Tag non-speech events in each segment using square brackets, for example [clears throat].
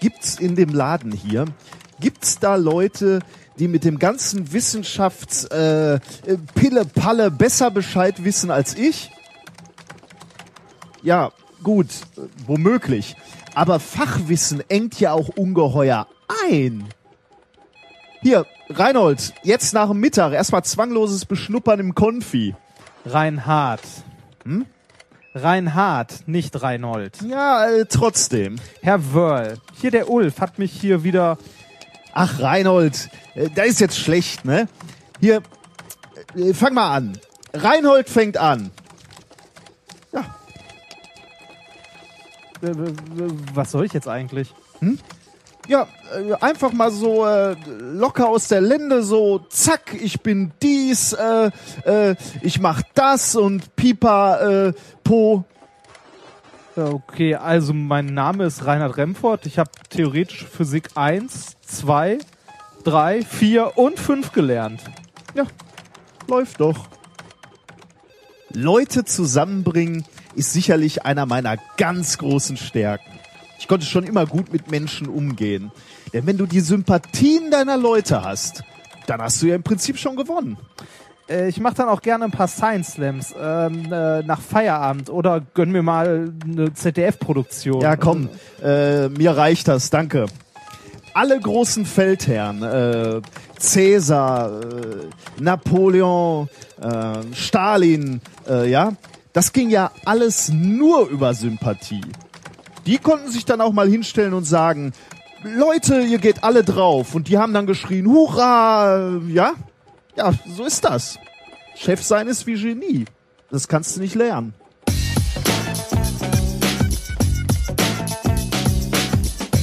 gibt's in dem Laden hier, gibt's da Leute, die mit dem ganzen Wissenschafts äh, Pille Palle besser Bescheid wissen als ich? Ja, gut, äh, womöglich. Aber Fachwissen engt ja auch ungeheuer ein. Hier, Reinhold, jetzt nach dem Mittag erstmal zwangloses Beschnuppern im Konfi. Reinhard. Hm? Reinhard, nicht Reinhold. Ja, äh, trotzdem. Herr Wörl, hier der Ulf hat mich hier wieder. Ach, Reinhold, äh, da ist jetzt schlecht, ne? Hier, äh, fang mal an. Reinhold fängt an. Ja, Was soll ich jetzt eigentlich? Ja, äh, einfach mal so äh, locker aus der Lände, so zack, ich bin dies, äh, äh, ich mach das und Pipa, äh, Po. Okay, also mein Name ist Reinhard Remford. Ich habe theoretisch Physik 1, 2, 3, 4 und 5 gelernt. Ja, läuft doch. Leute zusammenbringen ist sicherlich einer meiner ganz großen Stärken. Ich konnte schon immer gut mit Menschen umgehen. Denn wenn du die Sympathien deiner Leute hast, dann hast du ja im Prinzip schon gewonnen. Äh, ich mache dann auch gerne ein paar Science Slams ähm, äh, nach Feierabend oder gönn mir mal eine ZDF-Produktion. Ja, komm, äh, mir reicht das, danke. Alle großen Feldherren, äh, Cäsar, äh, Napoleon, äh, Stalin, äh, ja, das ging ja alles nur über Sympathie. Die konnten sich dann auch mal hinstellen und sagen, Leute, ihr geht alle drauf. Und die haben dann geschrien, Hurra, ja, ja, so ist das. Chef sein ist wie Genie. Das kannst du nicht lernen.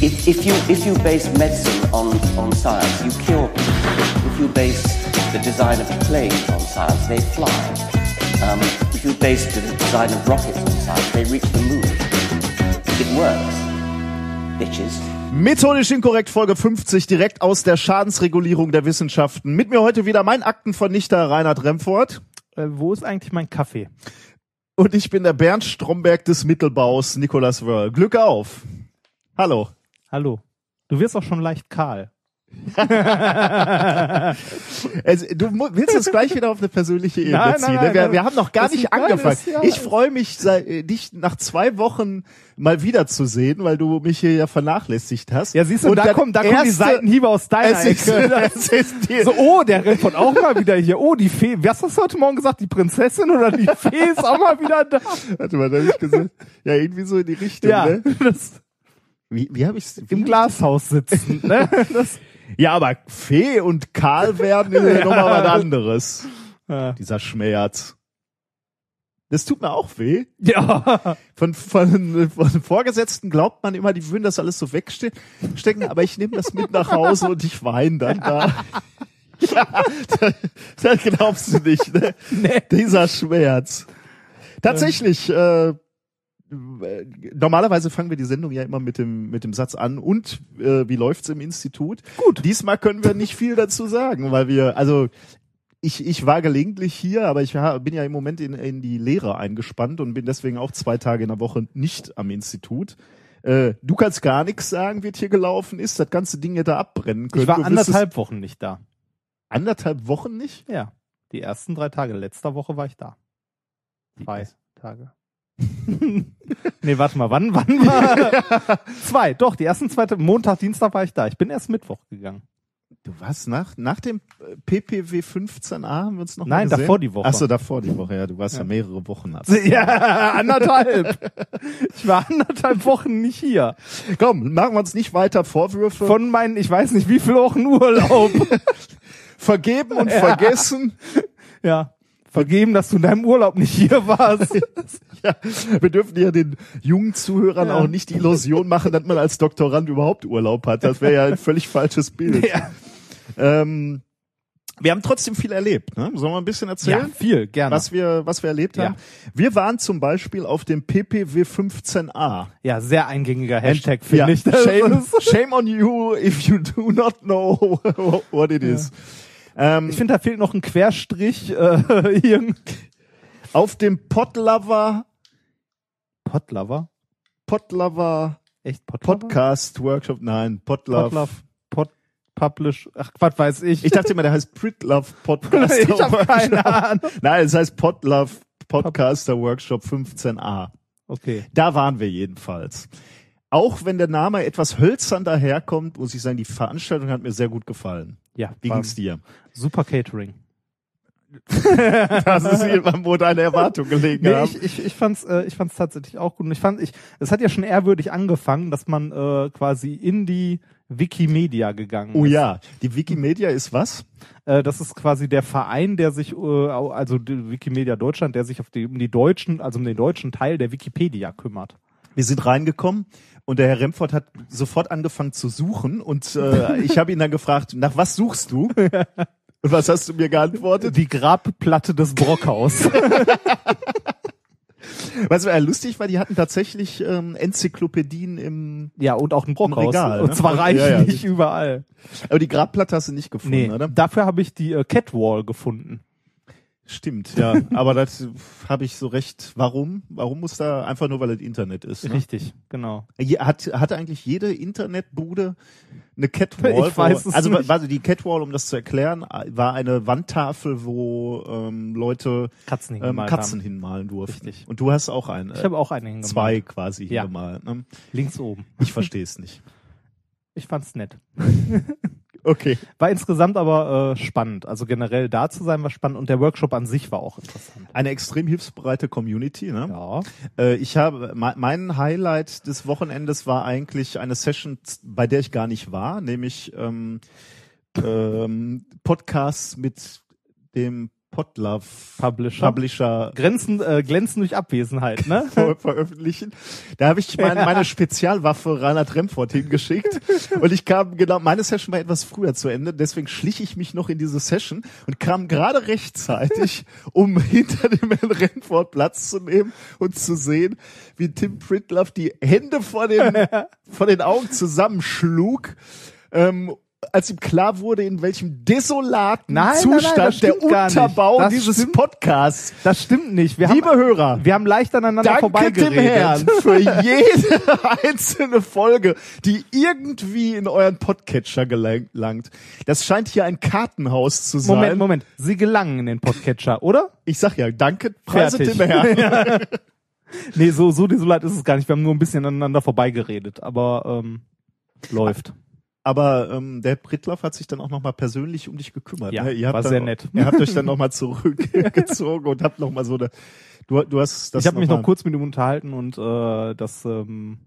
If, if you if you base medicine on, on science, you cure people. If you base the design of planes on science, they fly. Um, if you base the design of rockets on science, they reach the moon. It works, bitches. Methodisch inkorrekt Folge 50 direkt aus der Schadensregulierung der Wissenschaften. Mit mir heute wieder mein Aktenvernichter Reinhard Remford Äh, wo ist eigentlich mein Kaffee? und ich bin der Bernd Stromberg des Mittelbaus Nicolas Wörl. Glück auf. Hallo. Hallo. Du wirst auch schon leicht kahl. [laughs] Also, du willst jetzt gleich wieder auf eine persönliche Ebene Nein, nein, ziehen. ne? nein, wir, nein. wir haben noch gar nicht ist- nein, angefangen. das- ja. Ich freue mich, äh, dich nach zwei Wochen mal wiederzusehen, weil du mich hier ja vernachlässigt hast. Ja, siehst du, Und da kommen, da kommen die Seitenhiebe aus deiner Es ist, Ecke. [laughs] es ist die, So, oh, der rennt von auch mal wieder hier. Oh, die Fee. Was hast du heute Morgen gesagt? Die Prinzessin oder die Fee ist auch mal wieder da? Warte mal, da hab ich gesagt. Ja, irgendwie so in die Richtung, Ja, ne? das, Wie, wie habe ich's? im Glashaus sitzen. Ne? [laughs] Das, ja, aber Fee und Karl werden ist [laughs] ja noch mal was anderes. ja. Dieser Schmerz. Das tut mir auch weh. ja. Von, von, von Vorgesetzten glaubt man immer, die würden das alles so wegstecken, aber ich nehme das mit nach Hause und ich weine dann da. Ja, das, [laughs] das glaubst du nicht, ne? Nee. Dieser Schmerz. Tatsächlich, äh, normalerweise fangen wir die Sendung ja immer mit dem, mit dem Satz an und äh, wie läuft's im Institut? Gut. Diesmal können wir nicht viel dazu sagen, weil wir, also ich, ich war gelegentlich hier, aber ich bin ja im Moment in, in die Lehre eingespannt und bin deswegen auch zwei Tage in der Woche nicht am Institut. Äh, du kannst gar nichts sagen, wie es hier gelaufen ist. Das ganze Ding hätte abbrennen können. Ich war Du anderthalb Wochen nicht da. anderthalb Wochen nicht? Ja. Die ersten drei Tage. Letzter Woche war ich da. Zwei Tage. [laughs] nee, warte mal, wann, wann war? [laughs] Zwei, doch, die ersten zwei, Tage- Montag, Dienstag war ich da. Ich bin erst Mittwoch gegangen. Du warst nach, nach dem äh, PPW 15a haben wir uns noch Nein, mal gesehen? davor die Woche. Ach so, davor die Woche, ja. Du warst ja, mehrere Wochen. [laughs] Ja, anderthalb. Ich war anderthalb Wochen nicht hier. Komm, machen wir uns nicht weiter Vorwürfe. Von meinen, ich weiß nicht, wie viel Wochen Urlaub. vergeben und Ja. vergessen. ja. Vergeben, dass du in deinem Urlaub nicht hier warst. [laughs] Ja, wir dürfen ja den jungen Zuhörern Ja. auch nicht die Illusion machen, dass man als Doktorand überhaupt Urlaub hat. Das wäre ja ein völlig falsches Bild. Ja. Ähm, wir haben trotzdem viel erlebt. Ne? Sollen wir ein bisschen ja, erzählen? viel, gerne. Was wir, was wir erlebt Ja. haben. Wir waren zum Beispiel auf dem PPW 15a. Ja, sehr eingängiger Hashtag, finde Ja, ich. Shame, shame on you if you do not know [laughs] what it is. Ähm, Ich finde, da fehlt noch ein Querstrich. Äh, [laughs] auf dem Podlover, Potlover? Podlover Echt Podlove? Podcast Workshop, nein, Podlove. Podlove, Pod, Publish, ach, was weiß ich. Ich dachte immer, der heißt Pritlove Podcast. [laughs] Ich hab keine Ahnung. Nein, es heißt Podlove Podcaster Workshop 15a. Okay. Da waren wir jedenfalls. Auch wenn der Name etwas hölzern daherkommt, muss ich sagen, die Veranstaltung hat mir sehr gut gefallen. Ja, Wie ging's dir? super Catering. Das ist jemand, wo deine Erwartungen gelegen Nee, haben. ich, ich, ich fand's, äh, ich fand's tatsächlich auch gut. Und ich fand, ich, es hat ja schon ehrwürdig angefangen, dass man äh, quasi in die Wikimedia gegangen Oh ist. ja, die Wikimedia ist was? Äh, das ist quasi der Verein, der sich, äh, also die Wikimedia Deutschland, der sich auf die, um die deutschen, also um den deutschen Teil der Wikipedia kümmert. Wir sind reingekommen und der Herr Remford hat sofort angefangen zu suchen und äh, ich habe ihn dann gefragt, nach was suchst du? Und was hast du mir geantwortet? Die Grabplatte des Brockhaus. [laughs] Was war ja lustig war, die hatten tatsächlich ähm, Enzyklopädien im, ja, und auch ein Brockhaus. Regal, und ne? zwar reichlich Ja, ja. überall. aber die Grabplatte hast du nicht gefunden, Nee, oder? dafür habe ich die äh, Catwall gefunden. Stimmt, ja. aber das habe ich so recht. Warum? Warum muss da einfach nur, weil es Internet ist? Ne? Richtig, genau. Hat, hat eigentlich jede Internetbude eine Catwall? [laughs] Ich weiß wo, es also nicht. also die Catwall, um das zu erklären, war eine Wandtafel, wo ähm, Leute Katzen ähm, Katzen hinmalen durften. Richtig. Und du hast auch einen. Ich Äh, habe auch eine hingemalt. zwei quasi Ja. hingemalt. Ne? Links oben. Ich verstehe es nicht. Ich fand's nett. [laughs] Okay. War insgesamt aber äh, spannend. Also generell da zu sein war spannend und der Workshop an sich war auch interessant. Eine extrem hilfsbereite Community. Ne? Ja. Äh, ich habe me- mein Highlight des Wochenendes war eigentlich eine Session, bei der ich gar nicht war, nämlich ähm, ähm, Podcasts mit dem Podlove Publisher. Publisher Grenzen, äh, glänzen durch Abwesenheit, ne? [laughs] ver veröffentlichen. Da habe ich meine, meine Spezialwaffe Reinhard Remford hingeschickt [laughs] und ich kam genau, meine Session war etwas früher zu Ende, deswegen schlich ich mich noch in diese Session und kam gerade rechtzeitig, [laughs] um hinter dem Herrn Remford Platz zu nehmen und zu sehen, wie Tim Pritloff die Hände vor den, vor den Augen zusammenschlug. Ähm, als ihm klar wurde, in welchem desolaten Nein, nein, nein, Zustand das der. Unterbau dieses stimmt- Podcasts Das stimmt nicht. Wir Liebe haben, Hörer, wir haben leicht aneinander danke dem vorbeigeredet. Herrn [laughs] für jede [laughs] einzelne Folge, die irgendwie in euren Podcatcher gelangt. Das scheint hier ein Kartenhaus zu sein. Moment, Moment. Sie gelangen in den Podcatcher, oder? Ich sag ja, danke, preise dem Herrn. [laughs] Nee, so, so desolat ist es gar nicht. Wir haben nur ein bisschen aneinander vorbeigeredet, aber ähm, läuft. Aber ähm, der Pritloff hat sich dann auch nochmal persönlich um dich gekümmert. Ja, ne? Ihr war dann, sehr nett. Ihr habt euch dann [laughs] nochmal zurückgezogen und habt nochmal so eine, du, du hast das ich habe mich noch kurz mit ihm unterhalten und äh, das ähm,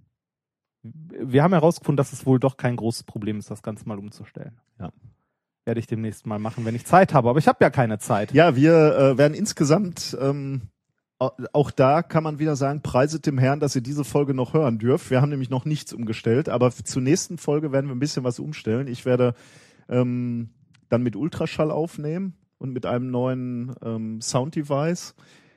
wir haben herausgefunden, dass es wohl doch kein großes Problem ist, das Ganze mal umzustellen. Ja. Werde ich demnächst mal machen, wenn ich Zeit habe. Aber ich habe ja keine Zeit. Ja, wir äh, werden insgesamt, ähm, auch da kann man wieder sagen, preiset dem Herrn, dass ihr diese Folge noch hören dürft. Wir haben nämlich noch nichts umgestellt, aber zur nächsten Folge werden wir ein bisschen was umstellen. Ich werde ähm, dann mit Ultraschall aufnehmen und mit einem neuen ähm, Sound-Device.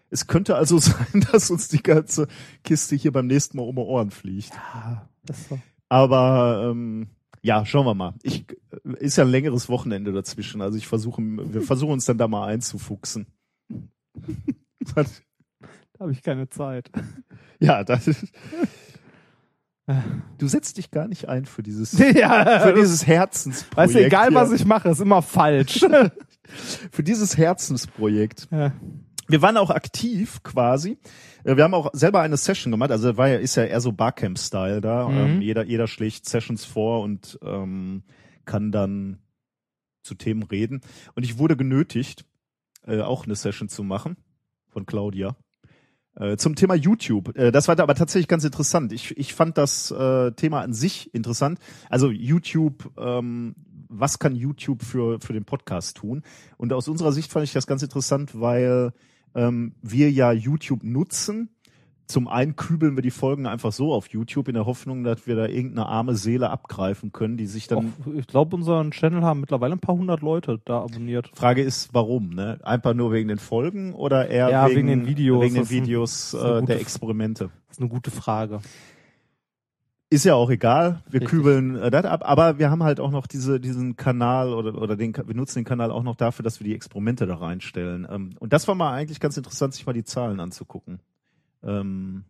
Es könnte also [laughs] sein, dass uns die ganze Kiste hier beim nächsten Mal um die Ohren fliegt. Ah, das so. Aber ähm, ja, schauen wir mal. Ich ist ja ein längeres Wochenende dazwischen, also ich versuche, wir versuchen uns dann da mal einzufuchsen. [laughs] Habe ich keine Zeit. [laughs] ja, das ist, [laughs] du setzt dich gar nicht ein für dieses [laughs] ja, für dieses Herzensprojekt. weißt du, egal hier. was ich mache, ist immer falsch. für dieses Herzensprojekt. ja. Wir waren auch aktiv quasi. Äh, Wir haben auch selber eine Session gemacht. Also war ja, ist ja eher so Barcamp-Style da. Mhm. Ähm, jeder, jeder schlägt Sessions vor und ähm, kann dann zu Themen reden. Und ich wurde genötigt, äh, auch eine Session zu machen von Claudia. Äh, zum Thema YouTube. Äh, das war aber tatsächlich ganz interessant. Ich, ich fand das äh, Thema an sich interessant. Also YouTube, ähm, was kann YouTube für, für den Podcast tun? Und aus unserer Sicht fand ich das ganz interessant, weil ähm, wir ja YouTube nutzen. Zum einen kübeln wir die Folgen einfach so auf YouTube in der Hoffnung, dass wir da irgendeine arme Seele abgreifen können, die sich dann. Auch, ich glaube, unseren Channel haben mittlerweile ein paar hundert Leute da abonniert. Frage ist, warum? Ne? Einfach nur wegen den Folgen oder eher Ja, wegen, wegen den Videos. Wegen den ein- Videos eine äh, gute der Experimente. Das ist eine gute Frage. Ist ja auch egal. Wir Richtig. kübeln äh, das ab, aber wir haben halt auch noch diese, diesen Kanal oder, oder den, wir nutzen den Kanal auch noch dafür, dass wir die Experimente da reinstellen. Ähm, und das war mal eigentlich ganz interessant, sich mal die Zahlen anzugucken. Ähm,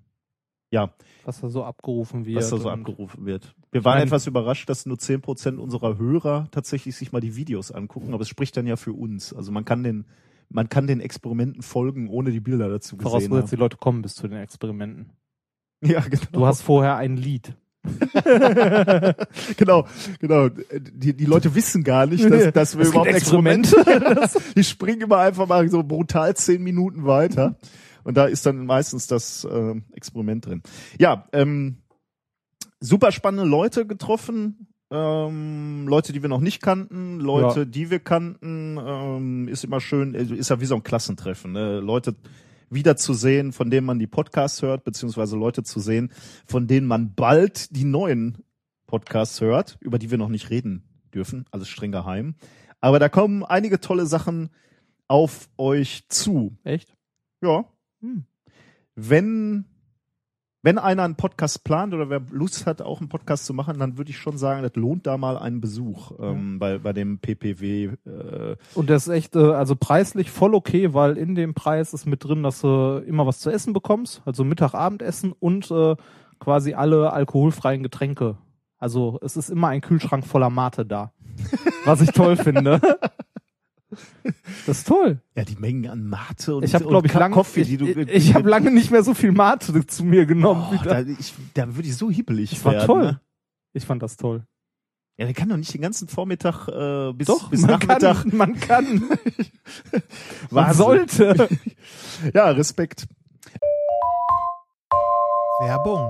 ja, was da so abgerufen wird. was da so abgerufen wird. Wir waren etwas überrascht, dass nur 10% unserer Hörer tatsächlich sich mal die Videos angucken, aber es spricht dann ja für uns. Also man kann den, man kann den Experimenten folgen, ohne die Bilder dazu gesehen Vorausgesetzt, die haben. Leute kommen bis zu den Experimenten. Ja, genau. Du hast vorher ein Lied. [laughs] genau, genau. Die, die Leute wissen gar nicht, dass, [laughs] dass wir Es überhaupt Experimente. [laughs] die springen immer einfach mal so brutal zehn Minuten weiter. Und da ist dann meistens das äh, Experiment drin. Ja, ähm, super spannende Leute getroffen. Ähm, Leute, die wir noch nicht kannten, Leute, Ja. die wir kannten, ähm, ist immer schön, also ist ja wie so ein Klassentreffen. Ne? Leute wieder zu sehen, von denen man die Podcasts hört, beziehungsweise Leute zu sehen, von denen man bald die neuen Podcasts hört, über die wir noch nicht reden dürfen, alles streng geheim. Aber da kommen einige tolle Sachen auf euch zu. Echt? Ja. Hm. Wenn, wenn einer einen Podcast plant oder wer Lust hat, auch einen Podcast zu machen, dann würde ich schon sagen, das lohnt da mal einen Besuch ähm, bei, bei dem PPW. Äh, Und das ist echt, äh, also preislich voll okay, weil in dem Preis ist mit drin, dass du immer was zu essen bekommst, also Mittag, Abendessen und äh, quasi alle alkoholfreien Getränke. Also es ist immer ein Kühlschrank voller Mate da. Was ich toll finde. [laughs] Das ist toll. ja, die Mengen an Mate und, Ich habe, und ich, Ka- lange, Coffee, ich, die du, ich, ich habe lange nicht mehr so viel Mate zu mir genommen. oh, da, ich, da würde ich so hibbelig Das war werden. toll. Ne? Ich fand das toll. Ja, der kann doch nicht den ganzen Vormittag äh, bis, Doch, bis man Nachmittag. kann, [laughs] man kann. [laughs] man sollte. [laughs] Ja, Respekt. Werbung.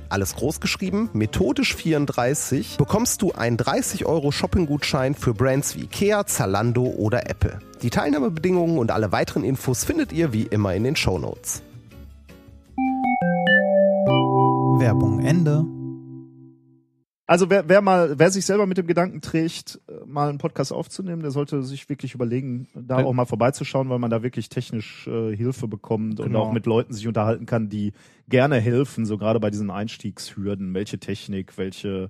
alles groß geschrieben, methodisch 34, bekommst du einen 30 Euro Shopping-Gutschein für Brands wie Ikea, Zalando oder Apple. Die Teilnahmebedingungen und alle weiteren Infos findet ihr wie immer in den Shownotes. Werbung Ende. Also wer, wer mal, wer sich selber mit dem Gedanken trägt, äh, mal einen Podcast aufzunehmen, der sollte sich wirklich überlegen, da auch mal vorbeizuschauen, weil man da wirklich technisch äh, Hilfe bekommt und Genau. auch mit Leuten sich unterhalten kann, die gerne helfen, so gerade bei diesen Einstiegshürden, welche Technik, welche,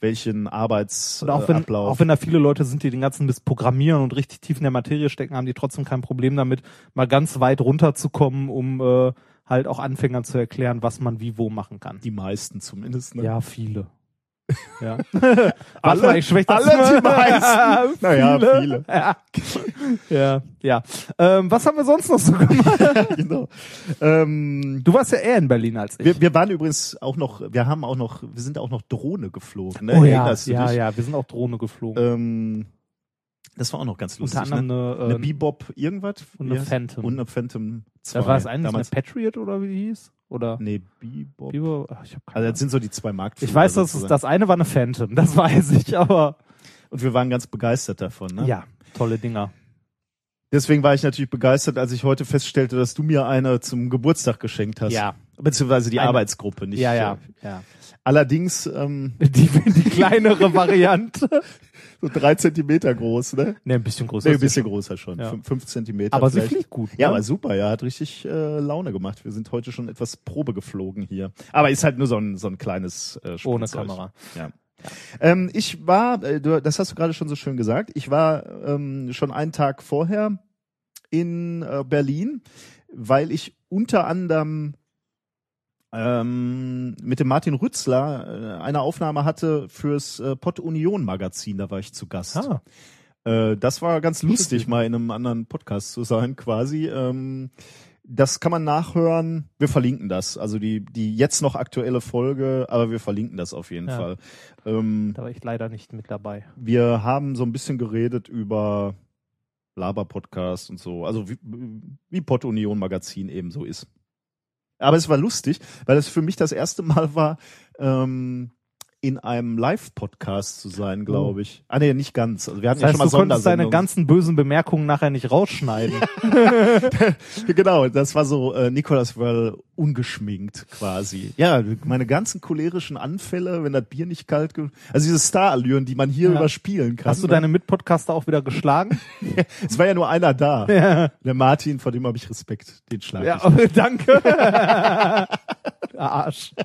welchen Und auch wenn, Arbeitsablauf. auch wenn da viele Leute sind, die den ganzen Mist programmieren und richtig tief in der Materie stecken, haben die trotzdem kein Problem damit, mal ganz weit runterzukommen, um äh, halt auch Anfängern zu erklären, was man wie wo machen kann. die meisten zumindest. Ne? Ja, viele. Ja. [laughs] Alle- alle die [laughs] meisten. Naja, viele. Ja, ja. ja. Ähm, was haben wir sonst noch so gemacht? [laughs] genau. Ähm, Du warst ja eher in Berlin als ich. wir, wir waren übrigens auch noch, wir haben auch noch, wir sind auch noch Drohne geflogen. Ne? oh ja, Erinnerst ja, ja, wir sind auch Drohne geflogen. Ähm, das war auch noch ganz lustig. Unter anderem ne? eine, eine äh, Bebop irgendwas und eine Phantom. und eine Phantom 2. da war es eigentlich Damals, eine Patriot oder wie die hieß? Oder? Nee, Bebop. Biber? Ach, ich hab keine Also das sind so die zwei Marktführer. Ich weiß, dass es das eine war eine Phantom, [laughs] das weiß ich, aber Und wir waren ganz begeistert davon. Ne? ja, tolle Dinger. Deswegen war ich natürlich begeistert, als ich heute feststellte, dass du mir eine zum Geburtstag geschenkt hast. Ja. Beziehungsweise die Eine- Arbeitsgruppe, nicht. Ja, ja, ja. Allerdings, ähm, [laughs] Die, die kleinere [laughs] Variante. So drei Zentimeter groß, ne? Ne, ein bisschen größer. Nee, ein sie bisschen größer schon. Ja. Fünf, fünf Zentimeter. Aber sie vielleicht. fliegt gut. Ja, ne? aber super, ja, hat richtig äh, Laune gemacht. Wir sind heute schon etwas Probe geflogen hier. Aber ist halt nur so ein, so ein kleines äh, Ohne Spielzeug. Kamera. Ja. Ähm, ich war, äh, du, das hast du gerade schon so schön gesagt, ich war ähm, schon einen Tag vorher in äh, Berlin, weil ich unter anderem ähm, mit dem Martin Rützler äh, eine Aufnahme hatte fürs äh, Pod Union Magazin, da war ich zu Gast. Ah, Äh, das war ganz lustig, mal in einem anderen Podcast zu sein, quasi. Ähm, das kann man nachhören. Wir verlinken das. Also die, die jetzt noch aktuelle Folge, aber wir verlinken das auf jeden Ja. Fall. Ähm, da war ich leider nicht mit dabei. wir haben so ein bisschen geredet über Laber-Podcast und so. Also wie, wie Pod Union Magazin eben so ist. Aber es war lustig, weil es für mich das erste Mal war, ähm, in einem Live-Podcast zu sein, glaube ich. Ah nee, nicht ganz. Also wir hatten Das heißt, ja schon du mal konntest deine ganzen bösen Bemerkungen nachher nicht rausschneiden. [laughs] [laughs] genau, das war so äh, Nicolas Wörl ungeschminkt quasi. Ja, meine ganzen cholerischen Anfälle, wenn das Bier nicht kalt, ge also diese Star-Allüren, die man hier Ja. überspielen kann. Hast du deine Mitpodcaster auch wieder geschlagen? [laughs] es war ja nur einer da. ja. Der Martin, vor dem habe ich Respekt. Den schlag ja, ich. aber danke. Arsch. [laughs]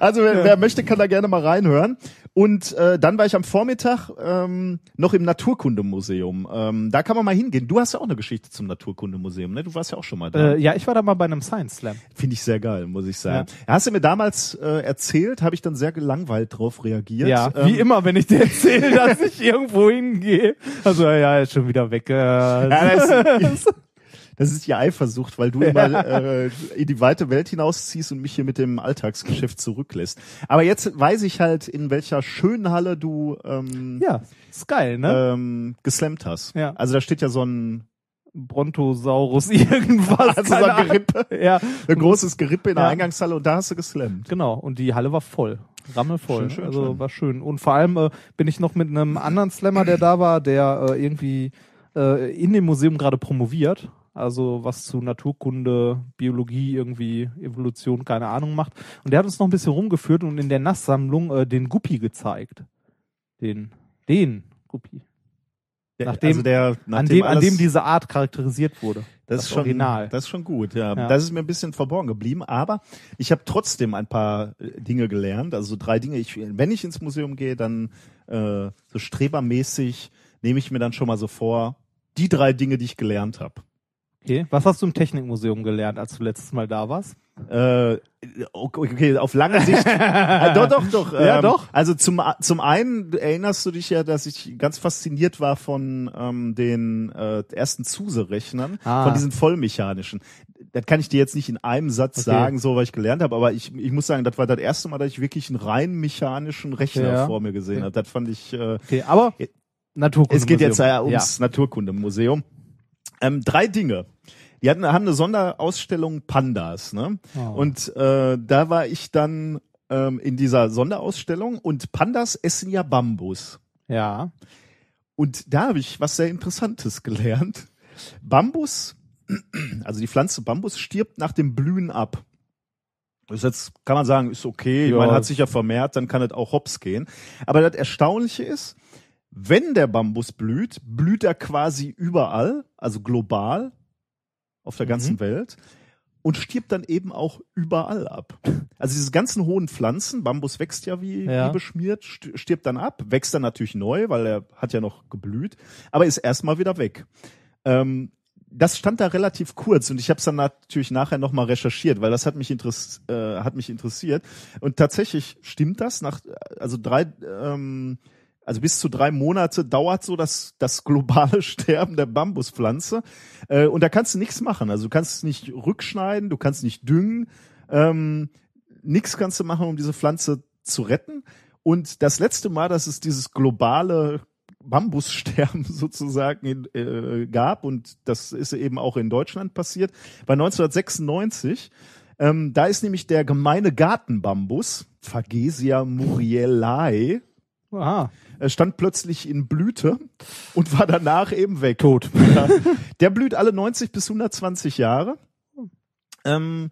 Also wer, wer möchte, kann da gerne mal reinhören. Und äh, dann war ich am Vormittag ähm, noch im Naturkundemuseum. Ähm, da kann man mal hingehen. Du hast ja auch eine Geschichte zum Naturkundemuseum, ne? Du warst ja auch schon mal da. Äh, ja, ich war da mal bei einem Science Slam. Finde ich sehr geil, muss ich sagen. Hast du mir damals äh, erzählt, habe ich dann sehr gelangweilt drauf reagiert. Ja, Ähm, wie immer, wenn ich dir erzähle, dass ich [laughs] irgendwo hingehe. Also ja, ist schon wieder weg. Äh, Ja, das, [laughs] das ist die Eifersucht, weil du immer [laughs] äh, in die weite Welt hinausziehst und mich hier mit dem Alltagsgeschäft zurücklässt. Aber jetzt weiß ich halt, in welcher schönen Halle du ähm, ja, ist geil, ne? ähm, geslammt hast. Ja. Also da steht ja so ein, Brontosaurus [laughs] irgendwas. also so ein. Gerippe, Ja, ein großes Gerippe in der Ja. Eingangshalle und da hast du geslammt. genau. Und die Halle war voll. Rammelvoll. Schön, schön, also schön. war schön. Und vor allem äh, bin ich noch mit einem anderen Slammer, der da war, der äh, irgendwie äh, in dem Museum gerade promoviert. Also was zu Naturkunde, Biologie, irgendwie Evolution, keine Ahnung macht. Und der hat uns noch ein bisschen rumgeführt und in der Nasssammlung äh, den Guppi gezeigt. Den, den Guppi. Der, Nachdem- also der, An nachdem dem, an alles- dem diese Art charakterisiert wurde. Das, Das ist schon, Original. Das ist schon gut, ja. Ja. Das ist mir ein bisschen verborgen geblieben, aber ich habe trotzdem ein paar äh, Dinge gelernt. Also so drei Dinge. Ich, wenn ich ins Museum gehe, dann äh, so strebermäßig nehme ich mir dann schon mal so vor, die drei Dinge, die ich gelernt habe. Okay. Was hast du im Technikmuseum gelernt, als du letztes Mal da warst? Äh, okay, auf lange Sicht. [laughs] äh, doch, doch, doch. Ja, ähm, doch. Also zum, zum einen erinnerst du dich ja, dass ich ganz fasziniert war von ähm, den äh, ersten Zuse-Rechnern, Ah. von diesen vollmechanischen. Das kann ich dir jetzt nicht in einem Satz Okay. sagen, so was ich gelernt habe, aber ich, ich muss sagen, das war das erste Mal, dass ich wirklich einen rein mechanischen Rechner Ja. vor mir gesehen habe. Das fand ich. Äh, Okay, aber Naturkunde. es geht jetzt ja ums Naturkundemuseum. Ähm, drei Dinge. Die hatten, haben eine Sonderausstellung Pandas, ne? Oh. Und äh, da war ich dann ähm, in dieser Sonderausstellung und Pandas essen ja Bambus. Ja. Und da habe ich was sehr Interessantes [laughs] gelernt. Bambus, [clears throat] also die Pflanze Bambus stirbt nach dem Blühen ab. Das jetzt kann man sagen, ist okay, Ja. man hat sich ja vermehrt, dann kann es auch hops gehen. Aber das Erstaunliche ist, wenn der Bambus blüht, blüht er quasi überall, also global auf der ganzen Mhm. Welt und stirbt dann eben auch überall ab. Also diese ganzen hohen Pflanzen, Bambus wächst ja wie, Ja. wie beschmiert, st- stirbt dann ab, wächst dann natürlich neu, weil er hat ja noch geblüht, aber ist erstmal wieder weg. Ähm, das stand da relativ kurz und ich habe es dann natürlich nachher nochmal recherchiert, weil das hat mich, interess äh, hat mich interessiert. Und tatsächlich stimmt das. Nach also drei, ähm, also bis zu drei Monate dauert so das, das globale [laughs] Sterben der Bambuspflanze. Äh, und da kannst du nichts machen. Also du kannst es nicht rückschneiden, du kannst nicht düngen, ähm, nichts kannst du machen, um diese Pflanze zu retten. Und das letzte Mal, dass es dieses globale Bambussterben [laughs] sozusagen äh, gab und das ist eben auch in Deutschland passiert, war 1996. Ähm, da ist nämlich der gemeine Gartenbambus, Phagesia murielae, Aha. äh, stand plötzlich in Blüte und war danach eben weg. Tot. [laughs] Ja. Der blüht alle 90 bis 120 Jahre. Ähm,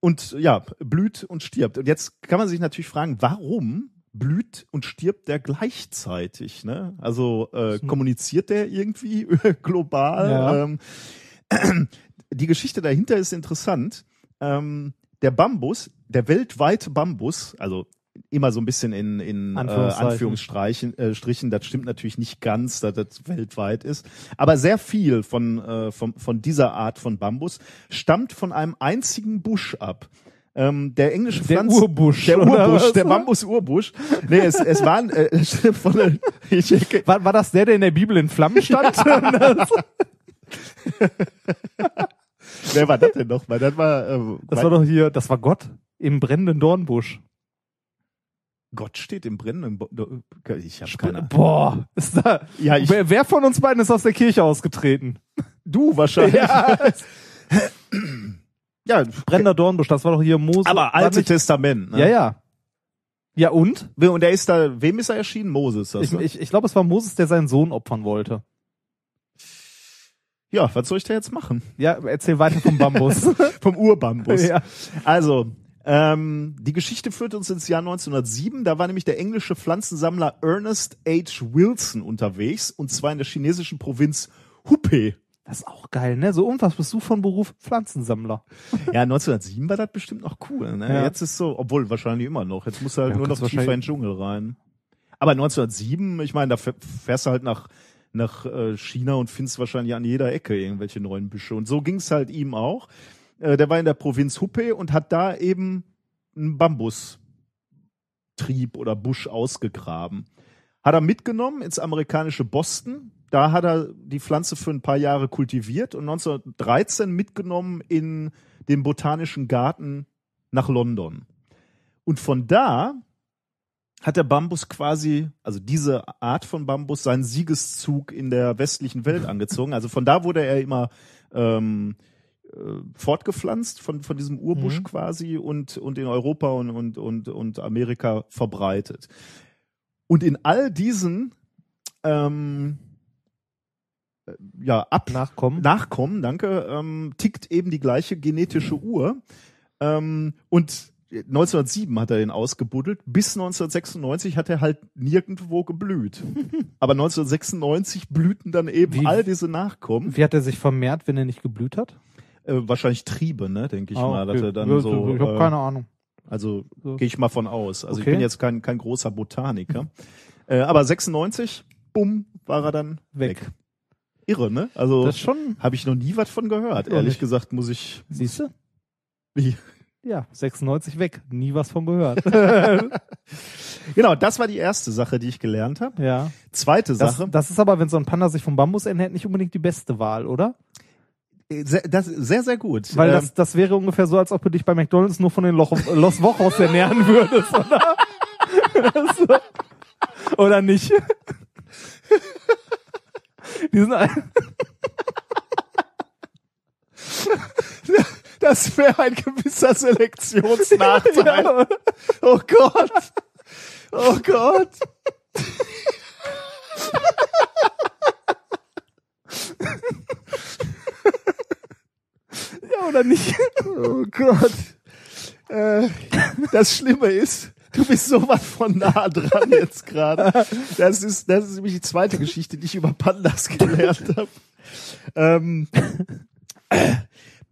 und ja, blüht und stirbt. Und jetzt kann man sich natürlich fragen, warum blüht und stirbt der gleichzeitig. Ne? Also äh, kommuniziert der irgendwie [laughs] global. Ja. Ähm, [clears throat] die Geschichte dahinter ist interessant. Ähm, der Bambus, der weltweite Bambus, also immer so ein bisschen in, in äh, Anführungszeichen. Anführungsstrichen, äh, Strichen, das stimmt natürlich nicht ganz, dass das weltweit ist, aber sehr viel von, äh, von, von dieser Art von Bambus stammt von einem einzigen Busch ab. Ähm, der englische Der Pflanz Urbusch, der Urbusch, der Bambus-Urbusch. Nee, es, es waren äh, [laughs] von der, ich, War, war das der, der in der Bibel in Flammen stand? [laughs] wer war das denn noch mal? Das war, äh, das war doch hier, das war Gott im brennenden Dornbusch. Gott steht im brennenden. Bo ich habe keine Ahnung. Boah, ist da, Ja, ich- wer, wer von uns beiden ist aus der Kirche ausgetreten? Du wahrscheinlich. Ja. [laughs] Ja, Brennender Dornbusch, das war doch hier Mose. aber Alte Testament. Ne? Ja, ja. Ja, und? Und der ist da, wem ist er erschienen? Moses. Das, Ich, ne? ich, ich glaube, es war Moses, der seinen Sohn opfern wollte. ja, was soll ich da jetzt machen? Ja, erzähl weiter vom Bambus. [laughs] Vom Urbambus. ja. Also, ähm, die Geschichte führt uns ins Jahr 1907. Da war nämlich der englische Pflanzensammler Ernest H. Wilson unterwegs und zwar in der chinesischen Provinz Hubei. Das ist auch geil, ne? So, und was bist du von Beruf? Pflanzensammler. [laughs] Ja, 1907 war das bestimmt noch cool. Ne? Ja. Jetzt ist so, obwohl wahrscheinlich immer noch. Jetzt musst du halt Ja, nur noch tiefer in den Dschungel rein. Aber 1907, ich meine, da fäh- fährst du halt nach nach äh, China und findest wahrscheinlich an jeder Ecke irgendwelche neuen Büsche. Und so ging's halt ihm auch. Äh, der war in der Provinz Hubei und hat da eben einen Bambustrieb oder Busch ausgegraben. Hat er mitgenommen ins amerikanische Boston. Da hat er die Pflanze für ein paar Jahre kultiviert und 1913 mitgenommen in den Botanischen Garten nach London. Und von da hat der Bambus quasi, also diese Art von Bambus, seinen Siegeszug in der westlichen Welt angezogen. Also von da wurde er immer ähm, äh, fortgepflanzt von, von diesem Urbusch Mhm. quasi und, und in Europa und, und, und, und Amerika verbreitet. Und in all diesen ähm, äh, ja, ab Nachkommen. Nachkommen, danke, ähm, tickt eben die gleiche genetische Uhr. Ähm, und 1907 hat er den ausgebuddelt. Bis 1996 hat er halt nirgendwo geblüht. [laughs] Aber 1996 blühten dann eben Wie- all diese Nachkommen. Wie hat er sich vermehrt, wenn er nicht geblüht hat? Äh, wahrscheinlich Triebe, ne, denke ich Ah, mal, dass okay. er dann Ja, so. Ich habe äh, keine Ahnung. Also So. gehe ich mal von aus. Also Okay. ich bin jetzt kein, kein großer Botaniker. [laughs] Äh, aber 96, bumm, war er dann weg. Weg. Irre, ne? Also Das schon, habe ich noch nie was von gehört. Ehrlich nicht. gesagt muss ich. siehst du? Wie? Ja, 96 weg. Nie was von gehört. [laughs] [laughs] Genau, das war die erste Sache, die ich gelernt habe. ja. Zweite Das, Sache, das ist aber, wenn so ein Panda sich vom Bambus ernährt, nicht unbedingt die beste Wahl, oder? Sehr, das, sehr, sehr gut. Weil Ähm, das, das wäre ungefähr so, als ob du dich bei McDonalds nur von den Loch, Los Wochos ernähren würdest, oder? so. [laughs] Oder nicht? Die sind ein, das wäre ein gewisser Selektionsnachteil. [laughs] ja, Oh Gott. Oh Gott. [laughs] oder nicht? Oh Gott. Äh, das Schlimme ist, du bist so was von nah dran jetzt gerade. Das ist, das ist nämlich die zweite Geschichte, die ich über Pandas gelernt habe. Ähm, äh,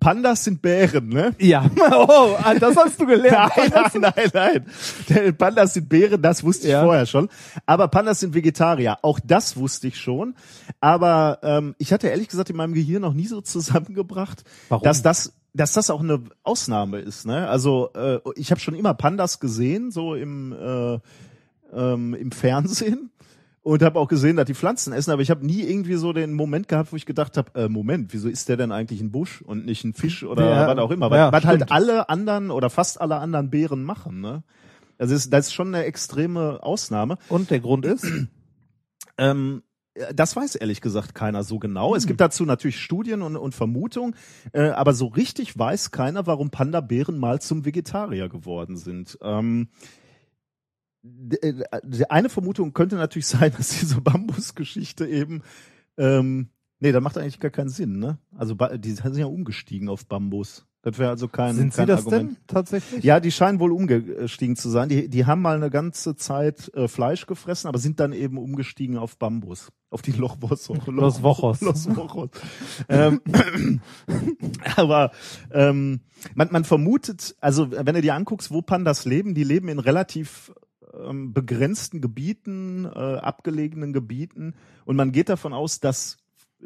Pandas sind Bären, ne? Ja. [laughs] Oh, das hast du gelernt. [laughs] Nein, nein, nein, nein. Pandas sind Bären, das wusste ich Ja. vorher schon. Aber Pandas sind Vegetarier, auch das wusste ich schon. Aber ähm, ich hatte ehrlich gesagt in meinem Gehirn noch nie so zusammengebracht, Warum? dass das dass das auch eine Ausnahme ist. Ne? Also äh, ich habe schon immer Pandas gesehen, so im äh, ähm, im Fernsehen. Und habe auch gesehen, dass die Pflanzen essen, aber ich habe nie irgendwie so den Moment gehabt, wo ich gedacht habe, äh, Moment, wieso ist der denn eigentlich ein Busch und nicht ein Fisch oder Ja, was auch immer? Was, ja, was halt stimmt. alle anderen oder fast alle anderen Bären machen. Ne? Das ist, das ist schon eine extreme Ausnahme. Und der Grund ist? [clears throat] Ähm, das weiß ehrlich gesagt keiner so genau. Es gibt dazu natürlich Studien und, und Vermutungen, äh, aber so richtig weiß keiner, warum Panda-Bären mal zum Vegetarier geworden sind. Ähm, äh, eine Vermutung könnte natürlich [laughs] sein, dass diese Bambusgeschichte eben, ähm, nee, da macht eigentlich gar keinen Sinn, ne? Also die sind ja umgestiegen auf Bambus. Das wäre also kein, Sind Sie kein das Argument. denn tatsächlich? Ja, die scheinen wohl umgestiegen zu sein. Die, die haben mal eine ganze Zeit äh, Fleisch gefressen, aber sind dann eben umgestiegen auf Bambus. Auf die Lochbos. [laughs] Los Wochos. Los Wochos. [laughs] ähm, [clears throat] aber ähm, man, man vermutet, also wenn du dir anguckst, wo Pandas leben, die leben in relativ ähm, begrenzten Gebieten, äh, abgelegenen Gebieten und man geht davon aus, dass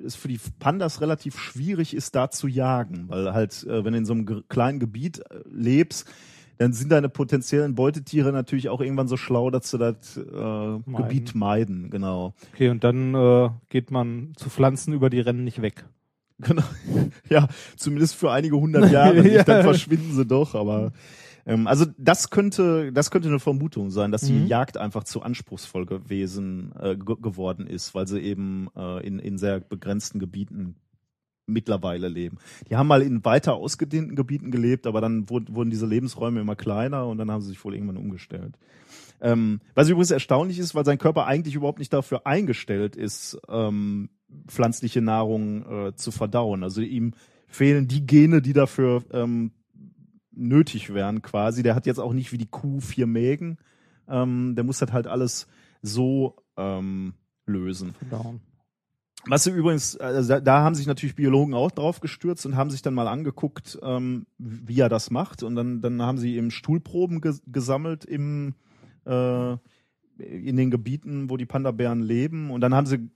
es für die Pandas relativ schwierig ist, da zu jagen, weil halt, äh, wenn du in so einem kleinen Gebiet äh, lebst, dann sind deine potenziellen Beutetiere natürlich auch irgendwann so schlau, dass sie das äh, Gebiet meiden, genau. Okay, und dann äh, geht man zu Pflanzen über die Rennen nicht weg. Genau. [laughs] Ja, zumindest für einige hundert Jahre [laughs] nicht, Ja. dann verschwinden sie doch, aber ähm, also das könnte, das könnte eine Vermutung sein, dass die Mhm. Jagd einfach zu anspruchsvoll gewesen äh, ge geworden ist, weil sie eben äh, in, in sehr begrenzten Gebieten mittlerweile leben. Die haben mal in weiter ausgedehnten Gebieten gelebt, aber dann wurden, wurden diese Lebensräume immer kleiner und dann haben sie sich wohl irgendwann umgestellt. Ähm, was übrigens erstaunlich ist, weil sein Körper eigentlich überhaupt nicht dafür eingestellt ist, ähm, pflanzliche Nahrung äh, zu verdauen. Also ihm fehlen die Gene, die dafür ähm, nötig wären quasi. Der hat jetzt auch nicht wie die Kuh vier Mägen. Ähm, der muss das halt alles so ähm, lösen. Down. Was sie übrigens, also da, da haben sich natürlich Biologen auch drauf gestürzt und haben sich dann mal angeguckt, ähm, wie er das macht. Und dann, dann haben sie eben Stuhlproben ges gesammelt im, äh, in den Gebieten, wo die Panda-Bären leben. Und dann haben sie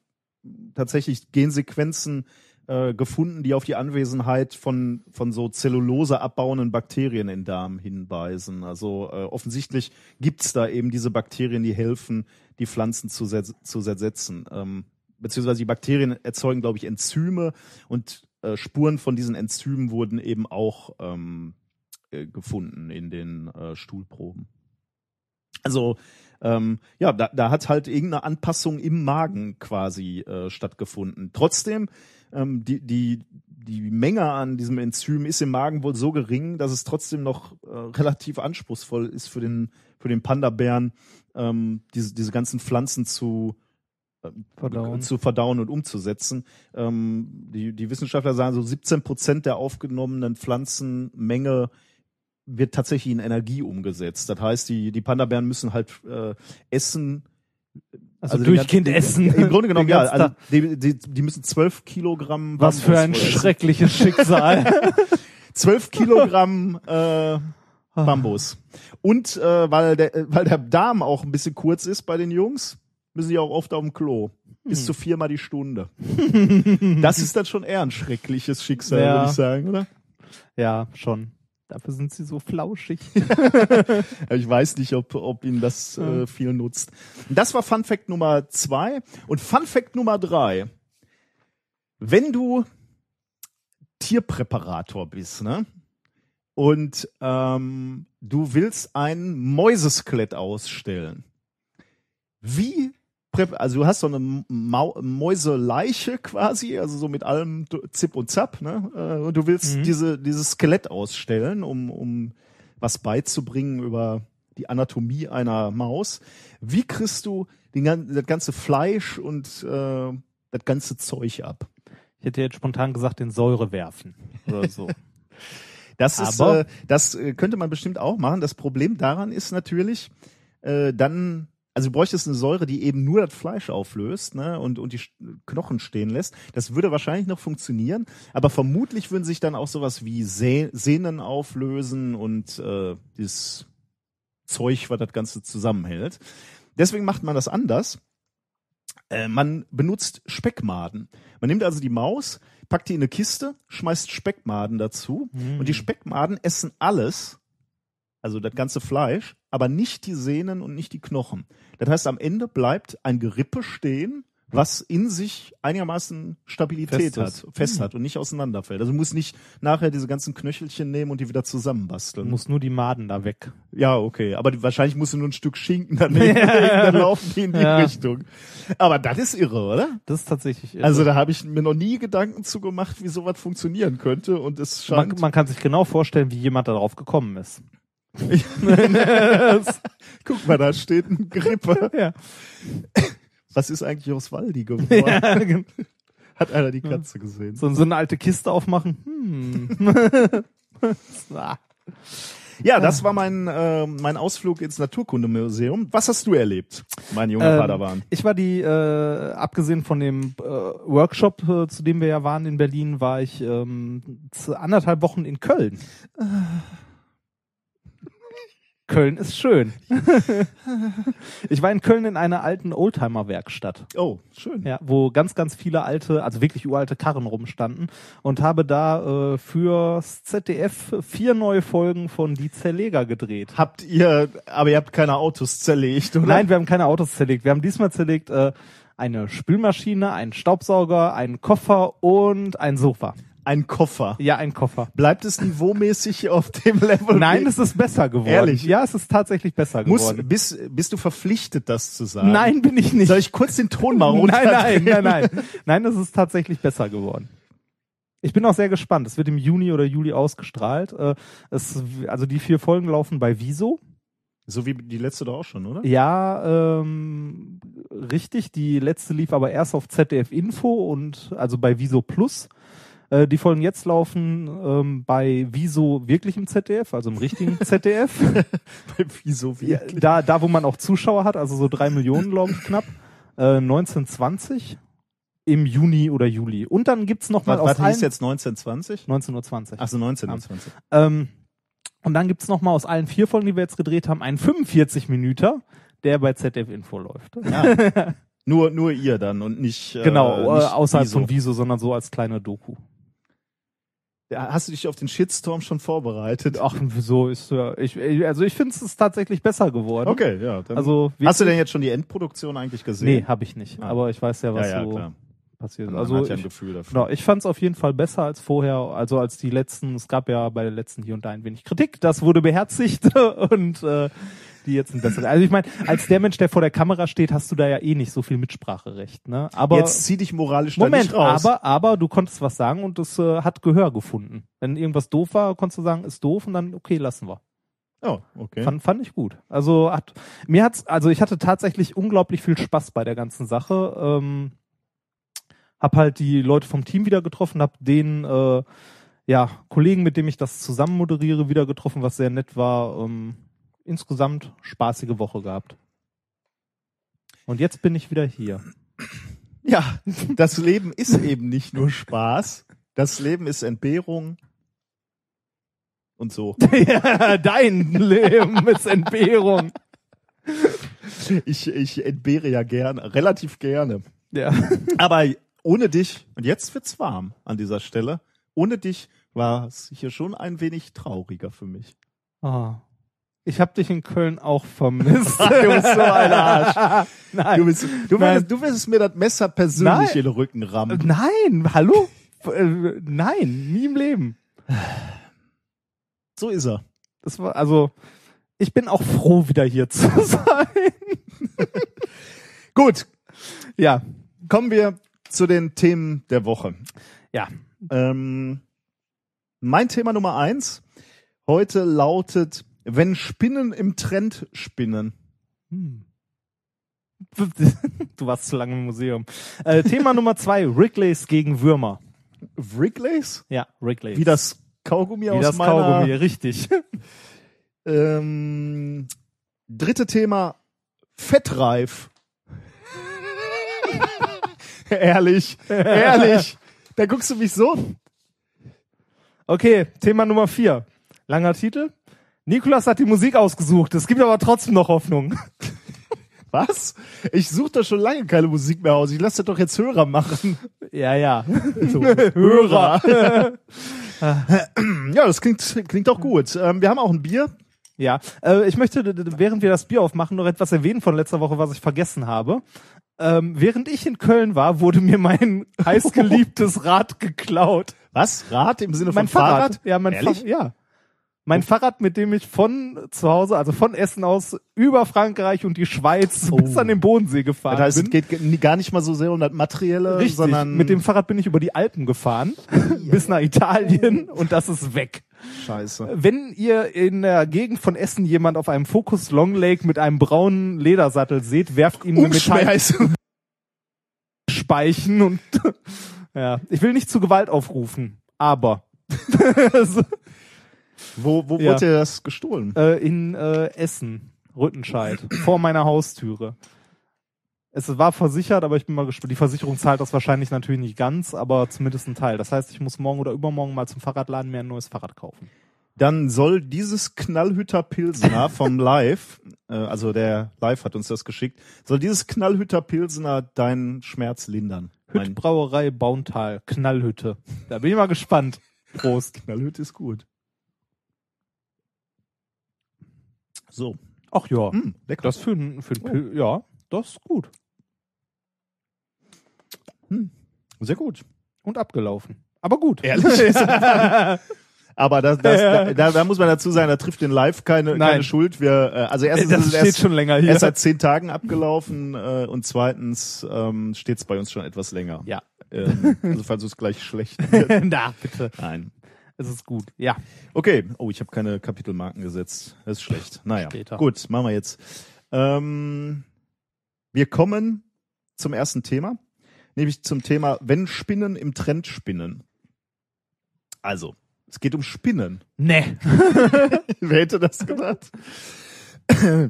tatsächlich Gensequenzen äh, gefunden, die auf die Anwesenheit von, von so Zellulose abbauenden Bakterien in Darm hinweisen. Also äh, offensichtlich gibt's da eben diese Bakterien, die helfen, die Pflanzen zu, zu zersetzen. Ähm, beziehungsweise die Bakterien erzeugen, glaube ich, Enzyme und äh, Spuren von diesen Enzymen wurden eben auch ähm, äh, gefunden in den äh, Stuhlproben. Also ähm, ja, da, da hat halt irgendeine Anpassung im Magen quasi äh, stattgefunden. Trotzdem, ähm, die, die, die Menge an diesem Enzym ist im Magen wohl so gering, dass es trotzdem noch äh, relativ anspruchsvoll ist für den, für den Panda-Bären, ähm, diese, diese ganzen Pflanzen zu, äh, Verdauen. zu verdauen und umzusetzen. Ähm, die, die Wissenschaftler sagen, so 17 Prozent der aufgenommenen Pflanzenmenge wird tatsächlich in Energie umgesetzt. Das heißt, die, die Panda-Bären müssen halt äh, essen. Also, den durchgehend essen. Im Grunde genommen, ja. Also die, die, die müssen 12 Kilogramm Was für ein schreckliches Schicksal. [laughs] 12 Kilogramm äh, Bambus. Und äh, weil, der, weil der Darm auch ein bisschen kurz ist bei den Jungs, müssen die auch oft auf dem Klo. Bis zu viermal die Stunde. [laughs] das ist dann schon eher ein schreckliches Schicksal, Ja. würde ich sagen, oder? ja, schon. Dafür sind sie so flauschig. [laughs] Ich weiß nicht, ob, ob ihnen das äh, viel nutzt. Das war Fun Fact Nummer zwei. Und Fun Fact Nummer drei. Wenn du Tierpräparator bist, ne? Und ähm, du willst ein Mäuseskelett ausstellen. Wie also du hast so eine Mau Mäuseleiche quasi, also so mit allem Zip und Zap, ne? Äh, Und du willst Mhm. diese, dieses Skelett ausstellen, um, um was beizubringen über die Anatomie einer Maus. Wie kriegst du den, das ganze Fleisch und äh, das ganze Zeug ab? Ich hätte jetzt spontan gesagt, den Säure werfen. Oder so. [laughs] Das ist, Aber- äh, das äh, könnte man bestimmt auch machen. Das Problem daran ist natürlich, äh, dann, also du bräuchtest eine Säure, die eben nur das Fleisch auflöst, ne, und, und die Knochen stehen lässt. Das würde wahrscheinlich noch funktionieren, aber vermutlich würden sich dann auch sowas wie Seh Sehnen auflösen und äh, dieses Zeug, was das Ganze zusammenhält. Deswegen macht man das anders. Äh, man benutzt Speckmaden. Man nimmt also die Maus, packt die in eine Kiste, schmeißt Speckmaden dazu und die Speckmaden essen alles, also das ganze Fleisch, aber nicht die Sehnen und nicht die Knochen. Das heißt, am Ende bleibt ein Gerippe stehen, was in sich einigermaßen Stabilität Fest hat, fest hat und nicht auseinanderfällt. Also du musst nicht nachher diese ganzen Knöchelchen nehmen und die wieder Du zusammenbasteln. musst nur die Maden da weg. Ja, okay. Aber die, wahrscheinlich musst du nur ein Stück Schinken daneben [laughs] legen, dann laufen die in die Ja. Richtung. Aber das ist irre, oder? Das ist tatsächlich. Also da habe ich mir noch nie Gedanken zu gemacht, wie sowas funktionieren könnte. Und es man, scheint. man kann sich genau vorstellen, wie jemand darauf gekommen ist. [laughs] guck mal, da steht ein Grippe. Ja. Was ist eigentlich aus Waldi geworden? Hat einer die Katze gesehen? So, so eine alte Kiste aufmachen. Hm. Ah. Ja, [laughs] das war mein, äh, mein Ausflug ins Naturkundemuseum. Was hast du erlebt, mein junger Ähm, Padawan? Ich war die, äh, abgesehen von dem äh, Workshop, äh, zu dem wir ja waren in Berlin, war ich ähm, anderthalb Wochen in Köln. Köln ist schön. [laughs] ich war in Köln in einer alten Oldtimer-Werkstatt. Oh, schön. Ja, wo ganz, ganz viele alte, also wirklich uralte Karren rumstanden und habe da äh, fürs ZDF vier neue Folgen von Die Zerleger gedreht. Habt ihr, aber ihr habt keine Autos zerlegt, oder? Nein, wir haben keine Autos zerlegt. Wir haben diesmal zerlegt äh, eine Spülmaschine, einen Staubsauger, einen Koffer und ein Sofa. Ein Koffer. Ja, ein Koffer. Bleibt es niveaumäßig auf dem Level? Nein, es ist besser geworden. Ehrlich? Ja, es ist tatsächlich besser Muss, geworden. bist, bist du verpflichtet, das zu sagen? Nein, bin ich nicht. Soll ich kurz den Ton mal [laughs] nein, runterdrehen? nein, nein, nein. Nein, es ist tatsächlich besser geworden. Ich bin auch sehr gespannt. Es wird im Juni oder Juli ausgestrahlt. Äh, Es, also die vier Folgen laufen bei Viso. So wie die letzte doch auch schon, oder? Ja, ähm, richtig. Die letzte lief aber erst auf ZDF Info und also bei Viso Plus. Äh, die Folgen jetzt laufen ähm, bei Viso wirklich im ZDF, also im richtigen [laughs] ZDF. [laughs] Wieso wie? Ja, da, da, wo man auch Zuschauer hat, also so drei Millionen, glaube ich, knapp. Äh, 1920 im Juni oder Juli. Und dann gibt's noch mal Was, aus was hieß jetzt 1920? 1920. Achso, 1920. Ähm, und dann gibt's noch mal aus allen vier Folgen, die wir jetzt gedreht haben, einen 45 Minüter, der bei ZDF Info läuft. Ja. [laughs] nur, nur ihr dann und nicht. Genau, äh, äh, nicht außerhalb Wieso. von Viso, sondern so als kleine Doku. Hast du dich auf den Shitstorm schon vorbereitet? Ach, so ist ja. Ich, also ich finde es ist tatsächlich besser geworden. Okay, ja. Dann Also Hast du denn jetzt schon die Endproduktion eigentlich gesehen? Nee, habe ich nicht. Ah. Aber ich weiß ja, was ja, ja, so klar. passiert. Man Also hat ja ein ich, Gefühl dafür. Genau, ich fand es auf jeden Fall besser als vorher, also als die letzten, es gab ja bei der letzten hier und da ein wenig Kritik, das wurde beherzigt [laughs] und äh, die jetzt sind besser. Also ich meine, als der Mensch, der vor der Kamera steht, hast du da ja eh nicht so viel Mitspracherecht, ne? Aber Jetzt zieh dich moralisch da Moment, nicht raus. aber aber du konntest was sagen und es äh, hat Gehör gefunden. Wenn irgendwas doof war, konntest du sagen, ist doof und dann okay, lassen wir. Oh, okay. Fand, fand ich gut. Also hat mir hat's, also ich hatte tatsächlich unglaublich viel Spaß bei der ganzen Sache. Ähm, hab halt die Leute vom Team wieder getroffen, hab den äh, ja Kollegen, mit dem ich das zusammen moderiere, wieder getroffen, was sehr nett war. Ähm, insgesamt spaßige Woche gehabt. Und jetzt bin ich wieder hier. Ja, das Leben ist eben nicht nur Spaß. Das Leben ist Entbehrung und so. [laughs] ja, dein Leben ist Entbehrung. Ich, ich entbehre ja gerne, relativ gerne. Ja. Aber ohne dich, und jetzt wird's warm an dieser Stelle, ohne dich war es hier schon ein wenig trauriger für mich. Ah. Ich habe dich in Köln auch vermisst. [laughs] Du bist so ein Arsch. Nein. Du, bist, du, wirst, du wirst mir das Messer persönlich Nein. in den Rücken rammen. Nein, hallo? Äh, Nein, nie im Leben. So ist er. Das war, also, ich bin auch froh, wieder hier zu [laughs] sein. Gut, Ja, kommen wir zu den Themen der Woche. ja. Ähm, mein Thema Nummer eins heute lautet, wenn Spinnen im Trend spinnen. Hm. [laughs] Du warst zu lange im Museum. Äh, Thema Nummer zwei, Wrigley's gegen Würmer. Wrigley's? Ja, Wrigley's. Wie das Kaugummi Wie aus das meiner... Kaugummi, richtig. [laughs] Ähm, dritte Thema, Fettreif. [laughs] ehrlich, ehrlich. Da guckst du mich so. Okay, Thema Nummer vier. Langer Titel. Nikolas hat die Musik ausgesucht. Es gibt aber trotzdem noch Hoffnung. [laughs] Was? Ich suche doch schon lange keine Musik mehr aus. Ich lasse das doch jetzt Hörer machen. Ja, ja. [laughs] So, [laughs] Hörer. ja, das klingt, klingt auch gut. Ähm, wir haben auch ein Bier. Ja, äh, ich möchte, während wir das Bier aufmachen, noch etwas erwähnen von letzter Woche, was ich vergessen habe. Ähm, während ich in Köln war, wurde mir mein heißgeliebtes Rad geklaut. Was? Rad im Sinne Mein von Fahrrad? Fahrrad? Ja, mein? Fahrrad. Ja. Mein Fahrrad, mit dem ich von zu Hause, also von Essen aus, über Frankreich und die Schweiz bis an den Bodensee gefahren Das heißt, es bin. geht ge- gar nicht mal so sehr um das Materielle, Richtig. sondern Mit dem Fahrrad bin ich über die Alpen gefahren, [laughs] bis nach Italien und das ist weg. Scheiße. Wenn ihr in der Gegend von Essen jemand auf einem Focus Long Lake mit einem braunen Ledersattel seht, werft ihm eine Umschmeiß. Metallspeichen und [laughs] ja, ich will nicht zu Gewalt aufrufen, aber. [laughs] Wo, wo Ja. wurde dir das gestohlen? Äh, in äh, Essen, Rüttenscheid, vor meiner Haustüre. Es war versichert, aber ich bin mal gespannt. Die Versicherung zahlt das wahrscheinlich natürlich nicht ganz, aber zumindest ein Teil. Das heißt, ich muss morgen oder übermorgen mal zum Fahrradladen mir ein neues Fahrrad kaufen. Dann soll dieses Knallhütter Pilsener [laughs] vom Live, äh, also der Live hat uns das geschickt, soll dieses Knallhütter Pilsener deinen Schmerz lindern. Hüttbrauerei Bauntal, Knallhütte. Da bin ich mal gespannt. Prost. Knallhütte ist gut. So. Ach ja, Mm, lecker. das für ein, für ein Pil ja, das ist gut. Sehr gut. Und abgelaufen. Aber gut. Ehrlich? [laughs] Aber das, das, da, da, da muss man dazu sagen, da trifft den Live keine, Nein. keine Schuld. Wir, äh, also erstens das ist es steht erst, schon länger hier. erst seit zehn Tagen abgelaufen äh, und zweitens ähm, steht es bei uns schon etwas länger. Ja. Ähm, also falls es gleich schlecht [laughs] Na, bitte. Nein. Es ist gut. Ja. Okay. Oh, ich habe keine Kapitelmarken gesetzt. Das ist schlecht. Naja. Später. Gut, machen wir jetzt. Ähm, wir kommen zum ersten Thema, nämlich zum Thema, wenn Spinnen im Trend spinnen. Also, es geht um Spinnen. Nee. [laughs] Wer hätte das gedacht?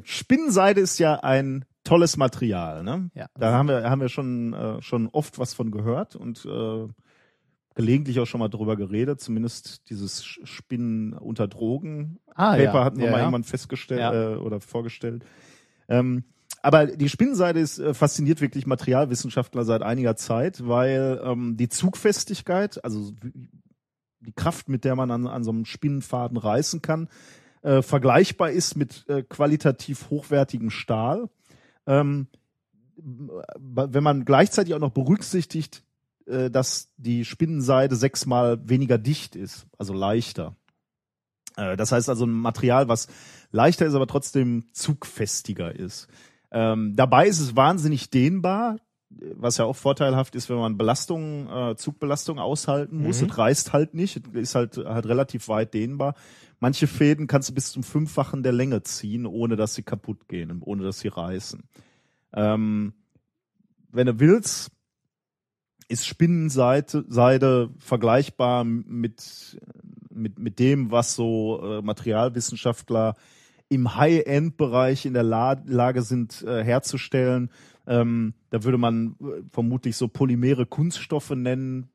Spinnenseide ist ja ein tolles Material, ne? Ja. Da haben wir, haben wir schon, äh, schon oft was von gehört und äh, gelegentlich auch schon mal drüber geredet, zumindest dieses Spinnen unter Drogen. Ah, Paper hatten wir ja, mal ja. festgestellt Ja. äh, oder vorgestellt. Ähm, aber die Spinnenseide ist äh, fasziniert wirklich Materialwissenschaftler seit einiger Zeit, weil ähm, die Zugfestigkeit, also die Kraft, mit der man an, an so einem Spinnenfaden reißen kann, äh, vergleichbar ist mit äh, qualitativ hochwertigem Stahl. Ähm, wenn man gleichzeitig auch noch berücksichtigt, äh, dass die Spinnenseide sechsmal weniger dicht ist, also leichter. Äh, das heißt also ein Material, was leichter ist, aber trotzdem zugfestiger ist. Ähm, dabei ist es wahnsinnig dehnbar, was ja auch vorteilhaft ist, wenn man Belastungen, äh, Zugbelastung aushalten muss. Mhm. Es reißt halt nicht, es ist halt, halt relativ weit dehnbar. Manche Fäden kannst du bis zum Fünffachen der Länge ziehen, ohne dass sie kaputt gehen, ohne dass sie reißen. Ähm, wenn du willst, ist Spinnenseide Seide vergleichbar mit, mit, mit dem, was so äh, Materialwissenschaftler im High-End-Bereich in der La Lage sind äh, herzustellen. Ähm, da würde man äh, vermutlich so polymere Kunststoffe nennen.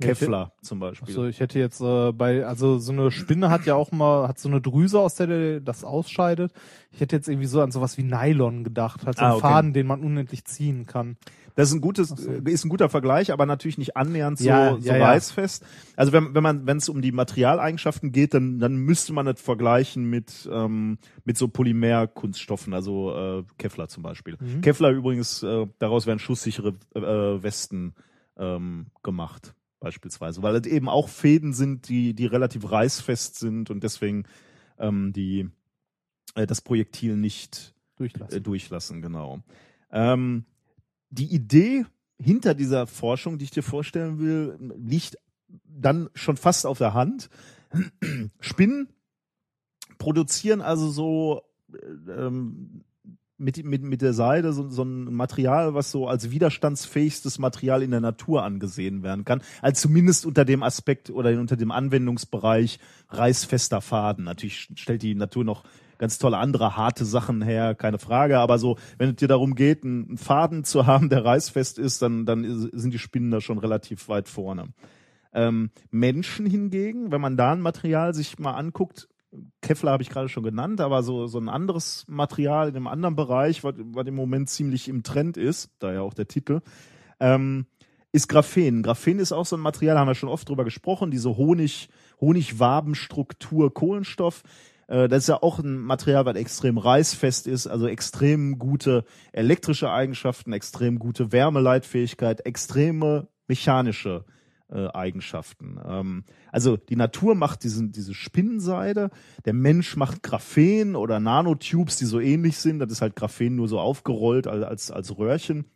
Kevlar zum Beispiel. Also ich hätte jetzt äh, bei, also so eine Spinne hat ja auch mal, hat so eine Drüse, aus der das ausscheidet. Ich hätte jetzt irgendwie so an sowas wie Nylon gedacht, halt so Ah, einen okay. Faden, den man unendlich ziehen kann. Das ist ein gutes, so. äh, ist ein guter Vergleich, aber natürlich nicht annähernd so, Ja, so ja, reißfest. Also wenn, wenn man, wenn es um die Materialeigenschaften geht, dann, dann müsste man das vergleichen mit, ähm, mit so Polymerkunststoffen, also äh, Kevlar zum Beispiel. Mhm. Kevlar übrigens, äh, daraus werden schusssichere äh, Westen ähm, gemacht, beispielsweise, weil es eben auch Fäden sind, die, die relativ reißfest sind und deswegen ähm, die äh, das Projektil nicht äh, Durchlassen. durchlassen, genau. Ähm, die Idee hinter dieser Forschung, die ich dir vorstellen will, liegt dann schon fast auf der Hand. Spinnen produzieren also so äh, ähm, mit, mit, mit der Seide so, so ein Material, was so als widerstandsfähigstes Material in der Natur angesehen werden kann. Also zumindest unter dem Aspekt oder unter dem Anwendungsbereich reißfester Faden. Natürlich stellt die Natur noch ganz tolle andere harte Sachen her, keine Frage. Aber so, wenn es dir darum geht, einen Faden zu [laughs] haben, der reißfest ist, dann, dann sind die Spinnen da schon relativ weit vorne. Ähm, Menschen hingegen, wenn man da ein Material sich mal anguckt, Kevlar habe ich gerade schon genannt, aber so, so ein anderes Material in einem anderen Bereich, was, was im Moment ziemlich im Trend ist, daher auch der Titel, ähm, ist Graphen. Graphen ist auch so ein Material, haben wir schon oft drüber gesprochen, diese Honig, Honigwabenstruktur Kohlenstoff. Äh, Das ist ja auch ein Material, was extrem reißfest ist, also extrem gute elektrische Eigenschaften, extrem gute Wärmeleitfähigkeit, extreme mechanische äh, Eigenschaften. Ähm, also die Natur macht diesen, diese Spinnenseide, der Mensch macht Graphen oder Nanotubes, die so ähnlich sind. Das ist halt Graphen nur so aufgerollt als, als, als Röhrchen.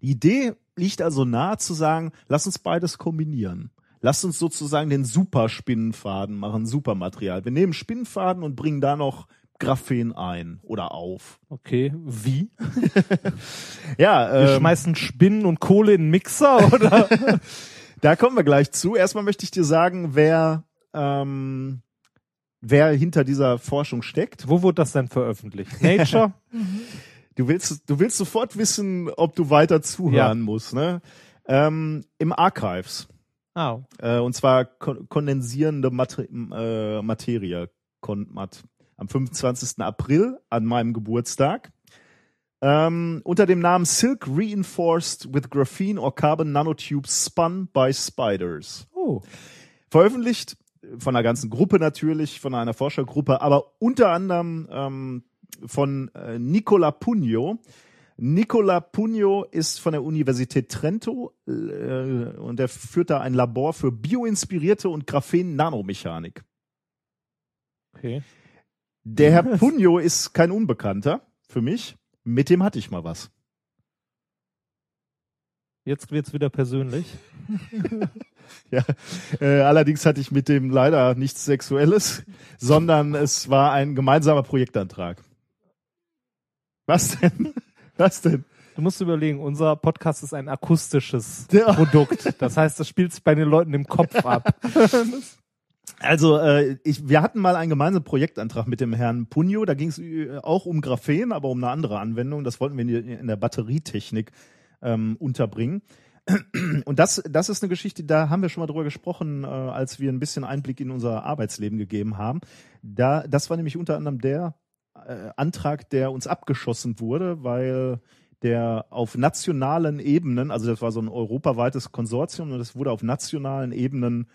Die Idee liegt also nahe zu sagen, lass uns beides kombinieren. Lass uns sozusagen den Superspinnenfaden machen, Supermaterial. Wir nehmen Spinnenfaden und bringen da noch Graphen ein oder auf. Okay, wie? [laughs] Ja, Wir ähm, schmeißen Spinnen und Kohle in den Mixer oder? [laughs] Da kommen wir gleich zu. Erstmal möchte ich dir sagen, wer, ähm, wer hinter dieser Forschung steckt. Wo wurde das denn veröffentlicht? Nature? [laughs] Du willst, du willst sofort wissen, ob du weiter zuhören Ja. musst. Ne? Ähm, Im Archives. Ah, Äh, und zwar kon kondensierende Mater äh, Materie, Konmat, am 25. April an meinem Geburtstag. Ähm, unter dem Namen Silk Reinforced with Graphene or Carbon Nanotubes Spun by Spiders. oh. Veröffentlicht von einer ganzen Gruppe natürlich, von einer Forschergruppe, aber unter anderem ähm, von äh, Nicola Pugno. Nicola Pugno ist von der Universität Trento äh, und er führt da ein Labor für bioinspirierte und Graphen-Nanomechanik. Okay. Der Herr [laughs] Pugno ist kein Unbekannter für mich. Mit dem hatte ich mal was. Jetzt wird's wieder persönlich. [laughs] Ja, äh, allerdings hatte ich mit dem leider nichts Sexuelles, sondern es war ein gemeinsamer Projektantrag. Was denn? Was denn? Du musst überlegen, unser Podcast ist ein akustisches Ja. Produkt. Das heißt, das spielt sich bei den Leuten im Kopf ab. [laughs] Also äh, ich, wir hatten mal einen gemeinsamen Projektantrag mit dem Herrn Punio. Da ging es auch um Graphen, aber um eine andere Anwendung. Das wollten wir in der Batterietechnik ähm, unterbringen. [clears throat] Und das, das ist eine Geschichte, da haben wir schon mal drüber gesprochen, äh, als wir ein bisschen Einblick in unser Arbeitsleben gegeben haben. Da, das war nämlich unter anderem der äh, Antrag, der uns abgeschossen wurde, weil der auf nationalen Ebenen, also das war so ein europaweites Konsortium und das wurde auf nationalen Ebenen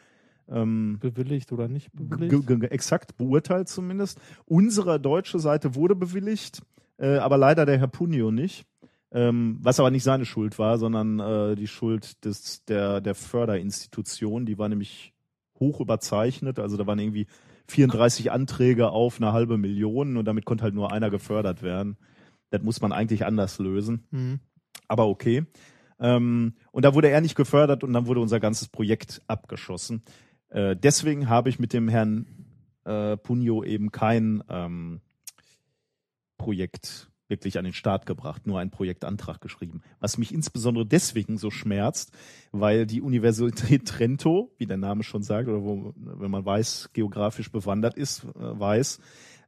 ähm, Bewilligt oder nicht bewilligt? exakt beurteilt zumindest. Unsere deutsche Seite wurde bewilligt, äh, aber leider der Herr Punio nicht. Ähm, was aber nicht seine Schuld war, sondern äh, die Schuld des, der, der Förderinstitution. Die war nämlich hoch überzeichnet. Also da waren irgendwie 34 Anträge auf eine halbe Million und damit konnte halt nur einer gefördert werden. Das muss man eigentlich anders lösen Mhm. aber okay. Ähm, und da wurde er nicht gefördert und dann wurde unser ganzes Projekt abgeschossen. Äh, deswegen habe ich mit dem Herrn äh, Punio eben kein ähm, Projekt wirklich an den Start gebracht, nur einen Projektantrag geschrieben. Was mich insbesondere deswegen so schmerzt, weil die Universität [laughs] Trento, wie der Name schon sagt, oder wo, wenn man weiß, geografisch bewandert ist, äh, weiß,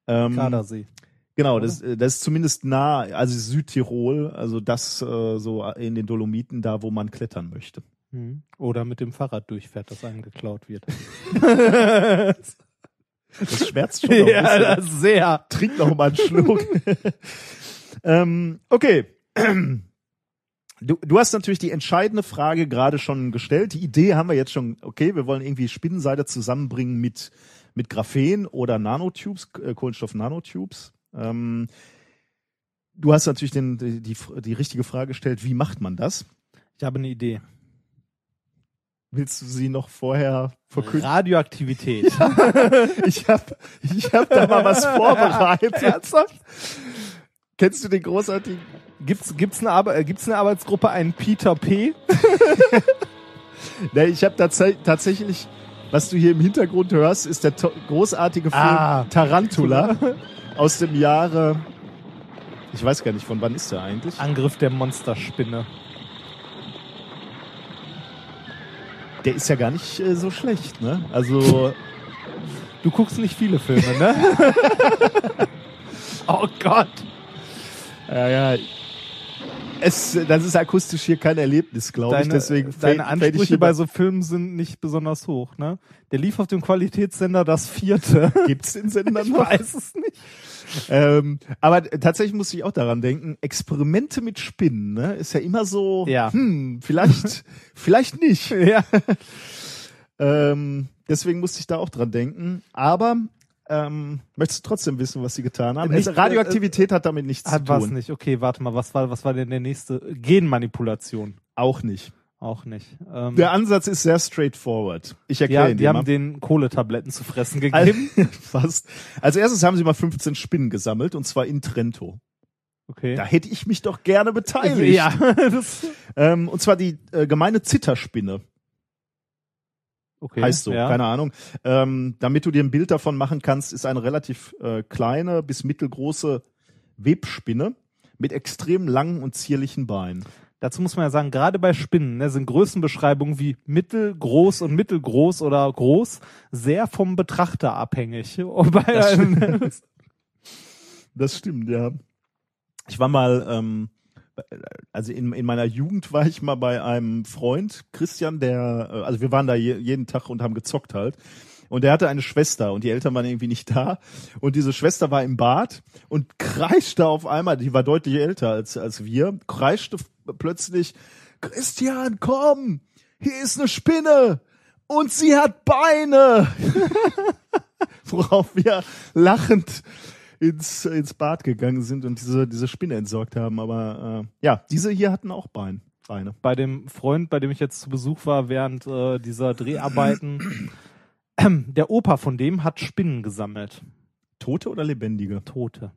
ähm, Gardasee. Genau, das, äh, das ist zumindest nah, also Südtirol, also das äh, so in den Dolomiten, da wo man klettern möchte. Mhm. Oder mit dem Fahrrad durchfährt, das einem geklaut wird. [laughs] Das schmerzt schon [laughs] bisschen. das sehr. Trink noch mal einen Schluck. Ähm, okay. Du, du hast natürlich die entscheidende Frage gerade schon gestellt. Die Idee haben wir jetzt schon, okay, wir wollen irgendwie Spinnenseide zusammenbringen mit, mit Graphen oder Nanotubes, äh, Kohlenstoff-Nanotubes. Ähm, du hast natürlich den, die, die, die richtige Frage gestellt, wie macht man das? Ich habe eine Idee. Willst du sie noch vorher verkünden? Radioaktivität. [laughs] Ich habe ich hab da mal was [laughs] vorbereitet. Ernsthaft? [laughs] Kennst du den großartigen? Gibt's, gibt's, eine Arbe äh, gibt's eine Arbeitsgruppe, einen Peter P? [laughs] Ne, ich habe tats tatsächlich, was du hier im Hintergrund hörst, ist der großartige Film Ah. Tarantula aus dem Jahre. Ich weiß gar nicht, von wann ist der eigentlich? Angriff der Monsterspinne. Der ist ja gar nicht äh, so schlecht, ne? Also Du guckst nicht viele Filme, ne? [laughs] oh Gott. Ja, ja. Es, das ist akustisch hier kein Erlebnis, glaube ich. Deswegen deine ich Ansprüche bei so Filmen sind nicht besonders hoch, ne? Der lief auf dem Qualitätssender das vierte. [laughs] Gibt's den Sender Ich noch? weiß es nicht. Ähm, aber tatsächlich muss ich auch daran denken, Experimente mit Spinnen, ne? Ist ja immer so, Ja. hm, vielleicht, [laughs] vielleicht nicht. Ja. Ähm, deswegen musste ich da auch dran denken. Aber ähm, möchtest du trotzdem wissen, was sie getan haben? Nicht, also Radioaktivität hat damit nichts Hat zu was tun. nicht. Okay, warte mal, was war, was war denn der nächste? Genmanipulation. Auch nicht. Auch nicht. Ähm, Der Ansatz ist sehr straightforward. Ich erkläre ja, die haben mal. den Kohletabletten zu fressen gegeben. [laughs] fast. Als erstes haben sie mal 15 Spinnen gesammelt und zwar in Trento. Okay. Da hätte ich mich doch gerne beteiligt. ja, [laughs] Ähm, und zwar die äh, gemeine Zitterspinne. Okay. heißt so, ja. keine Ahnung. Ähm, damit du dir ein Bild davon machen kannst, ist eine relativ äh, kleine bis mittelgroße Webspinne mit extrem langen und zierlichen Beinen. Dazu muss man ja sagen, gerade bei Spinnen ne, sind Größenbeschreibungen wie mittel, groß und mittelgroß oder groß sehr vom Betrachter abhängig. [laughs] Das stimmt. Das stimmt, ja. Ich war mal, ähm, also in, in meiner Jugend war ich mal bei einem Freund, Christian, der, äh, also wir waren da je, jeden Tag und haben gezockt halt. Und der hatte eine Schwester und die Eltern waren irgendwie nicht da. Und diese Schwester war im Bad und kreischte auf einmal, die war deutlich älter als, als wir, kreischte plötzlich, Christian, komm, hier ist eine Spinne und sie hat Beine. [laughs] Worauf wir lachend ins, ins Bad gegangen sind und diese, diese Spinne entsorgt haben. Aber äh, ja, diese hier hatten auch Bein, Beine. bei dem Freund, bei dem ich jetzt zu Besuch war während äh, dieser Dreharbeiten, [clears throat] der Opa von dem hat Spinnen gesammelt. Tote oder lebendige? Tote.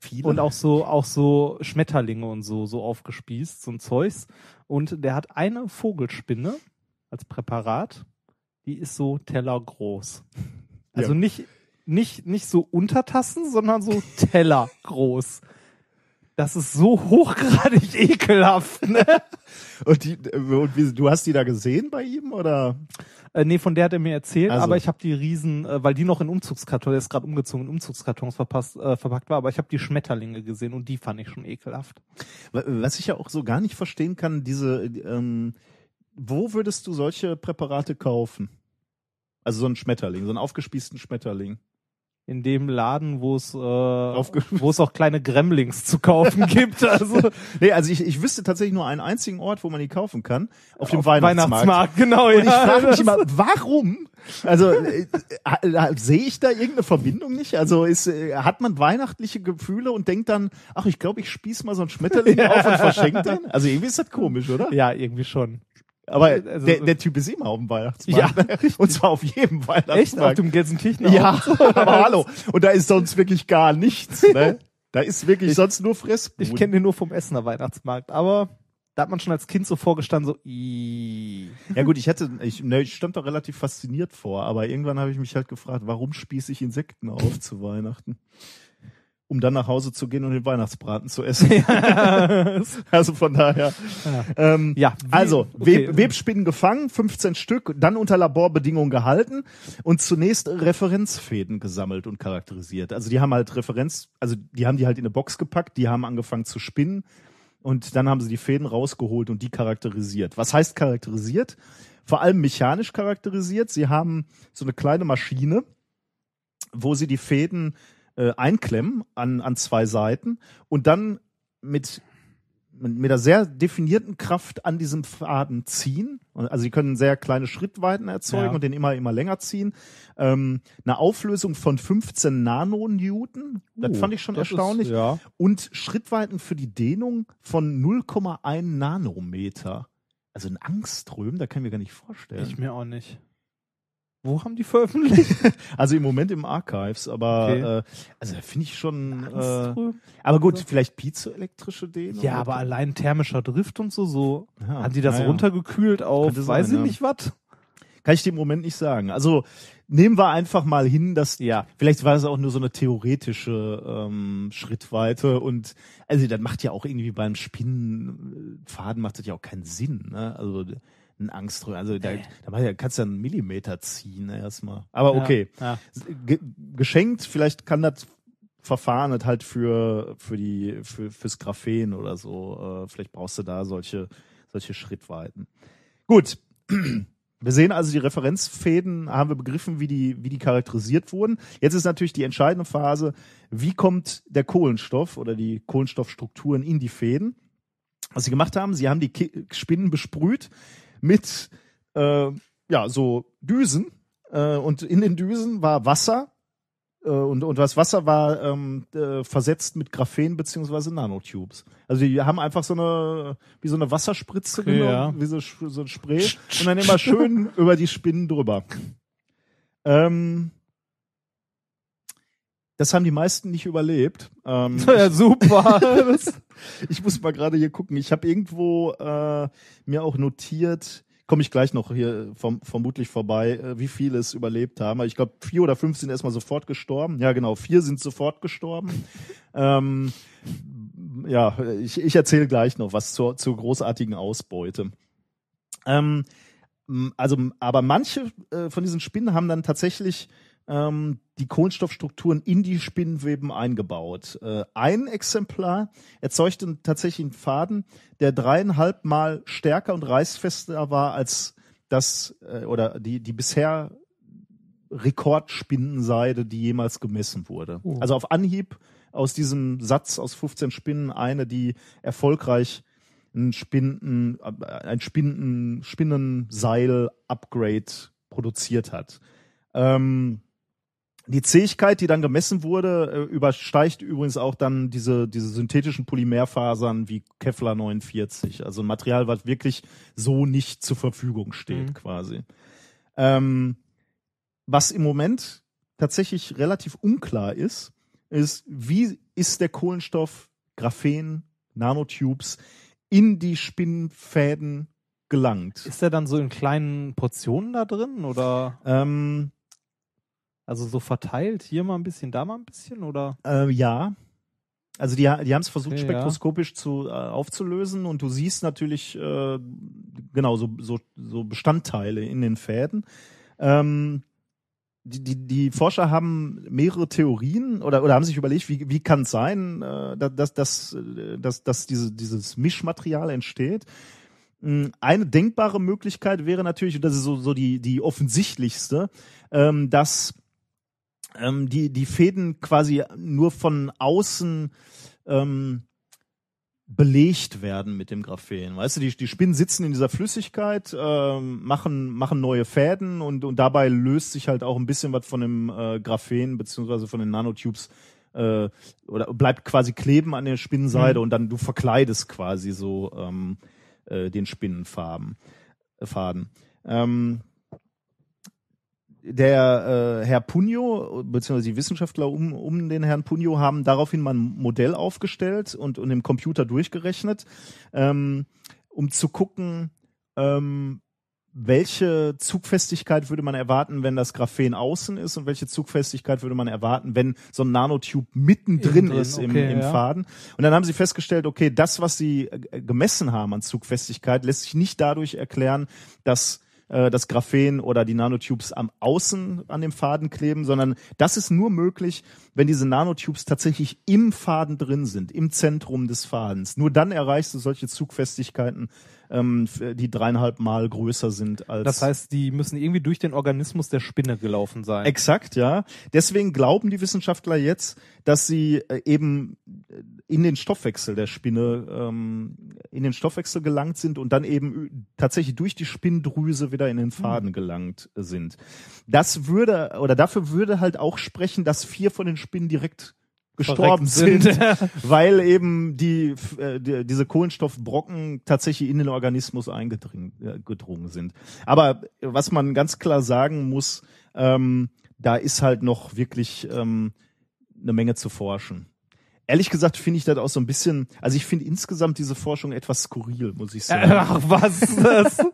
Viele. Und auch so, auch so Schmetterlinge und so, so aufgespießt, so ein Zeugs. Und der hat eine Vogelspinne als Präparat, die ist so tellergroß. Also Ja. nicht, nicht, nicht so Untertassen, sondern so tellergroß. Das ist so hochgradig [laughs] ekelhaft, ne? Und, die, und wie, du hast die da gesehen bei ihm oder? Äh, nee, von der hat er mir erzählt, Also. aber ich habe die Riesen, äh, weil die noch in Umzugskartons, der ist gerade umgezogen, in Umzugskartons verpasst, äh, verpackt war, aber ich habe die Schmetterlinge gesehen und die fand ich schon ekelhaft. Was ich ja auch so gar nicht verstehen kann, diese, ähm, wo würdest du solche Präparate kaufen? Also so einen Schmetterling, so einen aufgespießten Schmetterling. In dem Laden, wo es äh, wo es auch kleine Gremlings zu kaufen [laughs] gibt, also Nee, also ich, ich wüsste tatsächlich nur einen einzigen Ort, wo man die kaufen kann. Auf dem auf Weihnachtsmarkt. genau, Und ich ja. frage mich [laughs] immer, warum? Also äh, äh, sehe ich da irgendeine Verbindung nicht? Also ist, äh, hat man weihnachtliche Gefühle und denkt dann, ach, ich glaube, ich spieß mal so einen Schmetterling [laughs] auf und verschenke den? Also irgendwie ist das komisch, oder? Ja, irgendwie schon. Aber also- der, der Typ ist immer auf dem Weihnachtsmarkt. Ja, und zwar auf jedem Echt? Auf Weihnachtsmarkt. dem Gelsenkirchener? ja, [laughs] aber hallo. Und da ist sonst wirklich gar nichts. Ne? Da ist wirklich sonst nur Fressbuden. Ich kenne den nur vom Essener Weihnachtsmarkt, aber da hat man schon als Kind so vorgestanden, so, "Ih." Ja gut, ich hätte, ich, ne, ich stand da relativ fasziniert vor, aber irgendwann habe ich mich halt gefragt, warum spieße ich Insekten auf zu Weihnachten? Um dann nach Hause zu gehen und den Weihnachtsbraten zu essen. [laughs] also von daher. Ähm, Ja, also, okay. Web, Webspinnen gefangen, 15 Stück, dann unter Laborbedingungen gehalten und zunächst Referenzfäden gesammelt und charakterisiert. Also die haben halt Referenz, also die haben die halt in eine Box gepackt, die haben angefangen zu spinnen und dann haben sie die Fäden rausgeholt und die charakterisiert. Was heißt charakterisiert? Vor allem mechanisch charakterisiert. Sie haben so eine kleine Maschine, wo sie die Fäden äh, einklemmen an, an zwei Seiten und dann mit, mit, einer sehr definierten Kraft an diesem Faden ziehen. Also sie können sehr kleine Schrittweiten erzeugen Ja. und den immer, immer länger ziehen. Ähm, eine Auflösung von 15 Nanonewton. Das Uh, fand ich schon das erstaunlich. Ist, ja. Und Schrittweiten für die Dehnung von 0,1 Nanometer. Also ein Angström, da kann ich mir gar nicht vorstellen. Ich mir auch nicht. Wo haben die veröffentlicht? [laughs] also im Moment im Archives, aber Okay. äh, also da finde ich schon. Äh, aber gut, vielleicht piezoelektrische Dehnung. ja, aber allein thermischer Drift und so, so. Ja, haben die das ja, runtergekühlt auf, sein, weiß ich ja. nicht was? Kann ich dir im Moment nicht sagen. Also nehmen wir einfach mal hin, dass Ja. vielleicht war es auch nur so eine theoretische ähm, Schrittweite und also das macht ja auch irgendwie beim Spinnenfaden macht das ja auch keinen Sinn. Ne? Also ein Angström, also da, da ja- kannst du ja einen Millimeter ziehen erstmal. Aber okay, Ja. Ge geschenkt, vielleicht kann das Verfahren halt für für die für fürs Graphen oder so. Äh, vielleicht brauchst du da solche solche Schrittweiten. Gut. [clears throat] Wir sehen also die Referenzfäden, haben wir begriffen, wie die, wie die charakterisiert wurden. Jetzt ist natürlich die entscheidende Phase, wie kommt der Kohlenstoff oder die Kohlenstoffstrukturen in die Fäden? Was sie gemacht haben, sie haben die Spinnen besprüht mit äh, ja so Düsen äh, und in den Düsen war Wasser äh, und, und das Wasser war ähm, äh, versetzt mit Graphen beziehungsweise Nanotubes. Also die haben einfach so eine wie so eine Wasserspritze Okay, genommen, ja. wie so, so ein Spray und dann immer schön [laughs] über die Spinnen drüber. Ähm, das haben die meisten nicht überlebt. Ähm, [laughs] ja, super. [laughs] Ich muss mal gerade hier gucken. Ich habe irgendwo äh, mir auch notiert, komme ich gleich noch hier vom, vermutlich vorbei, äh, wie viele es überlebt haben. Ich glaube, vier oder fünf sind erstmal sofort gestorben. Ja, genau, vier sind sofort gestorben. [laughs] ähm, ja, ich, ich erzähle gleich noch was zur, zur großartigen Ausbeute. Ähm, also, aber manche äh, von diesen Spinnen haben dann tatsächlich ähm, die Kohlenstoffstrukturen in die Spinnenweben eingebaut. Äh, ein Exemplar erzeugte tatsächlich einen Faden, der dreieinhalb Mal stärker und reißfester war als das äh, oder die, die bisher Rekordspinnenseide, die jemals gemessen wurde. Oh. Also auf Anhieb aus diesem Satz aus 15 Spinnen eine, die erfolgreich ein Spinnen, äh, ein Spinnen, Spinnenseil-Upgrade produziert hat. Ähm, die Zähigkeit, die dann gemessen wurde, äh, übersteigt übrigens auch dann diese, diese synthetischen Polymerfasern wie Kevlar 49. Also ein Material, was wirklich so nicht zur Verfügung steht, Mhm. quasi. Ähm, was im Moment tatsächlich relativ unklar ist, ist, wie ist der Kohlenstoff, Graphen, Nanotubes in die Spinnfäden gelangt? Ist der dann so in kleinen Portionen da drin oder Ähm, also so verteilt? Hier mal ein bisschen, da mal ein bisschen oder? Äh, ja. Also die, die haben es versucht, Okay, spektroskopisch zu, äh, aufzulösen und du siehst natürlich äh, genau so, so, so Bestandteile in den Fäden. Ähm, die, die, die Forscher haben mehrere Theorien oder, oder haben sich überlegt, wie, wie kann es sein, äh, dass, dass, äh, dass, dass diese, dieses Mischmaterial entsteht. Mm, Eine denkbare Möglichkeit wäre natürlich, und das ist so, so die, die offensichtlichste, ähm, dass ähm, die, die Fäden quasi nur von außen ähm, belegt werden mit dem Graphen. Weißt du, die, die Spinnen sitzen in dieser Flüssigkeit, ähm, machen, machen neue Fäden und, und dabei löst sich halt auch ein bisschen was von dem äh, Graphen beziehungsweise von den Nanotubes äh, oder bleibt quasi kleben an der Spinnenseite und dann du verkleidest quasi so ähm, äh, den Spinnenfarben, äh, Faden. Ähm, der äh, Herr Punjo, beziehungsweise die Wissenschaftler um, um den Herrn Punjo haben daraufhin mal ein Modell aufgestellt und, und im Computer durchgerechnet, ähm, um zu gucken, ähm, welche Zugfestigkeit würde man erwarten, wenn das Graphen außen ist und welche Zugfestigkeit würde man erwarten, wenn so ein Nanotube mittendrin Innen ist im, okay, im ja. Faden. Und dann haben sie festgestellt, okay, das, was sie äh, gemessen haben an Zugfestigkeit, lässt sich nicht dadurch erklären, dass äh, das Graphen oder die Nanotubes am Außen an dem Faden kleben, sondern das ist nur möglich, wenn diese Nanotubes tatsächlich im Faden drin sind, im Zentrum des Fadens. Nur dann erreichst du solche Zugfestigkeiten, ähm, die dreieinhalb Mal größer sind als Das heißt, die müssen irgendwie durch den Organismus der Spinne gelaufen sein. Exakt, ja. Deswegen glauben die Wissenschaftler jetzt, dass sie äh, eben äh, in den Stoffwechsel der Spinne, ähm, in den Stoffwechsel gelangt sind und dann eben tatsächlich durch die Spinndrüse wieder in den Faden gelangt äh, sind. Das würde, oder dafür würde halt auch sprechen, dass vier von den Spinnen direkt gestorben sind, sind. [laughs] weil eben die, äh, die diese Kohlenstoffbrocken tatsächlich in den Organismus eingedrungen äh, sind. Aber was man ganz klar sagen muss, ähm, da ist halt noch wirklich ähm, eine Menge zu forschen. Ehrlich gesagt finde ich das auch so ein bisschen, also ich finde insgesamt diese Forschung etwas skurril, muss ich sagen. Ach, was ist das? [laughs]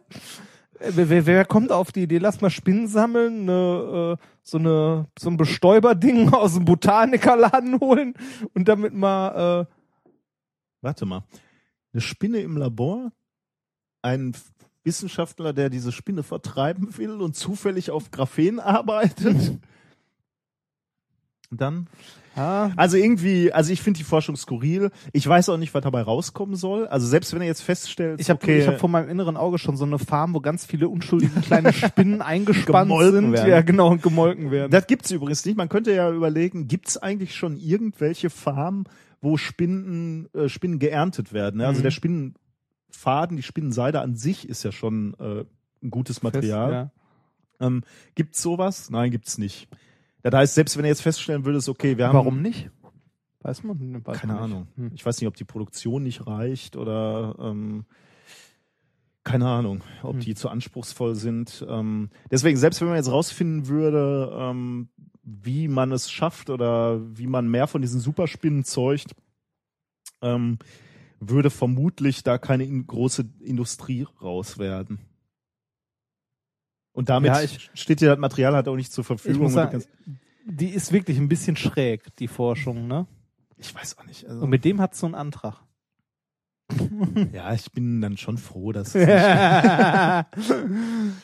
Wer, wer, wer kommt auf die Idee, lass mal Spinnen sammeln, eine, äh, so eine so ein Bestäuberding [laughs] aus dem Botanikerladen holen und damit mal äh, Warte mal. Eine Spinne im Labor? Ein Wissenschaftler, der diese Spinne vertreiben will und zufällig auf Graphen arbeitet? [laughs] Dann? Ja, Also irgendwie, also ich finde die Forschung skurril. Ich weiß auch nicht, was dabei rauskommen soll. Also selbst wenn er jetzt feststellt, ich habe okay, ich hab vor meinem inneren Auge schon so eine Farm, wo ganz viele unschuldige kleine [laughs] Spinnen eingespannt sind. werden. Ja, genau, und gemolken werden. das gibt's übrigens nicht. Man könnte ja überlegen, gibt's eigentlich schon irgendwelche Farmen, wo Spinnen, äh, Spinnen geerntet werden? ne? Also Mhm. der Spinnenfaden, die Spinnenseide an sich ist ja schon äh, ein gutes Material. Ja. Ähm, gibt's sowas? Nein, gibt's nicht. Das heißt, selbst wenn er jetzt feststellen würde, ist okay, wir haben. Warum nicht? Weiß man? Weiß Keine man. Ahnung. Hm. Ich weiß nicht, ob die Produktion nicht reicht oder ähm, keine Ahnung, ob Hm. die zu anspruchsvoll sind. Ähm, deswegen, selbst wenn man jetzt rausfinden würde, ähm, wie man es schafft oder wie man mehr von diesen Superspinnen zeugt, ähm, würde vermutlich da keine in große Industrie raus werden. Und damit Ja, ich- steht dir das Material halt auch nicht zur Verfügung. sagen, die ist wirklich ein bisschen schräg, die Forschung, ne? Ich weiß auch nicht. Also, Und mit dem hat so einen Antrag. [laughs] ja, ich bin dann schon froh, dass. [laughs] ja.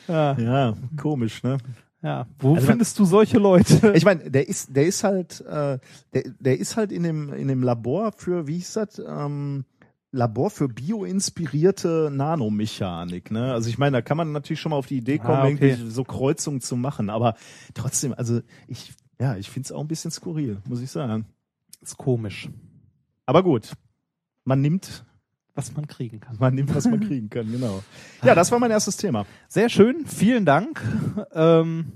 ja, komisch, ne? ja. Wo Also- findest du solche Leute? [laughs] Ich meine, der ist, der ist halt, äh, der, der ist halt in dem, in dem Labor für, wie hieß das, ähm, Labor für bioinspirierte Nanomechanik, ne? Also ich meine, da kann man natürlich schon mal auf die Idee kommen, Ah, okay. irgendwie so Kreuzungen zu machen, aber trotzdem, also ich, ja, ich find's auch ein bisschen skurril, muss ich sagen. ist komisch, Aber gut, man nimmt, was man kriegen kann. man nimmt, was man kriegen kann, genau. [laughs] Ja, das war mein erstes Thema. Sehr schön, vielen Dank. Ähm,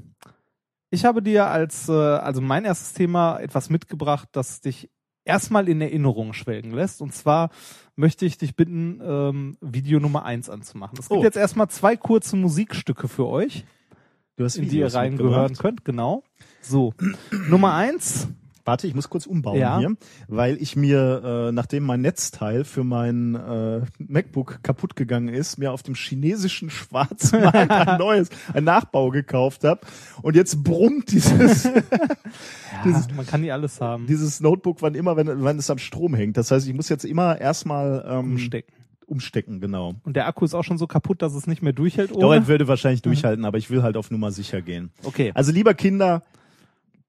ich habe dir als, äh, also mein erstes Thema etwas mitgebracht, das dich erstmal in Erinnerung schwelgen lässt. Und zwar möchte ich dich bitten, ähm, Video Nummer eins anzumachen. Es gibt Oh. jetzt erstmal zwei kurze Musikstücke für euch, in die ihr reingehören könnt. Genau. So, Nummer eins. Warte, ich muss kurz umbauen Ja. hier, weil ich mir, äh, nachdem mein Netzteil für mein äh, MacBook kaputt gegangen ist, mir auf dem chinesischen Schwarzmarkt [laughs] ein neues, ein Nachbau gekauft habe. Und jetzt brummt dieses, [laughs] [laughs] Ja, man kann nie alles haben. dieses Notebook, wann immer, wenn, wenn es am Strom hängt. Das heißt, ich muss jetzt immer erstmal ähm, Umstecken. umstecken, genau. Und der Akku ist auch schon so kaputt, dass es nicht mehr durchhält. Doch, Ohne. er würde wahrscheinlich durchhalten, aber ich will halt auf Nummer sicher gehen. Okay. Also lieber Kinder,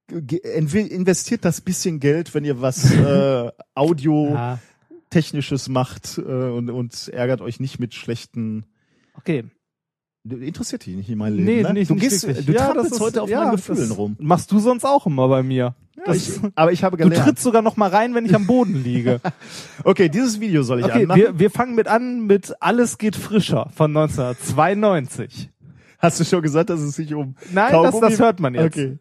investiert das bisschen Geld, wenn ihr was äh, [laughs] Audio Ja, technisches macht äh, und, und ärgert euch nicht mit schlechten. okay. Interessiert dich nicht in mein Leben. Nee, ne? nicht, du gehst, wirklich. du Ja, trampelst das ist- heute auf ja, meinen Gefühlen rum. Machst du sonst auch immer bei mir. Das, ich, aber ich habe du gelernt. trittst sogar noch mal rein, wenn ich am Boden liege. [laughs] Okay, dieses Video soll ich Okay, anmachen. wir, wir fangen mit an mit Alles geht frischer von 1992. Hast du schon gesagt, dass es sich um Nein, das, das hört man jetzt. Okay.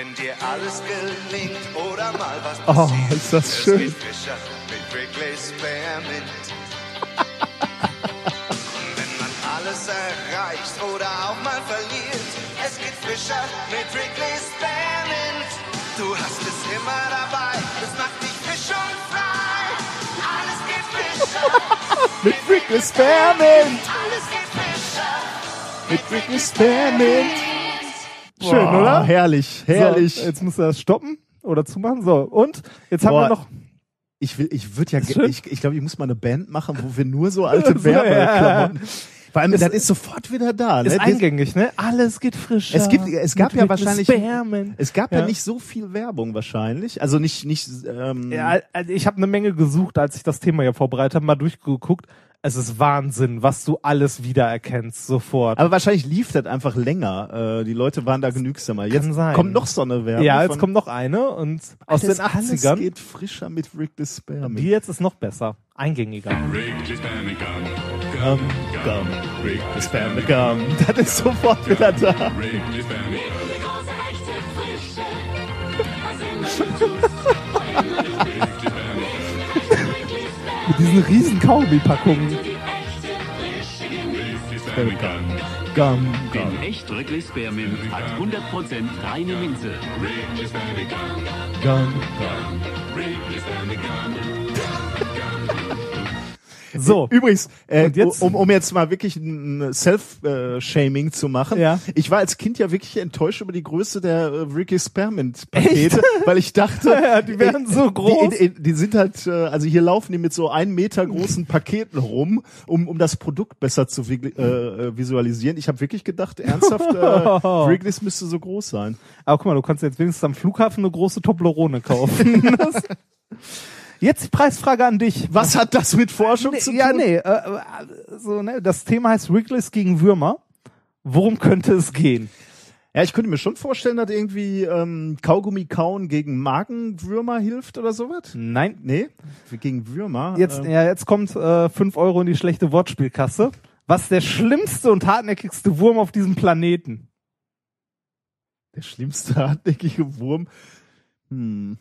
Wenn dir alles gelingt oder mal was Oh, passiert, ist das es schön. geht frischer mit Wrigley Spearmint. [laughs] Wenn man alles erreicht oder auch mal verliert, es geht frischer mit Wrigley Spearmint. Du hast es immer dabei, es macht dich frisch und frei. Alles geht frischer [laughs] Mit Wrigley Spearmint. alles geht frischer Mit Wrigley Spearmint. Schön, Boah, oder? Herrlich, herrlich. So, jetzt musst du das stoppen oder zumachen. So, und jetzt haben Boah, wir noch. Ich will, ich würde ja, ich, ich glaube, ich muss mal eine Band machen, wo wir nur so alte [laughs] Werbeklamotten. Vor allem, Ist- das ist sofort wieder da. Ist ne? eingängig, ne? Alles geht frischer. Es gibt, es gab ja wahrscheinlich, Spearmint. es gab ja. Ja. nicht so viel Werbung wahrscheinlich. Also nicht, nicht, ähm, Ja, also ich habe eine Menge gesucht, als ich das Thema hier vorbereitet habe, mal durchgeguckt. Es ist Wahnsinn, was du alles wiedererkennst sofort. aber wahrscheinlich lief das einfach länger. Äh, die Leute waren da genügsamer. Jetzt sein. kommt noch so eine Werbung. ja, jetzt kommt noch eine und aus alles, den 80ern. Alles geht frischer mit Wrigley Spearmint. Die jetzt ist noch besser, eingängiger. Wrigley Spearmint Gum. Gum, Gum, Wrigley Spearmint Gum. Das ist sofort wieder da. Wrigley Spearmint. [laughs] Mit diesen riesen Kaugummi-Packungen. Gum. Gum, Gum. Echt Wrigley Spearmint hat 100% reine Minze. Gum. Gum, So, Übrigens, äh, jetzt? um, um jetzt mal wirklich ein Self-Shaming zu machen, Ja. ich war als Kind ja wirklich enttäuscht über die Größe der äh, Ricky Spearmint-Pakete, [laughs] weil ich dachte, [laughs] Ja, die wären so äh, groß. Die, die, die sind halt, äh, also hier laufen die mit so einen Meter großen Paketen rum, um, um das Produkt besser zu äh, äh, visualisieren. Ich habe wirklich gedacht, ernsthaft, äh, [laughs] Wrigley's müsste so groß sein. aber guck mal, du kannst jetzt wenigstens am Flughafen eine große Toblerone kaufen. Jetzt die Preisfrage an dich. Was hat das mit Forschung Nee, zu tun? ja, nee, äh, äh, so, ne, das Thema heißt Wrigley's gegen Würmer. Worum könnte es gehen? Ja, ich könnte mir schon vorstellen, dass irgendwie ähm, Kaugummi kauen gegen Magenwürmer hilft oder sowas. Nein. Nee, gegen Würmer. Jetzt, äh, ja, jetzt kommt äh, 5 Euro in die schlechte Wortspielkasse. Was der schlimmste und hartnäckigste Wurm auf diesem Planeten? der schlimmste hartnäckige Wurm. Hm.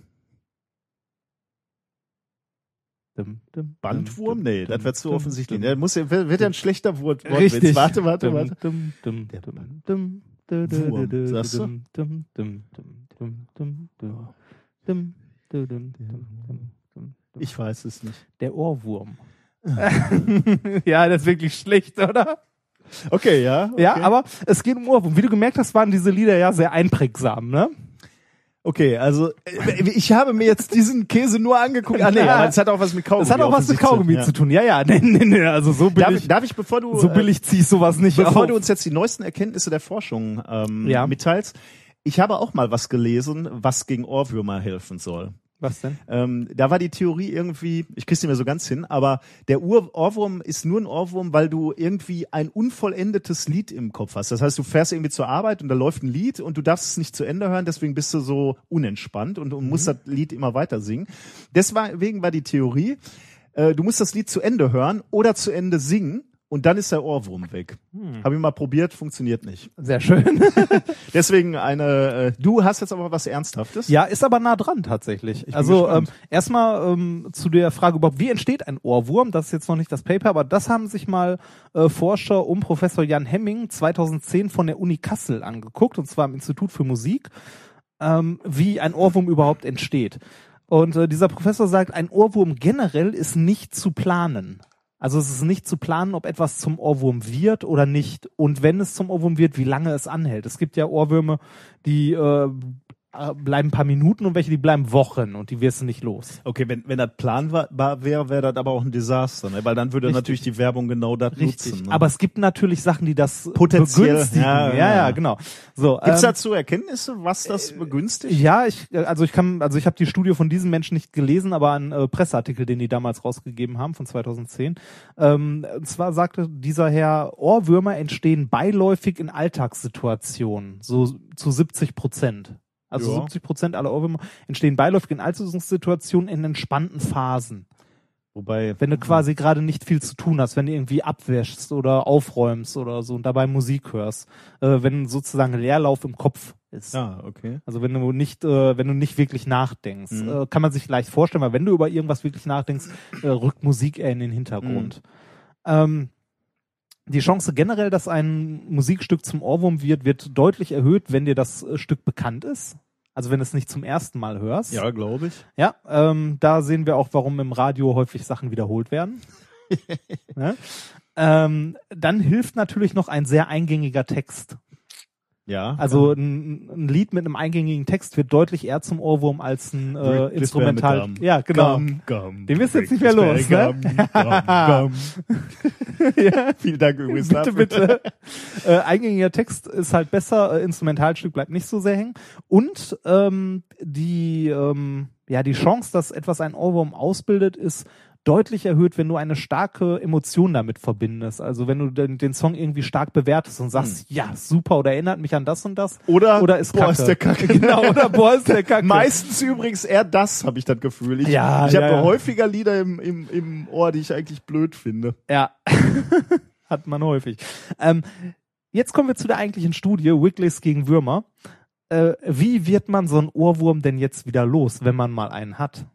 Dum, dum, Bandwurm? Nee, das wird zu offensichtlich. Dum, muss, ja, wird ja ein schlechter Wort. Warte, warte, warte. Dum, dum, dum, Wurm, sagst ich weiß es nicht. Der Ohrwurm. ja, das ist wirklich schlecht, oder? Okay, ja. Okay. Ja, aber es geht um Ohrwurm. Wie du gemerkt hast, waren diese Lieder ja sehr einprägsam, ne? Okay, also äh, ich habe mir jetzt diesen Käse nur angeguckt. Ah nee, Ja. aber es hat auch was mit Kaugummi. Das hat auch was mit Kaugummi ja. zu tun. Ja, ja, [laughs] nee, nee, nee, also so Darf, billig, ich- darf ich, bevor du so äh, billig zieh ich sowas nicht Bevor auf. du uns jetzt die neuesten Erkenntnisse der Forschung ähm, Ja. mitteilst, ich habe auch mal was gelesen, was gegen Ohrwürmer helfen soll. Was denn? Ähm, da war die Theorie irgendwie, ich krieg's nicht mehr so ganz hin, aber der Ur Ohrwurm ist nur ein Ohrwurm, weil du irgendwie ein unvollendetes Lied im Kopf hast. Das heißt, du fährst irgendwie zur Arbeit und da läuft ein Lied und du darfst es nicht zu Ende hören, deswegen bist du so unentspannt und, und musst das Lied immer weiter singen. Deswegen war die Theorie, äh, du musst das Lied zu Ende hören oder zu Ende singen und dann ist der Ohrwurm weg. Habe ich mal probiert, funktioniert nicht. Sehr schön. [laughs] Deswegen eine, äh, du hast jetzt aber was Ernsthaftes. Ja, ist aber nah dran tatsächlich. bin Also ähm, erstmal ähm, zu der Frage überhaupt, wie entsteht ein Ohrwurm? Das ist jetzt noch nicht das Paper, aber das haben sich mal äh, Forscher um Professor Jan Hemming 2010 von der Uni Kassel angeguckt, und zwar im Institut für Musik, ähm, wie ein Ohrwurm überhaupt entsteht. Und äh, dieser Professor sagt, ein Ohrwurm generell ist nicht zu planen. Also es ist nicht zu planen, ob etwas zum Ohrwurm wird oder nicht. Und wenn es zum Ohrwurm wird, wie lange es anhält. Es gibt ja Ohrwürme, die äh, bleiben ein paar Minuten und welche, die bleiben Wochen und die wirst du nicht los. Okay, wenn, wenn das planbar wäre, wäre das aber auch ein Desaster, ne? weil dann würde Richtig. natürlich die Werbung genau das nutzen. Ne? Aber es gibt natürlich Sachen, die das Potenziell, begünstigen. ja, Ja, ja, genau. So, Gibt's ähm, dazu Erkenntnisse, was das begünstigt? Ja, ich äh, also ich kann also ich habe die Studie von diesem Menschen nicht gelesen, aber einen äh, Presseartikel, den die damals rausgegeben haben von 2010. Ähm, und zwar sagte dieser Herr, Ohrwürmer entstehen beiläufig in Alltagssituationen, so zu 70 Prozent. Also Ja. 70 Prozent aller Ohrwürmer entstehen beiläufig in Alltagssituationen in entspannten Phasen. Wobei, Wenn du quasi gerade nicht viel zu tun hast, wenn du irgendwie abwäschst oder aufräumst oder so und dabei Musik hörst, äh, wenn sozusagen Leerlauf im Kopf ist. ja, okay. Also wenn du nicht, äh, wenn du nicht wirklich nachdenkst, Mhm. äh, kann man sich leicht vorstellen, weil wenn du über irgendwas wirklich nachdenkst, äh, rückt Musik eher in den Hintergrund. Ähm, die Chance generell, dass ein Musikstück zum Ohrwurm wird, wird deutlich erhöht, wenn dir das äh, Stück bekannt ist. Also wenn du es nicht zum ersten Mal hörst. Ja, glaube ich. Ja, ähm, da sehen wir auch, warum im Radio häufig Sachen wiederholt werden. ja? [laughs] ähm, dann hilft natürlich noch ein sehr eingängiger Text. Ja. Also ein, ein Lied mit einem eingängigen Text wird deutlich eher zum Ohrwurm als ein äh, Instrumental. Ja, genau. Gum, gum, Den wirst jetzt nicht mehr los, ne? Gum, gum, gum. [laughs] ja. Vielen Dank übrigens Bitte, bitte. äh, eingängiger Text ist halt besser, äh, Instrumentalstück bleibt nicht so sehr hängen. Und ähm, die, ähm, ja, die Chance, dass etwas ein Ohrwurm ausbildet, ist deutlich erhöht, wenn du eine starke Emotion damit verbindest. Also wenn du den, den Song irgendwie stark bewertest und sagst, ja, super, oder erinnert mich an das und das. Oder, oder ist boah, Kacke. ist der Kacke. [laughs] Genau, oder boah, ist der Kacke. Meistens übrigens eher das, habe ich das Gefühl. Ich, Ja, ich ja, habe ja. häufiger Lieder im, im, im Ohr, die ich eigentlich blöd finde. Ja, [laughs] hat man häufig. Ähm, jetzt kommen wir zu der eigentlichen Studie, Wiggles gegen Würmer. Äh, wie wird man so einen Ohrwurm denn jetzt wieder los, wenn man mal einen hat?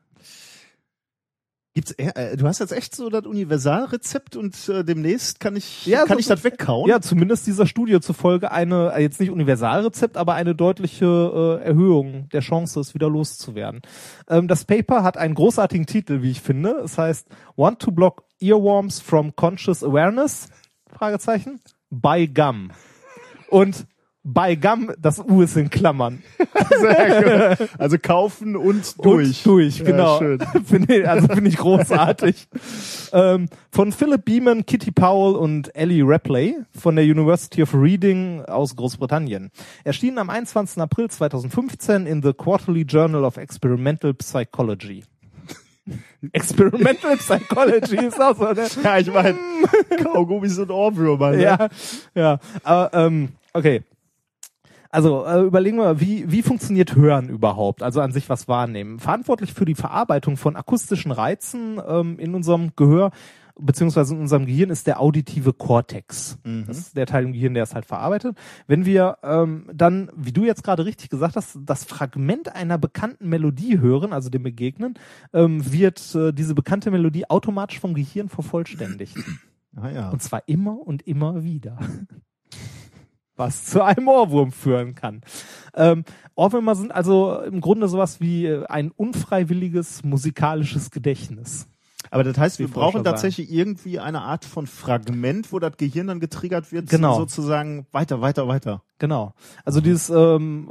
Gibt's eher, äh, du hast jetzt echt so das Universalrezept und äh, demnächst kann ich Ja, kann so- ich das wegkauen? Ja, zumindest dieser Studie zufolge eine, äh, jetzt nicht Universalrezept, aber eine deutliche äh, Erhöhung der Chance, es wieder loszuwerden. Ähm, das Paper hat einen großartigen Titel, wie ich finde. Es heißt Want to block earworms from conscious awareness? Fragezeichen. By gum. Und by gum, das U ist in Klammern. [laughs] Sehr gut. Also kaufen und durch. Und durch, Ja, genau. schön. [laughs] finde ich, also finde ich großartig. [laughs] ähm, von Philip Beeman, Kitty Powell und Ellie Rapley von der University of Reading aus Großbritannien. Erschienen am 21. April 2015 in The Quarterly Journal of Experimental Psychology. Experimental Psychology ist auch so, ne? Ja, ich meine, Kaugummis und Ohrwürmer. Ne? Ja, ja. Aber, ähm, okay. Also äh, überlegen wir, mal, wie, wie funktioniert Hören überhaupt? Also an sich was wahrnehmen. Verantwortlich für die Verarbeitung von akustischen Reizen ähm, in unserem Gehör beziehungsweise in unserem Gehirn ist der auditive Kortex. Das ist der Teil im Gehirn, der es halt verarbeitet. Wenn wir ähm, dann, wie du jetzt gerade richtig gesagt hast, das Fragment einer bekannten Melodie hören, also dem begegnen, ähm, wird äh, diese bekannte Melodie automatisch vom Gehirn vervollständigt. Ah, ja. Und zwar immer und immer wieder. Was zu einem Ohrwurm führen kann. Ähm, Ohrwürmer sind also im Grunde sowas wie äh, ein unfreiwilliges musikalisches Gedächtnis. Aber das heißt, wir brauchen tatsächlich irgendwie eine Art von Fragment, wo das Gehirn dann getriggert wird, Genau. sozusagen weiter, weiter, weiter. Genau. Also dieses ähm,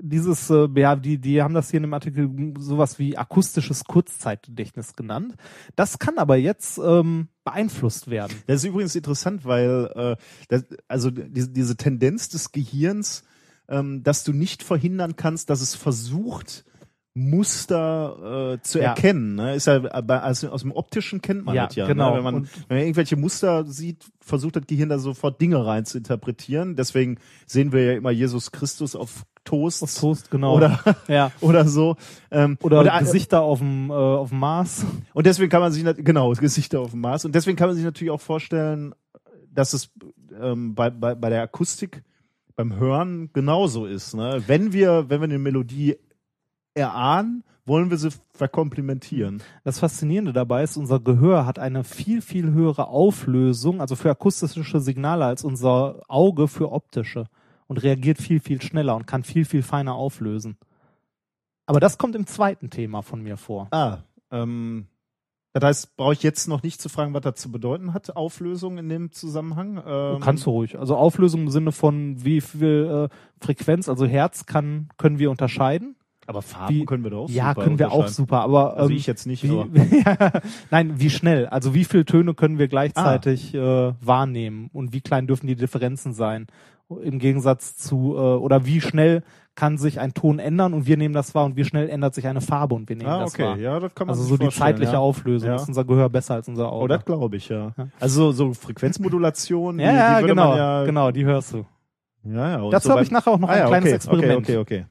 dieses, äh, ja, die, die haben das hier in dem Artikel sowas wie akustisches Kurzzeitgedächtnis genannt. Das kann aber jetzt ähm, beeinflusst werden. Das ist übrigens interessant, weil äh, das, also diese, diese Tendenz des Gehirns, ähm, dass du nicht verhindern kannst, dass es versucht, Muster äh, zu Ja. erkennen. Ne? Ist ja also aus dem optischen kennt man Ja, das ja. genau. Ne? Wenn, man, Und- wenn man irgendwelche Muster sieht, versucht das Gehirn da sofort Dinge rein zu interpretieren. Deswegen sehen wir ja immer Jesus Christus auf Toast. Auf Toast, genau. Oder, [laughs] ja. [laughs] oder so. Ähm, Oder äh, Gesichter auf dem, äh, auf dem Mars. und deswegen kann man sich, genau, Gesichter auf dem Mars. Und deswegen kann man sich natürlich auch vorstellen, dass es ähm, bei, bei, bei der Akustik, beim Hören genauso ist. Ne? Wenn wir, wenn wir eine Melodie erahnen, wollen wir sie verkomplimentieren. Das Faszinierende dabei ist, unser Gehör hat eine viel, viel höhere Auflösung, also für akustische Signale als unser Auge für optische und reagiert viel, viel schneller und kann viel, viel feiner auflösen. Aber das kommt im zweiten Thema von mir vor. Ah, ähm, das heißt, brauche ich jetzt noch nicht zu fragen, was das zu bedeuten hat, Auflösung in dem Zusammenhang? Ähm, Kannst du ruhig. Also Auflösung im Sinne von wie viel äh, Frequenz, also Herz kann, können wir unterscheiden. Aber Farben Wie- können wir doch auch ja, können wir auch super, aber Also ähm, ich jetzt nicht, wie, [laughs] nein, wie schnell? Also wie viele Töne können wir gleichzeitig äh, wahrnehmen und wie klein dürfen die Differenzen sein? Im Gegensatz zu äh, oder wie schnell kann sich ein Ton ändern und wir nehmen das wahr und wie schnell ändert sich eine Farbe und wir nehmen ah, das okay, wahr? ja, das kann man Also so die zeitliche ja. Auflösung Ja. ist unser Gehör besser als unser Auge. Oh, das glaube ich, ja. Ja. Also so Frequenzmodulation, [laughs] ja, die, die genau, ja, genau, die hörst du. Ja, ja, Dazu so habe ich nachher auch noch ah, ein kleines okay, Experiment. Okay, okay, okay.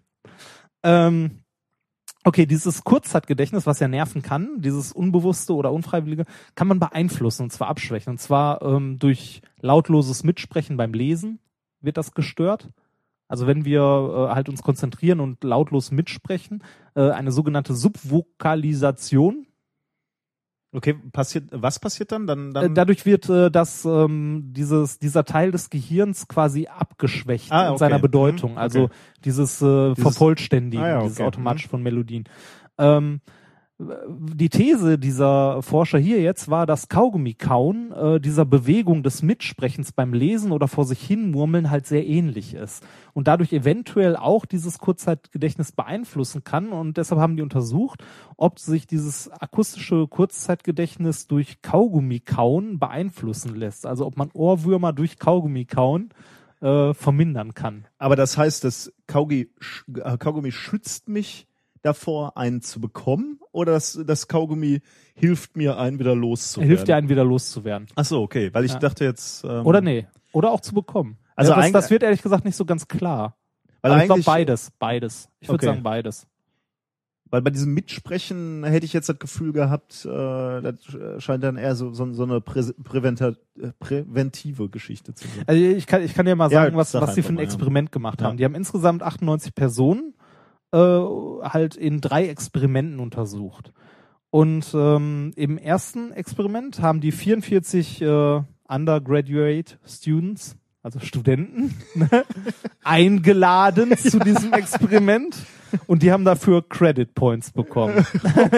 Ähm, okay, dieses Kurzzeitgedächtnis, was ja nerven kann, dieses unbewusste oder unfreiwillige, kann man beeinflussen und zwar abschwächen. Und zwar ähm, durch lautloses Mitsprechen beim Lesen wird das gestört. Also wenn wir äh, halt uns konzentrieren und lautlos mitsprechen, äh, eine sogenannte Subvokalisation. Okay, passiert, was passiert dann? Dann, Äh, dann dadurch wird äh, das, ähm, dieses, dieser Teil des Gehirns quasi abgeschwächt Ah, in okay. seiner Bedeutung. Mhm, Also okay. dieses, äh, Dieses- Vervollständigen, Ah, ja, dieses okay. Mhm. automatisch von Melodien. Ähm, die These dieser Forscher hier jetzt war, dass Kaugummi-Kauen äh, dieser Bewegung des Mitsprechens beim Lesen oder vor sich hin murmeln halt sehr ähnlich ist und dadurch eventuell auch dieses Kurzzeitgedächtnis beeinflussen kann und deshalb haben die untersucht, ob sich dieses akustische Kurzzeitgedächtnis durch Kaugummi-Kauen beeinflussen lässt, also ob man Ohrwürmer durch Kaugummi-Kauen äh, vermindern kann. aber das heißt, das Kaugummi, äh, Kaugummi schützt mich davor, einen zu bekommen, oder das, das Kaugummi hilft mir, einen wieder loszuwerden? Hilft dir einen wieder loszuwerden. Ach so, okay, weil ich Ja. dachte jetzt. Ähm, Oder nee. Oder auch zu bekommen. Also ja, das, das wird ehrlich gesagt nicht so ganz klar. Weil Aber ich glaube beides. Beides. Ich würde Okay. sagen beides. Weil bei diesem Mitsprechen hätte ich jetzt das Gefühl gehabt, äh, das scheint dann eher so, so, so eine Prä äh, präventive Geschichte zu sein. Also ich kann, ich kann dir mal Ja, sagen, was, sag was die einfach für ein mal, ja. Experiment gemacht Ja. haben. Die haben insgesamt 98 Personen äh, halt in drei Experimenten untersucht. Und ähm, im ersten Experiment haben die 44 äh, Undergraduate Students, also Studenten, [laughs] ne, eingeladen zu diesem Experiment und die haben dafür Credit Points bekommen. [laughs]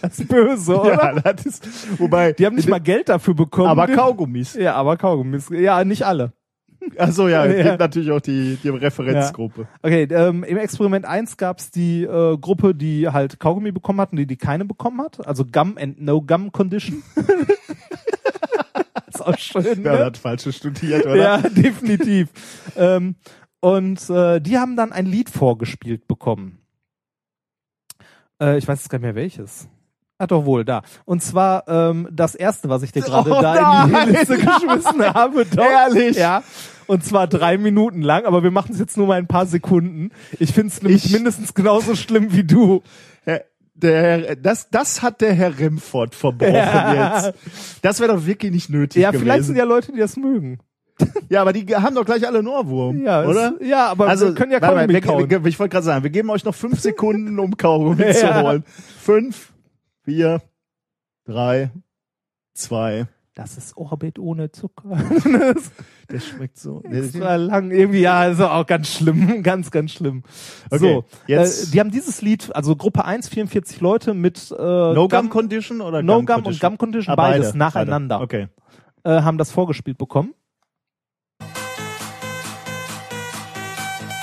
das ist böse, oder? Ja, das ist, wobei, Die haben nicht mal Geld dafür bekommen. aber Kaugummis. Ja, aber Kaugummis. Ja, nicht alle. Also ja, [laughs] es Ja. gibt natürlich auch die, die Referenzgruppe. Okay, ähm, im Experiment 1 gab's die äh, Gruppe, die halt Kaugummi bekommen hat und die, die keine bekommen hat. Also Gum and No Gum Condition. [laughs] ist auch schön, Ja, ne? hat falsche studiert, oder? Ja, [laughs] definitiv. ähm, und äh, die haben dann ein Lied vorgespielt bekommen. Äh, ich weiß jetzt gar nicht mehr welches. Ah, doch wohl, da. Und zwar ähm, das erste, was ich dir gerade Oh da in nein! die Liste geschmissen [laughs] habe. Doch. Ehrlich? Ja. Und zwar drei Minuten lang, aber wir machen es jetzt nur mal ein paar Sekunden. Ich finde es nämlich Ich- mindestens genauso schlimm wie du. Herr- Der, das, das hat der Herr Remford verbrochen Ja. jetzt. Das wäre doch wirklich nicht nötig Ja, gewesen. vielleicht sind ja Leute, die das mögen. [laughs] ja, aber die haben doch gleich alle einen Ohrwurm, Ja, oder? ja, aber also, wir können ja warte mal, Kaugummi wir, wir, ich wollte gerade sagen, wir geben euch noch fünf [laughs] Sekunden, um Kaugummi zu Ja. holen. Fünf, vier, drei, zwei. Das ist Orbit ohne Zucker. [laughs] Der schmeckt so. Das war lang irgendwie, ja, also auch ganz schlimm, ganz, ganz schlimm. Okay, so, jetzt- äh, die haben dieses Lied, also Gruppe 1, 44 Leute mit äh, No Gum Gum, Condition oder No Gum Gum und Condition? Gum Condition, Ah, beides beide, nacheinander. Beide. Okay. äh, haben das vorgespielt bekommen.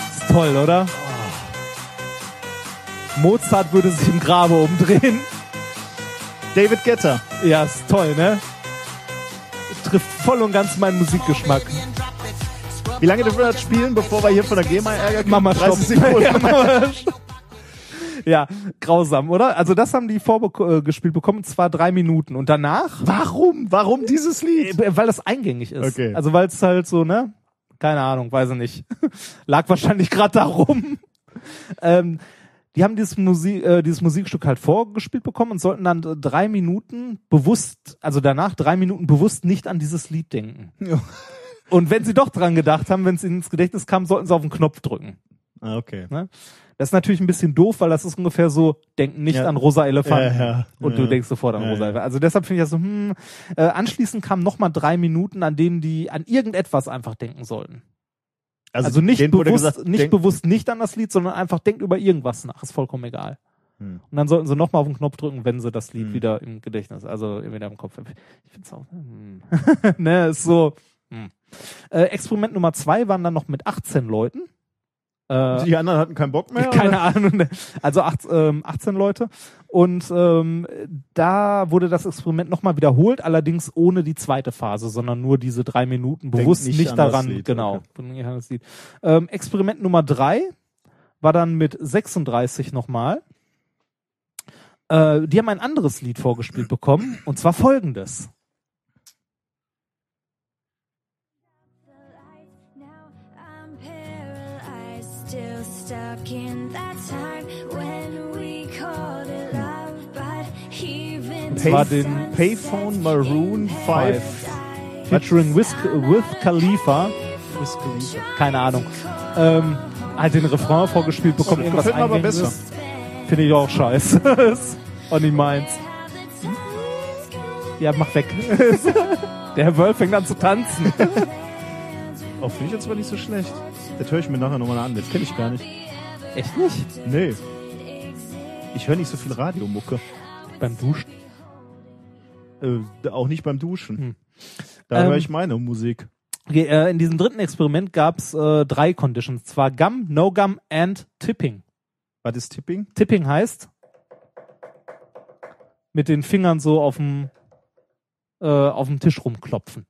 Ist toll, oder? Mozart würde sich im Grabe umdrehen. David Getter. Ja, ist toll, ne? Trifft voll und ganz meinen Musikgeschmack. Wie lange dürfen wir das spielen, bevor wir hier von der GEMA Ärger kriegen? Mama, stopp. 30 Sekunden. [laughs] Ja, Mama, ja, grausam, oder? Also das haben die vorgespielt bekommen, und zwar drei Minuten. Und danach, Warum? Warum dieses Lied? äh, weil das eingängig ist. Okay. Also weil es halt so, ne? Keine Ahnung, weiß ich nicht. [laughs] Lag wahrscheinlich gerade darum. ähm, die haben dieses, Musik, äh, dieses Musikstück halt vorgespielt bekommen und sollten dann äh, drei Minuten bewusst, also danach drei Minuten bewusst nicht an dieses Lied denken. [laughs] Ja. Und wenn sie doch dran gedacht haben, wenn es ihnen ins Gedächtnis kam, sollten sie auf den Knopf drücken. Ah, okay. Ne? Das ist natürlich ein bisschen doof, weil das ist ungefähr so, denk nicht Ja. an rosa Elefanten. Ja, ja. Und du denkst sofort an rosa. Elefanten. Also deshalb finde ich das so, hm, äh, anschließend kamen nochmal drei Minuten, an denen die an irgendetwas einfach denken sollten. Also, nicht denen wurde bewusst, gesagt, nicht bewusst nicht an das Lied, sondern einfach denkt über irgendwas nach. Ist vollkommen egal. Hm. Und dann sollten sie nochmal auf den Knopf drücken, wenn sie das Lied Hm. wieder im Gedächtnis, also wieder im Kopf. Ich finde es auch, hm. [laughs] ne, ist so. Hm. Äh, Experiment Nummer zwei waren dann noch mit 18 Leuten. Äh, Die anderen hatten keinen Bock mehr? keine Ahnung. Also acht, ähm, 18 Leute. Und ähm, da wurde das Experiment nochmal wiederholt, allerdings ohne die zweite Phase, sondern nur diese drei Minuten bewusst nicht nicht, daran. Lied, genau. okay. Ähm, Experiment Nummer drei war dann mit 36 nochmal. Äh, die haben ein anderes Lied vorgespielt bekommen, und zwar folgendes. Stuck in that time when we called it love, but even Das war den Payphone Maroon in 5. paradise. Featuring Wiz, with Khalifa. Keine Ahnung. Ähm, halt den Refrain vorgespielt bekommen, Oh, irgendwas mir aber Eingängiges. Finde ich auch scheiße. [laughs] Auch nicht meins. Ja, mach weg. [laughs] Der Herr Wölf fängt an zu tanzen. Oh, finde ich jetzt aber nicht so schlecht. Das höre ich mir nachher nochmal an. Das kenne ich gar nicht. Echt nicht? Nee. Ich höre nicht so viel Radiomucke. Beim Duschen. Äh, auch nicht beim Duschen. Hm. Da Ähm, höre ich meine Musik. Okay, äh, in diesem dritten Experiment gab's äh, drei Conditions. Zwar Gum, No Gum and Tipping. Was ist Tipping? Tipping heißt mit den Fingern so auf dem äh, auf dem Tisch rumklopfen.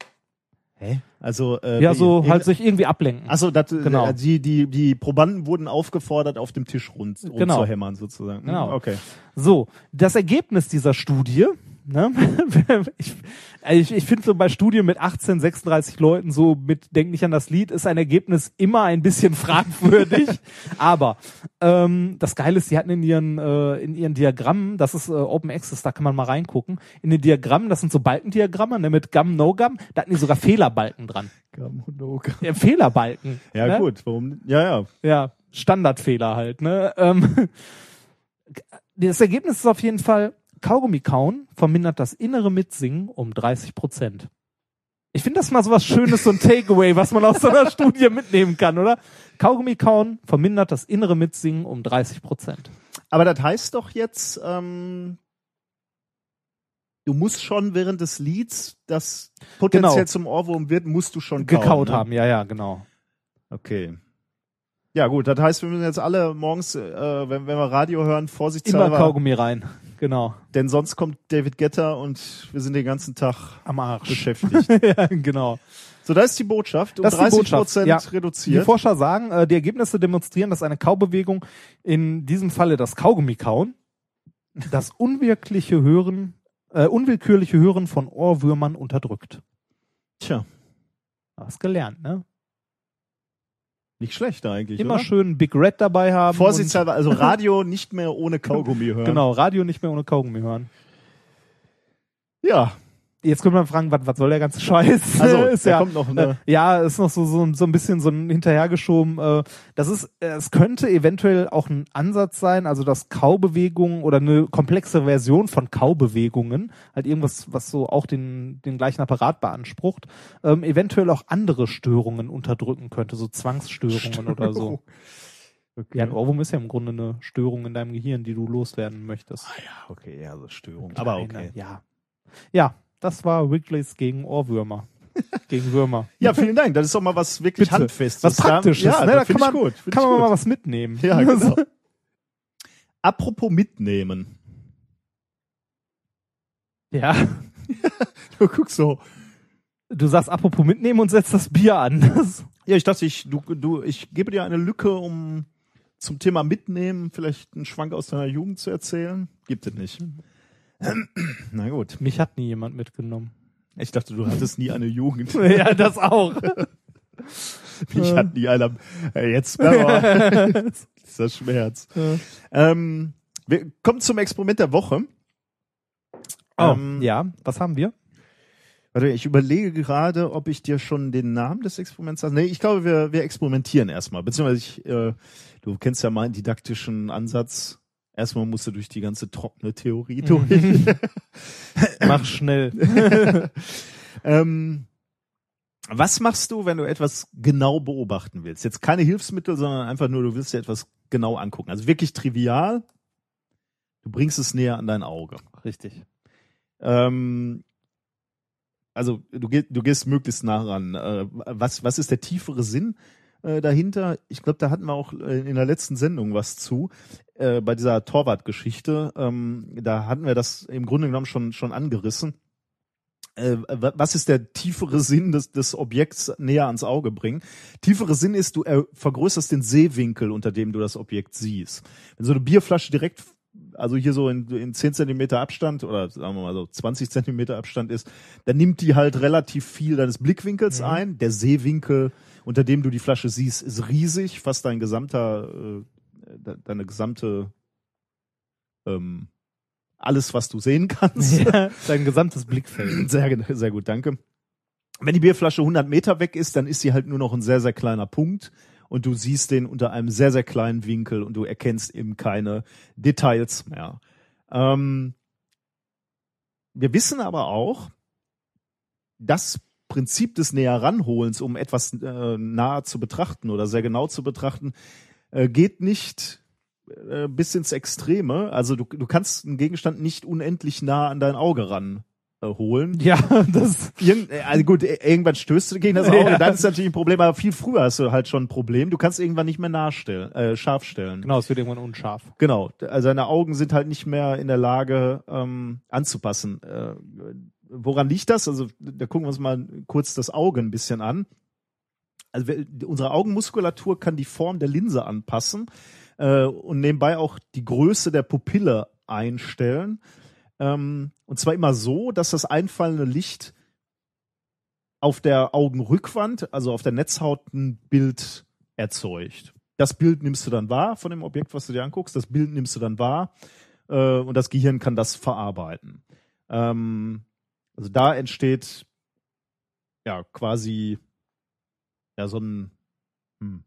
Hä? Also, äh, Ja, so halt sich irgendwie ablenken. Achso, das, Genau. äh, die, die, die Probanden wurden aufgefordert, auf dem Tisch rund, rund Genau. zu hämmern, sozusagen. Genau. Okay. So, das Ergebnis dieser Studie, ne? [laughs] ich, also ich, ich finde so bei Studien mit 18, 36 Leuten so mit Denk nicht an das Lied, ist ein Ergebnis immer ein bisschen [laughs] fragwürdig. Aber ähm, das Geile ist, die hatten in ihren, äh, in ihren Diagrammen, das ist äh, Open Access, da kann man mal reingucken, in den Diagrammen, das sind so Balkendiagramme, ne, mit Gum, No Gum, da hatten die sogar Fehlerbalken dran. Ja, Fehlerbalken. Ja, ne? gut. Warum? Ja, ja. Ja, Standardfehler halt, ne? Ähm, [laughs] das Ergebnis ist auf jeden Fall, Kaugummi kauen vermindert das innere Mitsingen um 30 Prozent. Ich finde das mal so was Schönes, so ein Takeaway, was man aus so einer [laughs] Studie mitnehmen kann, oder? Kaugummi kauen vermindert das innere Mitsingen um 30 Prozent. Aber das heißt doch jetzt, ähm, du musst schon während des Lieds, das potenziell Genau. zum Ohrwurm wird, musst du schon Gekaut kauen, ne? haben, ja, ja, genau. Okay. Ja gut, das heißt, wir müssen jetzt alle morgens, äh, wenn, wenn wir Radio hören, Immer vorsichtshalber, Kaugummi rein. Genau. denn sonst kommt David Getter und wir sind den ganzen Tag Am Arsch. beschäftigt. [laughs] ja, genau. so, da ist die Botschaft, um Das ist die 30 Botschaft, Prozent ja. Die reduziert. Forscher sagen, äh, die Ergebnisse demonstrieren, dass eine Kaubewegung, in diesem Falle das Kaugummi-Kauen, das unwirkliche Hören, äh, unwillkürliche Hören von Ohrwürmern unterdrückt. Tja, Hast gelernt, ne? Nicht schlecht eigentlich, Immer oder? schön Big Red dabei haben. Vorsichtshalber, also Radio nicht mehr ohne Kaugummi [laughs] hören. Genau, Radio nicht mehr ohne Kaugummi hören. Ja, Jetzt könnte man fragen, was, was soll der ganze Scheiß? [laughs] Also, [laughs] ist ja, kommt noch äh, ja, ist noch so, so, so ein bisschen so ein hinterhergeschoben. Äh, das ist, äh, es könnte eventuell auch ein Ansatz sein, also dass Kaubewegungen oder eine komplexe Version von Kaubewegungen, halt irgendwas, was so auch den, den gleichen Apparat beansprucht, ähm, eventuell auch andere Störungen unterdrücken könnte, so Zwangsstörungen oder so. Okay. Ja, ein Ohrwurm ist ja im Grunde eine Störung in deinem Gehirn, die du loswerden möchtest. Ah ja, okay, ja, so Störung. Aber okay. Ja. Ja, das war Wrigley's gegen Ohrwürmer. [laughs] gegen Würmer. Ja, vielen Dank. Das ist doch mal was wirklich Bitte. Handfestes. Was Praktisches, Ja, ne? Da kann man, ich gut. Kann man mal was mitnehmen. Ja, [laughs] genau. Apropos mitnehmen. Ja. [laughs] Du guckst so. Du sagst apropos mitnehmen und setzt das Bier an. Ja, ich dachte, ich, du, du, ich gebe dir eine Lücke, um zum Thema mitnehmen, vielleicht einen Schwank aus deiner Jugend zu erzählen. Gibt es nicht. [clears throat] Na gut. mich hat nie jemand mitgenommen. Ich dachte, du hattest nie eine Jugend. [laughs] ja, das auch. [laughs] Mich hat nie einer. Jetzt aber. [laughs] Dieser Schmerz. Ähm, wir kommen zum Experiment der Woche. Oh, Ähm, ja, was haben wir? Warte, ich überlege gerade, ob ich dir schon den Namen des Experiments sage. Nee, ich glaube, wir, wir experimentieren erstmal. Beziehungsweise ich, äh, du kennst ja meinen didaktischen Ansatz. Erstmal musst du durch die ganze trockene Theorie durch. [laughs] Mach schnell. [laughs] ähm, was machst du, wenn du etwas genau beobachten willst? Jetzt keine Hilfsmittel, sondern einfach nur, du willst dir etwas genau angucken. Also wirklich trivial. Du bringst es näher an dein Auge. Richtig. Ähm, also du, geh, du gehst möglichst nah ran. Äh, was, was ist der tiefere Sinn äh, dahinter? Ich glaube, da hatten wir auch äh, in der letzten Sendung was zu. Äh, bei dieser Torwart-Geschichte. Ähm, da hatten wir das im Grunde genommen schon, schon angerissen. Äh, wa- was ist der tiefere Sinn des, des Objekts näher ans Auge bringen? Tiefere Sinn ist, du äh, vergrößerst den Sehwinkel, unter dem du das Objekt siehst. Wenn so eine Bierflasche direkt also hier so in, in 10 Zentimeter Abstand oder sagen wir mal so 20 Zentimeter Abstand ist, dann nimmt die halt relativ viel deines Blickwinkels ein. Der Sehwinkel, unter dem du die Flasche siehst, ist riesig, fast dein gesamter, äh, de- deine gesamte, ähm, alles, was du sehen kannst. Ja, [laughs] dein gesamtes Blickfeld. Sehr, sehr gut, danke. Wenn die Bierflasche 100 Meter weg ist, dann ist sie halt nur noch ein sehr, sehr kleiner Punkt und du siehst den unter einem sehr, sehr kleinen Winkel und du erkennst eben keine Details mehr. Ähm, wir wissen aber auch, das Prinzip des Näheranholens, um etwas äh, nahe zu betrachten oder sehr genau zu betrachten, äh, geht nicht äh, bis ins Extreme. Also du, du kannst einen Gegenstand nicht unendlich nah an dein Auge ran holen. Ja, [laughs] das. Irgend, äh, also gut, äh, irgendwann stößt du gegen das Auge, Ja. dann ist natürlich ein Problem, aber viel früher hast du halt schon ein Problem. Du kannst irgendwann nicht mehr nachstellen, äh, scharf stellen. Genau, es wird irgendwann unscharf. Genau, also deine Augen sind halt nicht mehr in der Lage ähm, anzupassen. Äh, woran liegt das? Also da gucken wir uns mal kurz das Auge ein bisschen an. Also unsere Augenmuskulatur kann die Form der Linse anpassen äh, und nebenbei auch die Größe der Pupille einstellen. Ähm, und zwar immer so, dass das einfallende Licht auf der Augenrückwand, also auf der Netzhaut, ein Bild erzeugt. Das Bild nimmst du dann wahr von dem Objekt, was du dir anguckst. Das Bild nimmst du dann wahr äh, und das Gehirn kann das verarbeiten. Ähm, also da entsteht ja quasi ja so ein hm.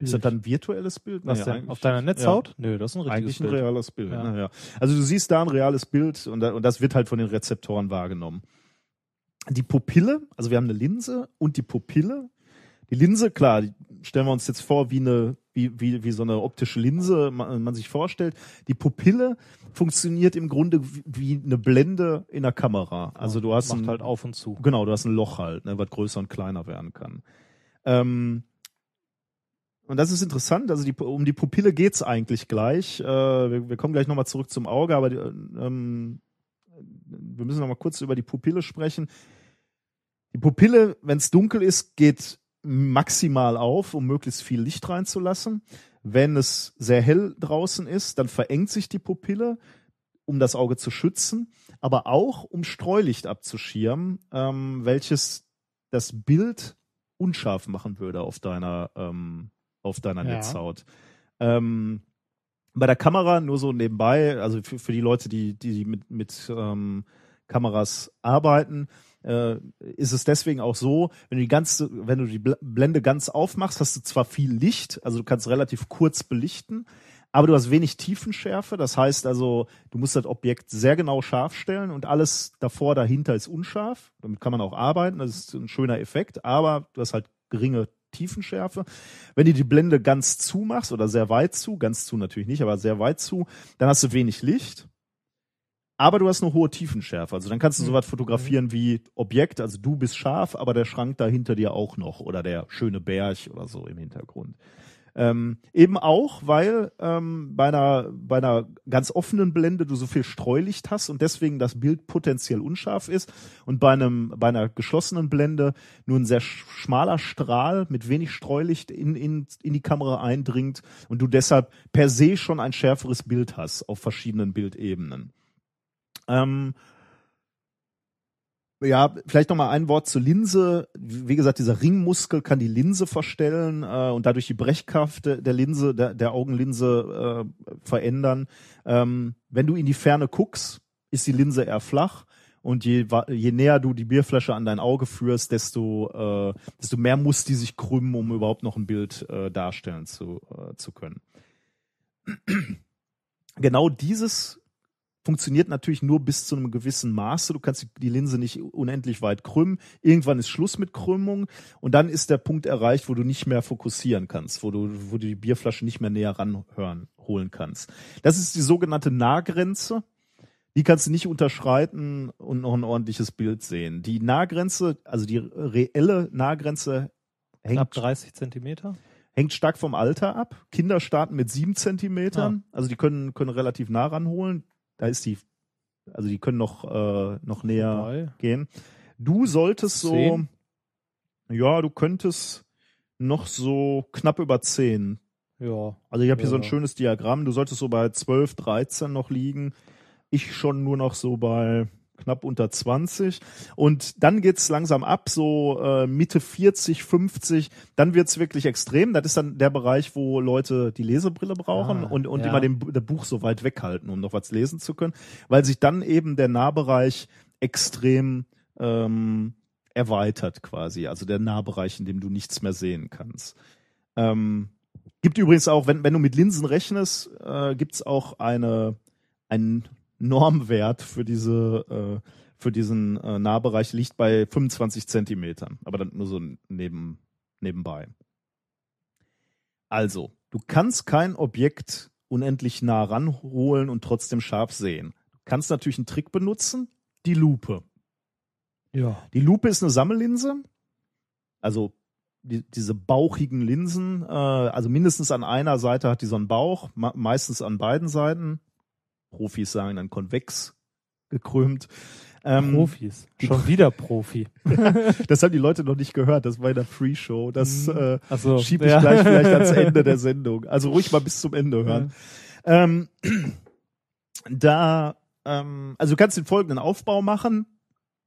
Ist das dann ein virtuelles Bild? Was denn? eigentlich- Auf deiner Netzhaut? Nö, das ist ein richtiges eigentlich ein Bild. reales Bild. Ja. Ja. Ja. Also du siehst da ein reales Bild und, da- und das wird halt von den Rezeptoren wahrgenommen. Die Pupille, also wir haben eine Linse und die Pupille. Die Linse, klar, die stellen wir uns jetzt vor, wie eine, wie, wie, wie so eine optische Linse man, man sich vorstellt. Die Pupille funktioniert im Grunde wie- wie eine Blende in der Kamera. Also du hast Macht ein, halt auf und zu. Genau, du hast ein Loch halt, ne, was größer und kleiner werden kann. Ähm, und das ist interessant, also die, um die Pupille geht's eigentlich gleich. Äh, wir, wir kommen gleich nochmal zurück zum Auge, aber die, ähm, wir müssen nochmal kurz über die Pupille sprechen. Die Pupille, wenn es dunkel ist, geht maximal auf, um möglichst viel Licht reinzulassen. Wenn es sehr hell draußen ist, dann verengt sich die Pupille, um das Auge zu schützen, aber auch um Streulicht abzuschirmen, ähm, welches das Bild unscharf machen würde auf deiner, ähm, auf deiner Ja. Netzhaut. Ähm, bei der Kamera nur so nebenbei, also für, für die Leute, die, die mit, mit ähm, Kameras arbeiten, äh, ist es deswegen auch so, wenn du die ganze, wenn du die Bl- Blende ganz aufmachst, hast du zwar viel Licht, also du kannst relativ kurz belichten, aber du hast wenig Tiefenschärfe. Das heißt also, du musst das Objekt sehr genau scharf stellen und alles davor, dahinter ist unscharf. Damit kann man auch arbeiten, das ist ein schöner Effekt, aber du hast halt geringe Tiefenschärfe. Wenn du die Blende ganz zu machst oder sehr weit zu, ganz zu natürlich nicht, aber sehr weit zu, dann hast du wenig Licht. Aber du hast eine hohe Tiefenschärfe. Also dann kannst du sowas fotografieren wie Objekt, also du bist scharf, aber der Schrank da hinter dir auch noch oder der schöne Berg oder so im Hintergrund. Ähm, eben auch, weil ähm, bei, einer, bei einer ganz offenen Blende du so viel Streulicht hast und deswegen das Bild potenziell unscharf ist und bei einem bei einer geschlossenen Blende nur ein sehr sch- schmaler Strahl mit wenig Streulicht in, in, in die Kamera eindringt und du deshalb per se schon ein schärferes Bild hast auf verschiedenen Bildebenen. Ähm, ja, vielleicht noch mal ein Wort zur Linse. Wie gesagt, dieser Ringmuskel kann die Linse verstellen äh, und dadurch die Brechkraft der, Linse, der, der Augenlinse äh, verändern. Ähm, wenn du in die Ferne guckst, ist die Linse eher flach und je, je näher du die Bierflasche an dein Auge führst, desto, äh, desto mehr muss die sich krümmen, um überhaupt noch ein Bild äh, darstellen zu, äh, zu können. [clears throat] Genau dieses funktioniert natürlich nur bis zu einem gewissen Maße. Du kannst die- Linse nicht unendlich weit krümmen. Irgendwann ist Schluss mit Krümmung und dann ist der Punkt erreicht, wo du nicht mehr fokussieren kannst, wo du, wo du die Bierflasche nicht mehr näher ranhören, holen kannst. Das ist die sogenannte Nahgrenze. Die kannst du nicht unterschreiten und noch ein ordentliches Bild sehen. Die Nahgrenze, also die reelle Nahgrenze hängt 30 Zentimeter. hängt stark vom Alter ab. Kinder starten mit sieben Zentimetern, also die können, können relativ nah ranholen. Da ist die, also die können noch, äh, noch näher Vorbei. gehen. Du solltest so, Zehn? ja, du könntest noch so knapp über zehn. Ja. Also ich habe hier so ein Ja. schönes Diagramm. Du solltest so bei 12, 13 noch liegen. Ich schon nur noch so bei knapp unter 20. Und dann geht's langsam ab, so äh, Mitte 40, 50. Dann wird's wirklich extrem. Das ist dann der Bereich, wo Leute die Lesebrille brauchen Ah, und, und ja. immer den, das Buch so weit weghalten, um noch was lesen zu können. Weil sich dann eben der Nahbereich extrem ähm, erweitert quasi. Also der Nahbereich, in dem du nichts mehr sehen kannst. Ähm, gibt übrigens auch, wenn, wenn du mit Linsen rechnest, äh, gibt's auch eine, einen Normwert für diese, äh, für diesen äh, Nahbereich liegt bei 25 Zentimetern. Aber dann nur so neben, nebenbei. Also, du kannst kein Objekt unendlich nah ranholen und trotzdem scharf sehen. Du kannst natürlich einen Trick benutzen, die Lupe. Ja. Die Lupe ist eine Sammellinse. Also die, diese bauchigen Linsen, äh, also mindestens an einer Seite hat die so einen Bauch, meistens an beiden Seiten. Profis sagen dann konvex gekrümmt. Ähm, Profis. Schon wieder Profi. [laughs] das haben die Leute noch nicht gehört. Das war in der Free-Show. Das äh, Ach so, schiebe ich ja. gleich vielleicht ans [laughs] Ende der Sendung. Also ruhig mal bis zum Ende hören. Ähm, [clears throat] da, ähm, also du kannst den folgenden Aufbau machen.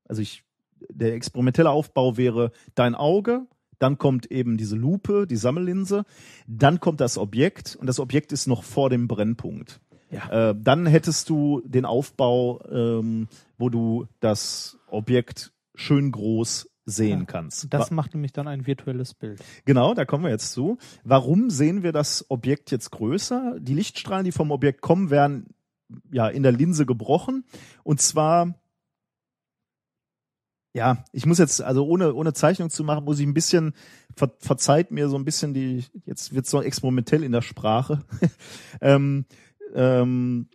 Also ich, der experimentelle Aufbau wäre dein Auge, dann kommt eben diese Lupe, die Sammellinse, dann kommt das Objekt und das Objekt ist noch vor dem Brennpunkt. Ja. Äh, dann hättest du den Aufbau, ähm, wo du das Objekt schön groß sehen Ja. kannst. Das macht nämlich dann ein virtuelles Bild. Genau, da kommen wir jetzt zu. Warum sehen wir das Objekt jetzt größer? Die Lichtstrahlen, die vom Objekt kommen, werden ja in der Linse gebrochen. Und zwar, ja, ich muss jetzt, also ohne, ohne Zeichnung zu machen, muss ich ein bisschen, ver, verzeiht mir so ein bisschen die, jetzt wird so experimentell in der Sprache. [laughs] ähm, ähm,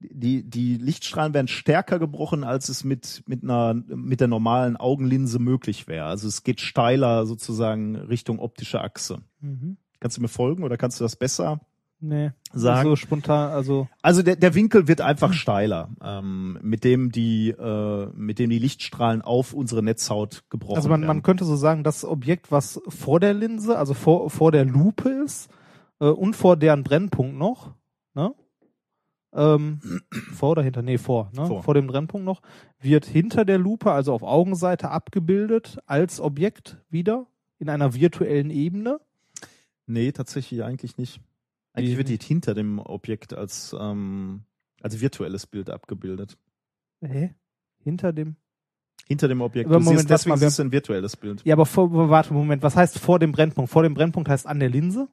die, die Lichtstrahlen werden stärker gebrochen, als es mit, mit einer, mit der normalen Augenlinse möglich wäre. Also es geht steiler sozusagen Richtung optische Achse. Mhm. Kannst du mir folgen oder kannst du das besser Nee. sagen? So spontan, also Also der, der Winkel wird einfach steiler, ähm, mit dem die, äh, mit dem die Lichtstrahlen auf unsere Netzhaut gebrochen Also man, werden. man könnte so sagen, das Objekt, was vor der Linse, also vor, vor der Lupe ist äh, und vor deren Brennpunkt noch, ne? Ähm, [clears throat] vor oder hinter? Nee, vor, ne? Vor. Vor. dem Brennpunkt noch, wird hinter der Lupe, also auf Augenseite, abgebildet als Objekt wieder in einer virtuellen Ebene. Nee, tatsächlich eigentlich nicht. Eigentlich wird die hinter dem Objekt als, ähm, als virtuelles Bild abgebildet. Hä? Hinter dem. Hinter dem Objekt. Aber du Moment, siehst, deswegen mal, ist es ein virtuelles Bild. Ja, aber vor, warte, Moment, was heißt vor dem Brennpunkt? Vor dem Brennpunkt heißt an der Linse?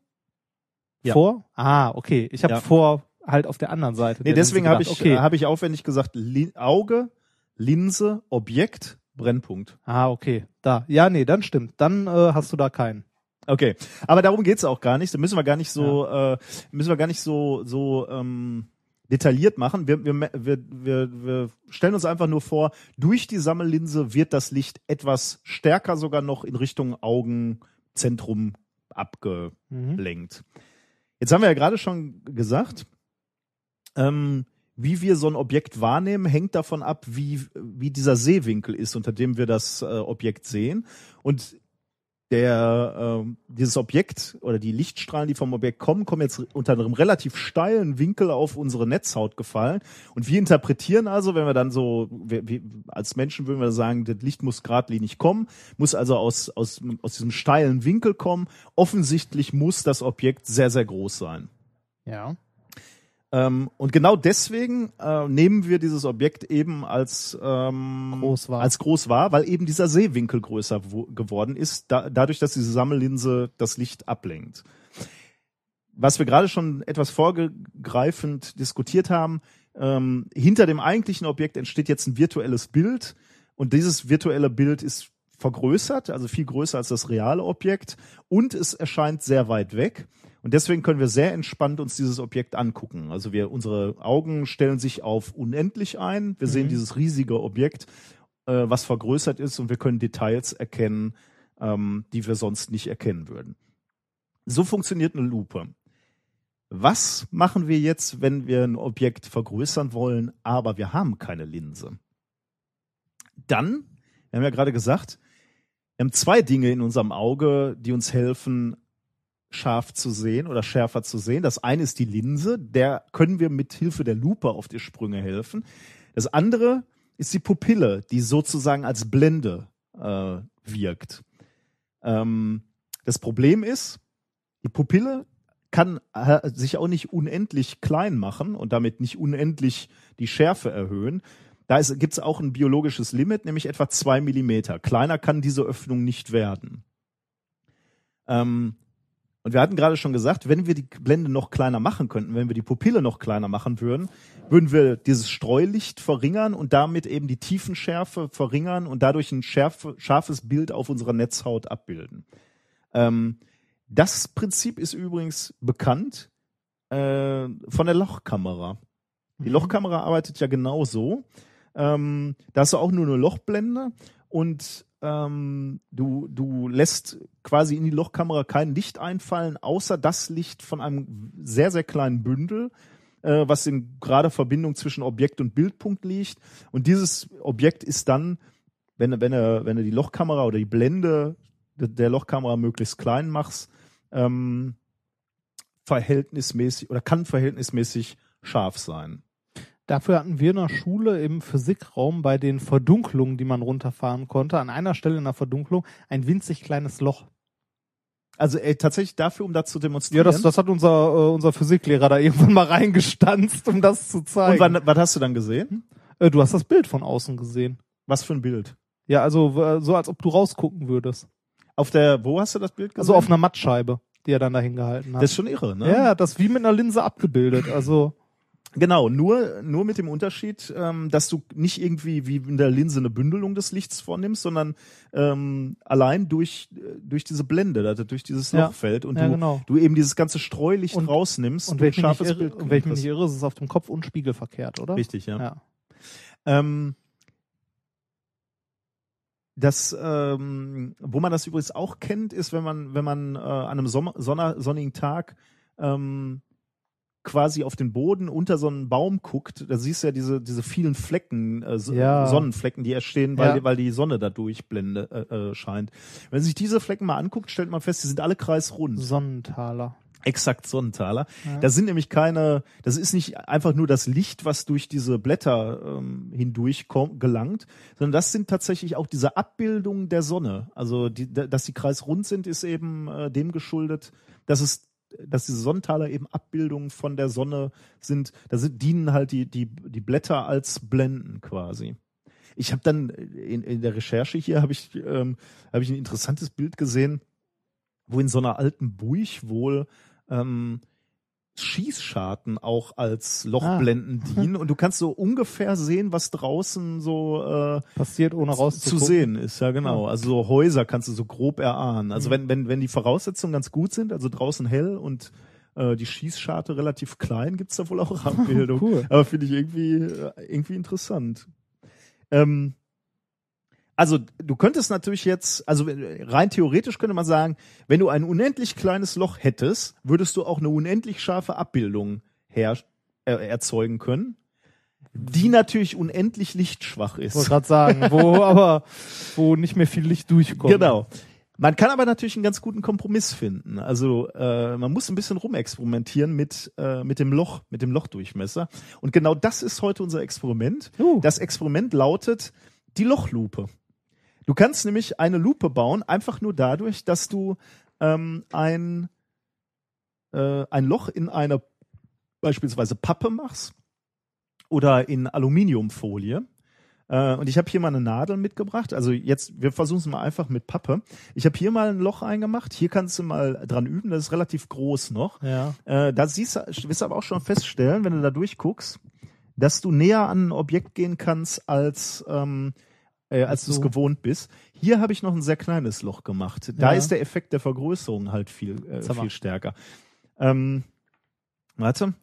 Ja. Vor? Ah, okay. Ich habe Ja. vor halt auf der anderen Seite. Nee, deswegen habe ich. Okay. hab ich aufwendig gesagt, Li Auge, Linse, Objekt, Brennpunkt. Ah, okay. Da. Ja, nee, dann stimmt. Dann äh, hast du da keinen. Okay, aber darum geht's auch gar nicht. Da müssen wir gar nicht so, äh, müssen wir gar nicht so so ähm, detailliert machen. Wir, wir, wir, wir, wir stellen uns einfach nur vor, durch die Sammellinse wird das Licht etwas stärker sogar noch in Richtung Augenzentrum abgelenkt. Jetzt haben wir ja gerade schon gesagt, ähm, wie wir so ein Objekt wahrnehmen, hängt davon ab, wie, wie dieser Sehwinkel ist, unter dem wir das äh, Objekt sehen. Und der, ähm, dieses Objekt oder die Lichtstrahlen, die vom Objekt kommen, kommen jetzt unter einem relativ steilen Winkel auf unsere Netzhaut gefallen. Und wir interpretieren also, wenn wir dann so, wir, wir, als Menschen würden wir sagen, das Licht muss geradlinig kommen, muss also aus, aus, aus diesem steilen Winkel kommen. Offensichtlich muss das Objekt sehr, sehr groß sein. Ja. Ähm, und genau deswegen äh, nehmen wir dieses Objekt eben als ähm, Groß wahr. als groß wahr, weil eben dieser Sehwinkel größer wo- geworden ist, da, dadurch, dass diese Sammellinse das Licht ablenkt. Was wir gerade schon etwas vorgreifend diskutiert haben, ähm, hinter dem eigentlichen Objekt entsteht jetzt ein virtuelles Bild und dieses virtuelle Bild ist vergrößert, also viel größer als das reale Objekt und es erscheint sehr weit weg. Und deswegen können wir sehr entspannt uns dieses Objekt angucken. Also wir, unsere Augen stellen sich auf unendlich ein. Wir sehen dieses riesige Objekt, äh, was vergrößert ist und wir können Details erkennen, ähm, die wir sonst nicht erkennen würden. So funktioniert eine Lupe. Was machen wir jetzt, wenn wir ein Objekt vergrößern wollen, aber wir haben keine Linse? Dann, wir haben ja gerade gesagt, wir haben zwei Dinge in unserem Auge, die uns helfen, scharf zu sehen oder schärfer zu sehen. Das eine ist die Linse, der können wir mit Hilfe der Lupe auf die Sprünge helfen. Das andere ist die Pupille, die sozusagen als Blende äh, wirkt. Ähm, das Problem ist, die Pupille kann äh, sich auch nicht unendlich klein machen und damit nicht unendlich die Schärfe erhöhen. Da gibt es auch ein biologisches Limit, nämlich etwa zwei Millimeter. Kleiner kann diese Öffnung nicht werden. Ähm, und wir hatten gerade schon gesagt, wenn wir die Blende noch kleiner machen könnten, wenn wir die Pupille noch kleiner machen würden, würden wir dieses Streulicht verringern und damit eben die Tiefenschärfe verringern und dadurch ein schärfe, scharfes Bild auf unserer Netzhaut abbilden. Ähm, das Prinzip ist übrigens bekannt äh, von der Lochkamera. Die Lochkamera arbeitet ja genau so. Ähm, da hast du auch nur eine Lochblende und ähm, du, du lässt quasi in die Lochkamera kein Licht einfallen, außer das Licht von einem sehr, sehr kleinen Bündel, äh, was in gerade Verbindung zwischen Objekt und Bildpunkt liegt. Und dieses Objekt ist dann, wenn, wenn, er, wenn du die Lochkamera oder die Blende de- der Lochkamera möglichst klein machst, ähm, verhältnismäßig oder kann verhältnismäßig scharf sein. Dafür hatten wir in der Schule im Physikraum bei den Verdunklungen, die man runterfahren konnte, an einer Stelle in der Verdunklung ein winzig kleines Loch. Also ey, tatsächlich dafür, um das zu Ja, demonstrieren. das, das hat unser, äh, unser Physiklehrer da [laughs] irgendwann mal reingestanzt, um das zu Und zeigen. wann, was hast du dann gesehen? äh, du hast das Bild von außen gesehen. Was für ein Bild? Ja, also äh, so als ob du rausgucken würdest. Auf der, wo hast du das Bild gesehen? Also auf einer Mattscheibe, die er dann dahin gehalten hat. das ist schon irre, ne? ja, das wie mit einer Linse abgebildet. Also Genau, nur, nur mit dem Unterschied, ähm, dass du nicht irgendwie wie in der Linse eine Bündelung des Lichts vornimmst, sondern ähm, allein durch, äh, durch diese Blende, durch dieses Ja. Lochfeld und Ja, du, genau. du eben dieses ganze Streulicht Und- rausnimmst und wenn ich mich nicht scharfes irre, Bild und wenn ich mich nicht irre, ist es auf dem Kopf und spiegelverkehrt, oder? Richtig, ja. Ja. Ähm, das, ähm, wo man das übrigens auch kennt, ist, wenn man, wenn man äh, an einem Sommer, sonnigen Tag ähm, quasi auf den Boden unter so einen Baum guckt, da siehst du ja diese, diese vielen Flecken, äh, Ja. Sonnenflecken, die entstehen, weil, Ja. weil die Sonne da durchblende äh, äh, scheint. Wenn man sich diese Flecken mal anguckt, stellt man fest, die sind alle kreisrund. Sonnentaler. Exakt Sonnentaler. Ja. Das sind nämlich keine, das ist nicht einfach nur das Licht, was durch diese Blätter ähm, hindurch kom- gelangt, sondern das sind tatsächlich auch diese Abbildungen der Sonne. Also, die, da- dass die kreisrund sind, ist eben äh, dem geschuldet, dass es dass diese Sonnentaler eben Abbildungen von der Sonne sind, da sind, dienen halt die, die, die Blätter als Blenden quasi. Ich habe dann in, in der Recherche hier habe ich, ähm, hab ich ein interessantes Bild gesehen, wo in so einer alten Burg wohl ähm, Schießscharten auch als Lochblenden dienen [laughs] und du kannst so ungefähr sehen, was draußen so äh, Passiert ohne zu rauszugucken. sehen ist. Ja, genau. Also so Häuser kannst du so grob erahnen. Also Mhm. wenn, wenn, wenn die Voraussetzungen ganz gut sind, also draußen hell und äh, die Schießscharte relativ klein, gibt's da wohl auch [laughs] Abbildung. Cool. Aber finde ich irgendwie, äh, irgendwie interessant. Ähm, Also du könntest natürlich jetzt, also rein theoretisch könnte man sagen, wenn du ein unendlich kleines Loch hättest, würdest du auch eine unendlich scharfe Abbildung her äh, erzeugen können, die natürlich unendlich lichtschwach Ich wollte ist. gerade sagen, wo [laughs] aber wo nicht mehr viel Licht durchkommt. Genau. Man kann aber natürlich einen ganz guten Kompromiss finden. Also äh, man muss ein bisschen rumexperimentieren mit äh, mit dem Loch, mit dem Lochdurchmesser. Und genau das ist heute unser Experiment. Uh. Das Experiment lautet die Lochlupe. Du kannst nämlich eine Lupe bauen, einfach nur dadurch, dass du ähm, ein, äh, ein Loch in eine beispielsweise Pappe machst oder in Aluminiumfolie. Äh, und ich habe hier mal eine Nadel mitgebracht. Also jetzt, wir versuchen es mal einfach mit Pappe. Ich habe hier mal ein Loch eingemacht. Hier kannst du mal dran üben. Das ist relativ groß noch. Ja. Äh, da siehst du, wirst du aber auch schon feststellen, wenn du da durchguckst, dass du näher an ein Objekt gehen kannst, als, ähm, äh, als du es so. gewohnt bist. Hier habe ich noch ein sehr kleines Loch gemacht. Da Ja. ist der Effekt der Vergrößerung halt viel, äh, viel stärker. Ähm, warte.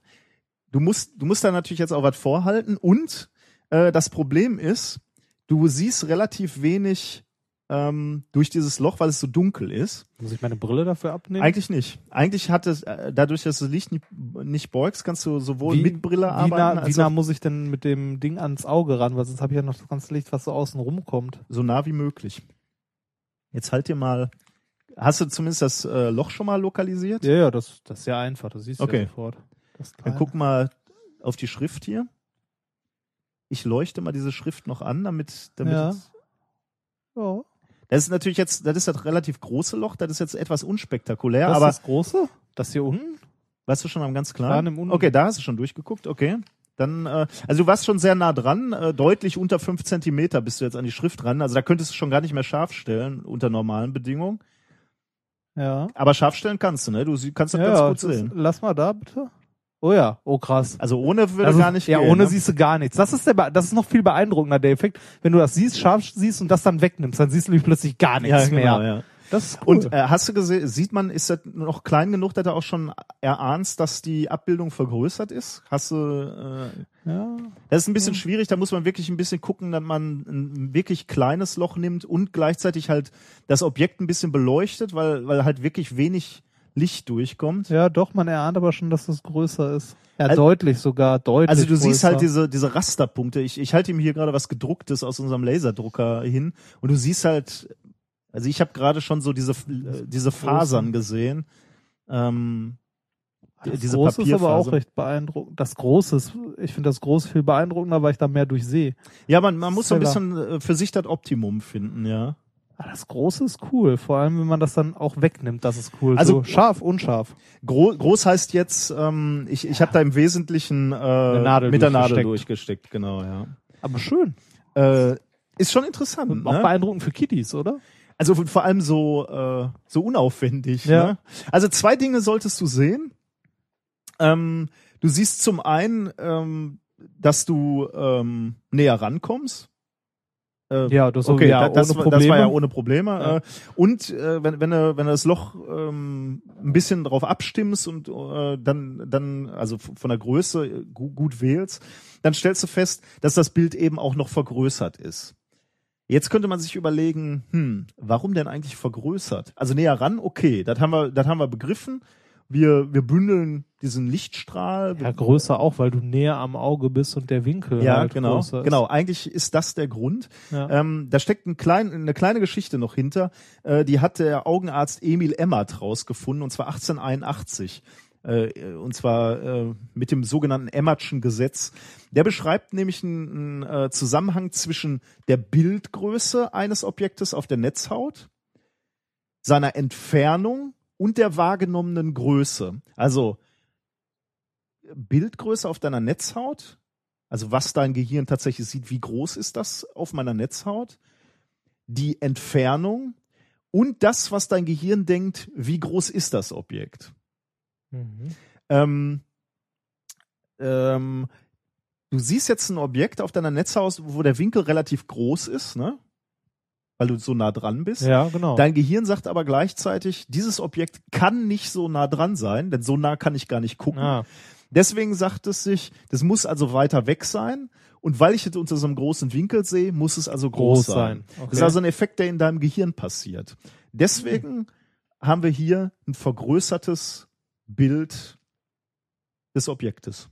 Du musst, du musst da natürlich jetzt auch was vorhalten und äh, das Problem ist, du siehst relativ wenig ähm, durch dieses Loch, weil es so dunkel ist. Muss ich meine Brille dafür abnehmen? Eigentlich nicht. Eigentlich hat es, äh, dadurch, dass du das Licht nicht, nicht beugst, kannst du sowohl wie, mit Brille wie arbeiten, nah, wie als nah auch muss ich denn mit dem Ding ans Auge ran? Weil sonst habe ich ja noch das ganze Licht, was so außen rumkommt. so nah wie möglich. Jetzt halt dir mal, hast du zumindest das äh, Loch schon mal lokalisiert? Ja, ja, das, das ist ja einfach. Das siehst du Okay. ja sofort. Dann guck mal auf die Schrift hier. Ich leuchte mal diese Schrift noch an, damit, damit Ja. es- Ja. Das ist natürlich jetzt, das ist das relativ große Loch, das ist jetzt etwas unspektakulär, Das aber ist das große? Das hier unten? warst du schon am ganz Unten. Okay, da hast du schon durchgeguckt, okay. Dann, äh, also du warst schon sehr nah dran, äh, deutlich unter fünf Zentimeter bist du jetzt an die Schrift ran. Also da könntest du schon gar nicht mehr scharf stellen unter normalen Bedingungen. Ja. Aber scharf stellen kannst du, ne? Du kannst das ja, ganz gut sehen. lass mal da bitte. Oh ja, oh krass. Also ohne würde Also, gar nicht ja, gehen, ohne ne? siehst du gar nichts. Das ist der, das ist noch viel beeindruckender, der Effekt. Wenn du das siehst, scharf siehst und das dann wegnimmst, dann siehst du nämlich plötzlich gar nichts ja, genau, mehr. ja. Das ist cool. Und äh, hast du gesehen, sieht man, ist das noch klein genug, dass du auch schon erahnst, dass die Abbildung vergrößert ist? Hast du, äh, ja. das ist ein bisschen schwierig, da muss man wirklich ein bisschen gucken, dass man ein wirklich kleines Loch nimmt und gleichzeitig halt das Objekt ein bisschen beleuchtet, weil, weil halt wirklich wenig Licht durchkommt. ja, doch, man erahnt aber schon, dass das größer ist. Ja, Also- deutlich sogar, deutlich Also du siehst größer. halt diese, diese Rasterpunkte. Ich, ich halte ihm hier gerade was gedrucktes aus unserem Laserdrucker hin und du siehst halt, also ich habe gerade schon so diese, äh, diese Fasern gesehen. Ähm, Das diese Große ist aber auch recht beeindruckend. Das Große ist, ich finde das Große viel beeindruckender, weil ich da mehr durchsehe. Ja, man, man muss so ein bisschen äh, für sich das Optimum finden, ja. Ah, Das Große ist cool, vor allem wenn man das dann auch wegnimmt, das ist cool. Also- so scharf, unscharf. Gro groß heißt jetzt, ähm, ich, ich habe da im Wesentlichen äh, Nadel mit der Nadel durchgesteckt. durchgesteckt, genau, ja. Aber schön. Äh, ist schon interessant. Und auch Ne? beeindruckend für Kiddies, oder? Also vor allem so, äh, so unaufwendig. Ja. Ne? Also zwei Dinge solltest du sehen. Ähm, du siehst zum einen, ähm, dass du ähm, näher rankommst. Äh, Ja, das okay, ja, da- das, war- das war ja ohne Probleme. Ja. Äh, und äh, wenn, wenn, du, wenn du das Loch ähm, ein bisschen drauf abstimmst und äh, dann, dann, also von der Größe äh, gut, gut wählst, dann stellst du fest, dass das Bild eben auch noch vergrößert ist. Jetzt könnte man sich überlegen, hm, warum denn eigentlich vergrößert? Also näher ran, okay, das haben wir, das haben wir begriffen. Wir, wir bündeln diesen Lichtstrahl. Ja, größer auch, weil du näher am Auge bist und der Winkel Ja, halt genau, größer ist. genau. Eigentlich ist das der Grund. Ja. Ähm, da steckt ein klein, eine kleine Geschichte noch hinter. Äh, die hat der Augenarzt Emil Emmert rausgefunden, und zwar 1881. Äh, und zwar äh, mit dem sogenannten Emmertschen Gesetz. Der beschreibt nämlich einen, einen äh, Zusammenhang zwischen der Bildgröße eines Objektes auf der Netzhaut, seiner Entfernung und der wahrgenommenen Größe. Also Bildgröße auf deiner Netzhaut, also was dein Gehirn tatsächlich sieht, wie groß ist das auf meiner Netzhaut, die Entfernung und das, was dein Gehirn denkt, wie groß ist das Objekt. Mhm. Ähm, ähm, du siehst jetzt ein Objekt auf deiner Netzhaut, wo der Winkel relativ groß ist, ne? Weil du so nah dran bist. Ja, genau. Dein Gehirn sagt aber gleichzeitig, dieses Objekt kann nicht so nah dran sein, denn so nah kann ich gar nicht gucken. ah, Deswegen sagt es sich, das muss also weiter weg sein. Und weil ich es unter so einem großen Winkel sehe, muss es also groß, Groß sein. Okay. Das ist also ein Effekt, der in deinem Gehirn passiert. Deswegen haben wir hier ein vergrößertes Bild des Objektes.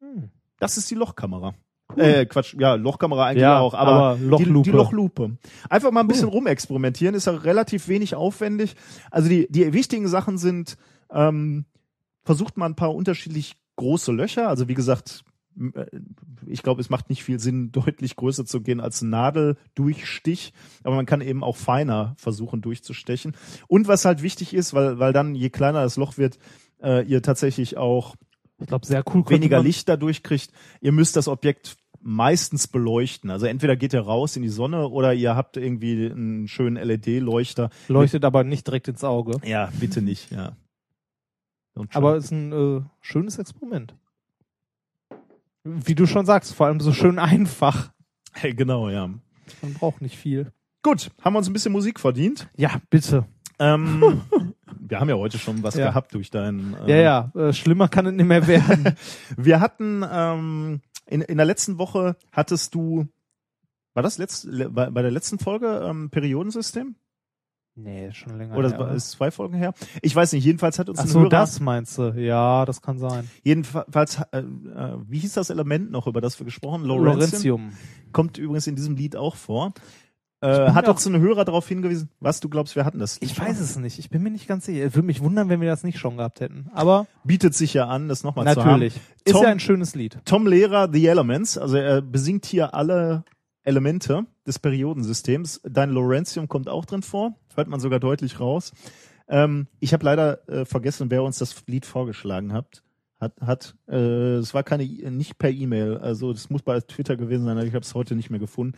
Hm. Das ist die Lochkamera. Äh, Quatsch, ja, Lochkamera eigentlich Ja, auch, aber, aber die, Lochlupe. die Lochlupe. Einfach mal ein bisschen rumexperimentieren, ist ja relativ wenig aufwendig. Also die, die wichtigen Sachen sind, ähm, versucht man ein paar unterschiedlich große Löcher, also wie gesagt, äh, ich glaube, es macht nicht viel Sinn, [laughs] deutlich größer zu gehen als Nadeldurchstich, aber man kann eben auch feiner versuchen durchzustechen. Und was halt wichtig ist, weil, weil dann, je kleiner das Loch wird, äh, ihr tatsächlich auch Ich glaube, sehr cool. weniger Licht dadurch kriegt. Ihr müsst das Objekt meistens beleuchten. Also entweder geht ihr raus in die Sonne oder ihr habt irgendwie einen schönen LED-Leuchter. Leuchtet aber nicht direkt ins Auge. Ja, bitte nicht, ja. Aber ist ein äh, schönes Experiment. Wie du schon sagst, vor allem so schön einfach. Hey, genau, ja. Man braucht nicht viel. Gut, haben wir uns ein bisschen Musik verdient. Ja, bitte. Ähm, [laughs] wir haben ja heute schon was Ja. gehabt durch deinen. Äh, Ja, ja, äh, schlimmer kann es nicht mehr werden. [laughs] Wir hatten ähm, in, in der letzten Woche hattest du, war das letzt, le- bei, bei der letzten Folge ähm, Periodensystem? nee, schon länger. Oder her, war ist zwei Folgen her? Ich weiß nicht. Jedenfalls hat uns Ach ein so, Hörer, das meinst du. Ja, das kann sein. jedenfalls, äh, äh, wie hieß das Element noch über das wir gesprochen? Laurentium. Laurentium. kommt übrigens in diesem Lied auch vor. Äh, hat mir uns ein Hörer darauf hingewiesen. Was du glaubst, wir hatten das? Ich weiß es nicht. Ich bin mir nicht ganz sicher. Es würde mich wundern, wenn wir das nicht schon gehabt hätten. Aber Bietet sich ja an, das nochmal zu haben. natürlich. Ist ja ein schönes Lied. Tom Lehrer, The Elements, also er besingt hier alle Elemente des Periodensystems. Dein Laurentium kommt auch drin vor, hört man sogar deutlich raus. Ähm, ich habe leider äh, vergessen, wer uns das Lied vorgeschlagen hat. Hat, hat äh, es war keine, nicht per E-Mail, also das muss bei Twitter gewesen sein, ich habe es heute nicht mehr gefunden.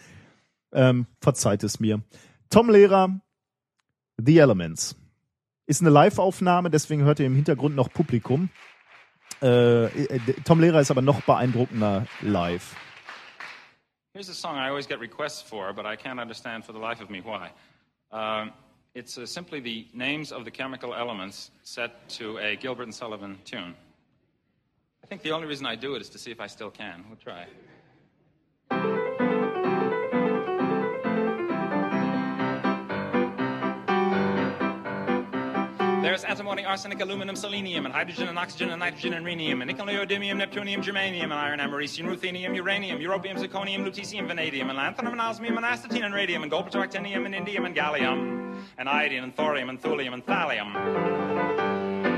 Ähm, verzeiht es mir. Tom Lehrer, The Elements. Ist eine Live-Aufnahme, deswegen hört ihr im Hintergrund noch Publikum. Äh, äh, Tom Lehrer ist aber noch beeindruckender live. Here's a song I always get requests for, but I can't understand for the life of me why. Um, it's uh, simply the names of the chemical elements set to a Gilbert and Sullivan tune. I think the only reason I do it is to see if I still can. We'll try. There's antimony, arsenic, aluminum, selenium, and hydrogen, and oxygen, and nitrogen, and rhenium, and nickel, neodymium, neptunium, germanium, and iron, americium, ruthenium, uranium, europium, zirconium, lutetium, vanadium, and lanthanum, and osmium, and astatine, and radium, and gold, actinium, and indium, and gallium, and iodine, and thorium, and thulium, and thallium.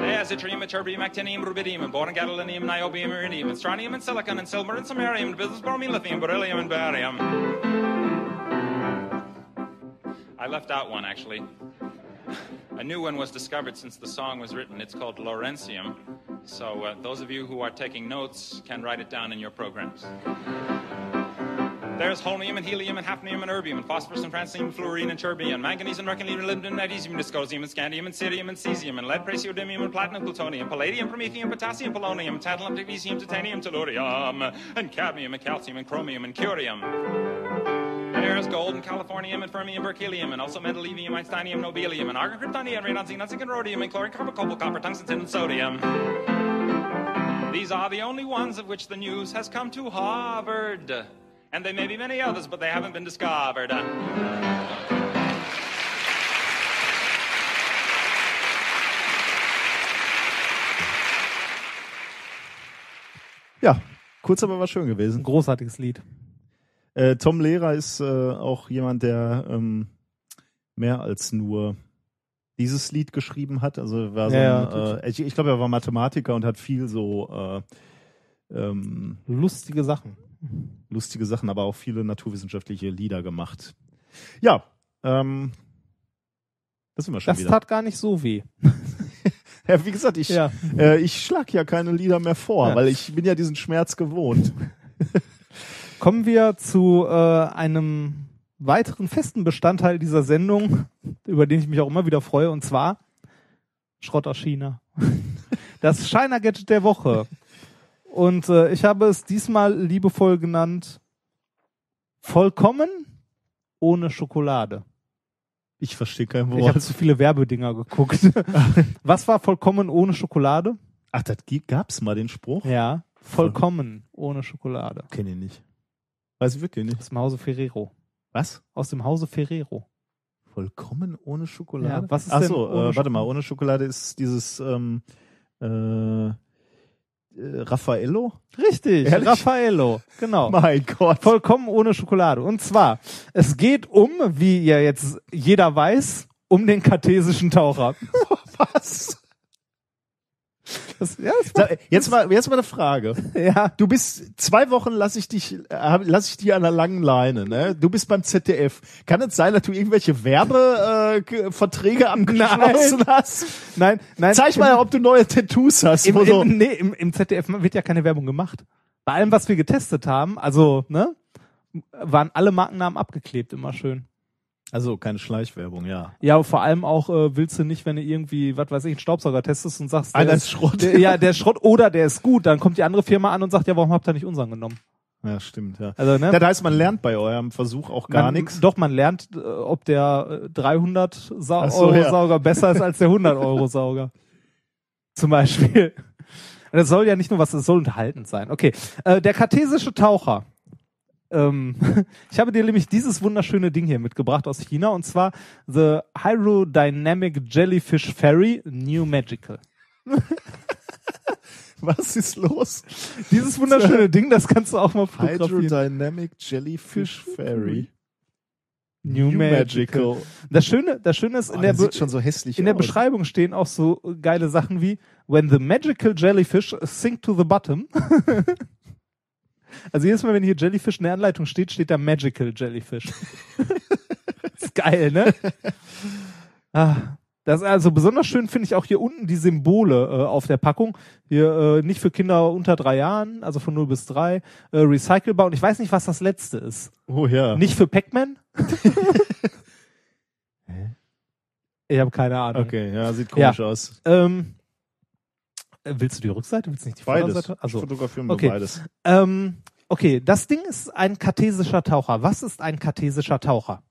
There's yttrium, ytterbium, actinium, rubidium, and boron, gadolinium, niobium, iridium, and strontium, and silicon, and silver, and samarium, and business bromine, lithium, beryllium, and barium. I left out one, actually. A new one was discovered since the song was written. It's called Laurentium. So uh, those of you who are taking notes can write it down in your programs. There's holmium and helium and hafnium and erbium and phosphorus and francium and fluorine and terbium and manganese and mercury and molybdenum and magnesium and dysprosium and scandium and cerium and cesium and lead, praseodymium and platinum, plutonium, palladium, promethium, potassium, polonium, tantalum, magnesium, titanium, tellurium and cadmium and calcium and chromium and curium. There's gold and californium and fermium, berkelium, and also mendelevium, einsteinium, nobelium, and argon, kryptonium, radon, xenon, zinc, and rhodium, and chlorine, carbon, cobalt, copper, tungsten, tin, and sodium. These are the only ones of which the news has come to Harvard. And there may be many others, but they haven't been discovered. Ja, kurz aber war schön Ein gewesen. großartiges Lied. Äh, Tom Lehrer ist äh, auch jemand, der ähm, mehr als nur dieses Lied geschrieben hat. Also war so ein, ja, äh, ich, ich glaube, er war Mathematiker und hat viel so äh, ähm, Lustige Sachen. lustige Sachen, aber auch viele naturwissenschaftliche Lieder gemacht. Ja, ähm, das sind wir schon Das wieder. tat gar nicht so weh. [laughs] Ja, wie gesagt, ich, Ja. äh, ich schlag ja keine Lieder mehr vor, Ja. weil ich bin ja diesen Schmerz gewohnt. [laughs] Kommen wir zu äh, einem weiteren festen Bestandteil dieser Sendung, [laughs] über den ich mich auch immer wieder freue, und zwar Schrott aus China. [laughs] Das China Gadget der Woche. Und äh, ich habe es diesmal liebevoll genannt vollkommen ohne Schokolade. Ich verstehe kein Ich habe Wort. zu viele Werbedinger geguckt. [laughs] Was war vollkommen ohne Schokolade? Ach, das gab's mal den Spruch? Ja, vollkommen ohne Schokolade. Kenne ich nicht. Weiß ich wirklich nicht. Aus dem Hause Ferrero. Was? Aus dem Hause Ferrero. Vollkommen ohne Schokolade? Ja, was ist Ach denn so, ohne äh, warte mal, ohne Schokolade ist dieses ähm, äh, äh, Raffaello? Richtig, Ehrlich? Raffaello. Genau. Mein Gott. Vollkommen ohne Schokolade. Und zwar, es geht um, wie ja jetzt jeder weiß, um den kartesischen Taucher. [laughs] Was? Das, ja, das Da, jetzt mal, jetzt mal eine Frage. [laughs] ja. Du bist zwei Wochen lass ich dich, äh, hab- lass ich dir an der langen Leine. Ne? Du bist beim ZDF. Kann es sein, dass du irgendwelche Werbeverträge äh, abgeschlossen hast? Nein, nein. Zeig mal, ob du neue Tattoos hast. Im, so, im, nee, im, im ZDF wird ja keine Werbung gemacht. Bei allem, was wir getestet haben, also, ne, waren alle Markennamen abgeklebt, immer schön. Also keine Schleichwerbung, ja. Ja, vor allem auch äh, willst du nicht, wenn du irgendwie, was weiß ich, einen Staubsauger testest und sagst, der Einer ist Schrott. Der, ja, der ist Schrott oder der ist gut, dann kommt die andere Firma an und sagt, ja, warum habt ihr nicht unseren genommen? Ja, stimmt, ja. Also, ne? Das heißt, man lernt bei eurem Versuch auch gar nichts. Doch, man lernt, äh, ob der äh, 300 Sa Ach so, Euro ja. Sauger besser ist als der 100 Euro Sauger. [laughs] Zum Beispiel. Das soll ja nicht nur was, es soll unterhaltend sein. Okay, äh, der kartesische Taucher. Ähm, [laughs] ich habe dir nämlich dieses wunderschöne Ding hier mitgebracht aus China und zwar The Hydrodynamic Jellyfish Ferry New Magical. [laughs] Was ist los? Dieses wunderschöne Ding, das kannst du auch mal fotografieren. Hydrodynamic Jellyfish Fairy. New, Magical. Das Schöne, das Schöne ist, in Oh, der, Be so in der. Beschreibung stehen auch so geile Sachen wie When the magical jellyfish sink to the bottom. [laughs] also jedes Mal, wenn hier Jellyfish in der Anleitung steht, steht da magical jellyfish. [laughs] ist geil, ne? Ah, das also besonders schön finde ich auch hier unten die Symbole äh, auf der Packung. Hier äh, nicht für Kinder unter drei Jahren, also von 0 bis 3, äh, recycelbar. Und ich weiß nicht, was das letzte ist. Oh ja. Nicht für Pac-Man? [laughs] ich habe keine Ahnung. Okay, ja, sieht komisch aus. Ähm, äh, willst du die Rückseite? Willst du nicht die Beides. Vorderseite? Also, Fotografieren wir okay. beides. ähm, okay, das Ding ist ein kartesischer Taucher. Was ist ein kartesischer Taucher?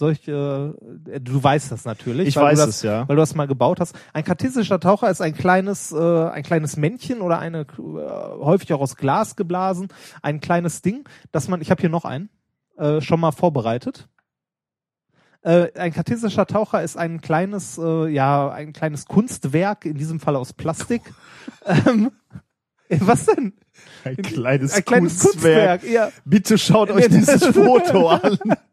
Soll ich, äh, du weißt das natürlich. Ich weiß das, es, ja. Weil du das mal gebaut hast. Ein kartesischer Taucher ist ein kleines, äh, ein kleines Männchen oder eine, äh, häufig auch aus Glas geblasen, ein kleines Ding, das man, ich habe hier noch einen, äh, schon mal vorbereitet. Äh, ein kartesischer Taucher ist ein kleines, äh, ja, ein kleines Kunstwerk, in diesem Fall aus Plastik. [laughs] ähm, äh, was denn? Ein kleines, Ein kleines Kunstwerk. Kunstwerk, ja. Bitte schaut euch dieses Foto an. [laughs]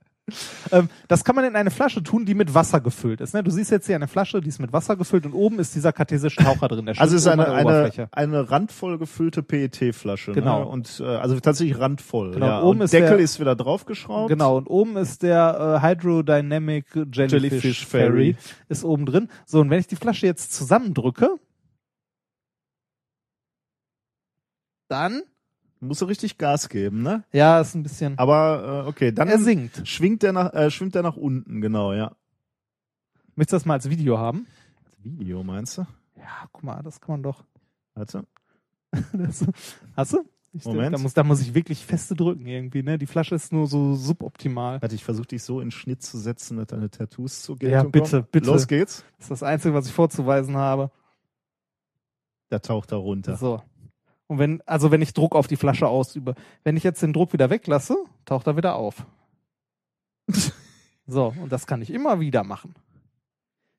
Ähm, das kann man in eine Flasche tun, die mit Wasser gefüllt ist. Ne? Du siehst jetzt hier eine Flasche, die ist mit Wasser gefüllt und oben ist dieser kartesische Taucher drin. Also es ist eine, eine, eine randvoll gefüllte PET-Flasche. Genau. Ne? Und äh, also tatsächlich randvoll. Genau, Ja. oben und ist Deckel der- ist wieder draufgeschraubt. Genau, und oben ist der äh, Hydrodynamic Jellyfish, Jellyfish Ferry. Ferry. Ist oben drin. So, und wenn ich die Flasche jetzt zusammendrücke, dann, Muss er richtig Gas geben, ne? ja, ist ein bisschen, Aber äh, okay, dann er sinkt. schwingt der nach, äh, schwimmt der nach unten, genau, ja. Möchtest du das mal als Video haben? Video meinst du? Ja, guck mal, das kann man doch. Warte. [laughs] Das, hast du? Ich, Moment. Da muss, da muss ich wirklich feste drücken irgendwie, ne? Die Flasche ist nur so suboptimal. Warte, ich versuche dich so in Schnitt zu setzen, dass deine Tattoos zur Ja, Geltung bitte, kommen. bitte. Los geht's. Das ist das Einzige, was ich vorzuweisen habe. Da taucht er runter. So. Und wenn, also wenn ich Druck auf die Flasche ausübe, wenn ich jetzt den Druck wieder weglasse, taucht er wieder auf. [laughs] so, und das kann ich immer wieder machen.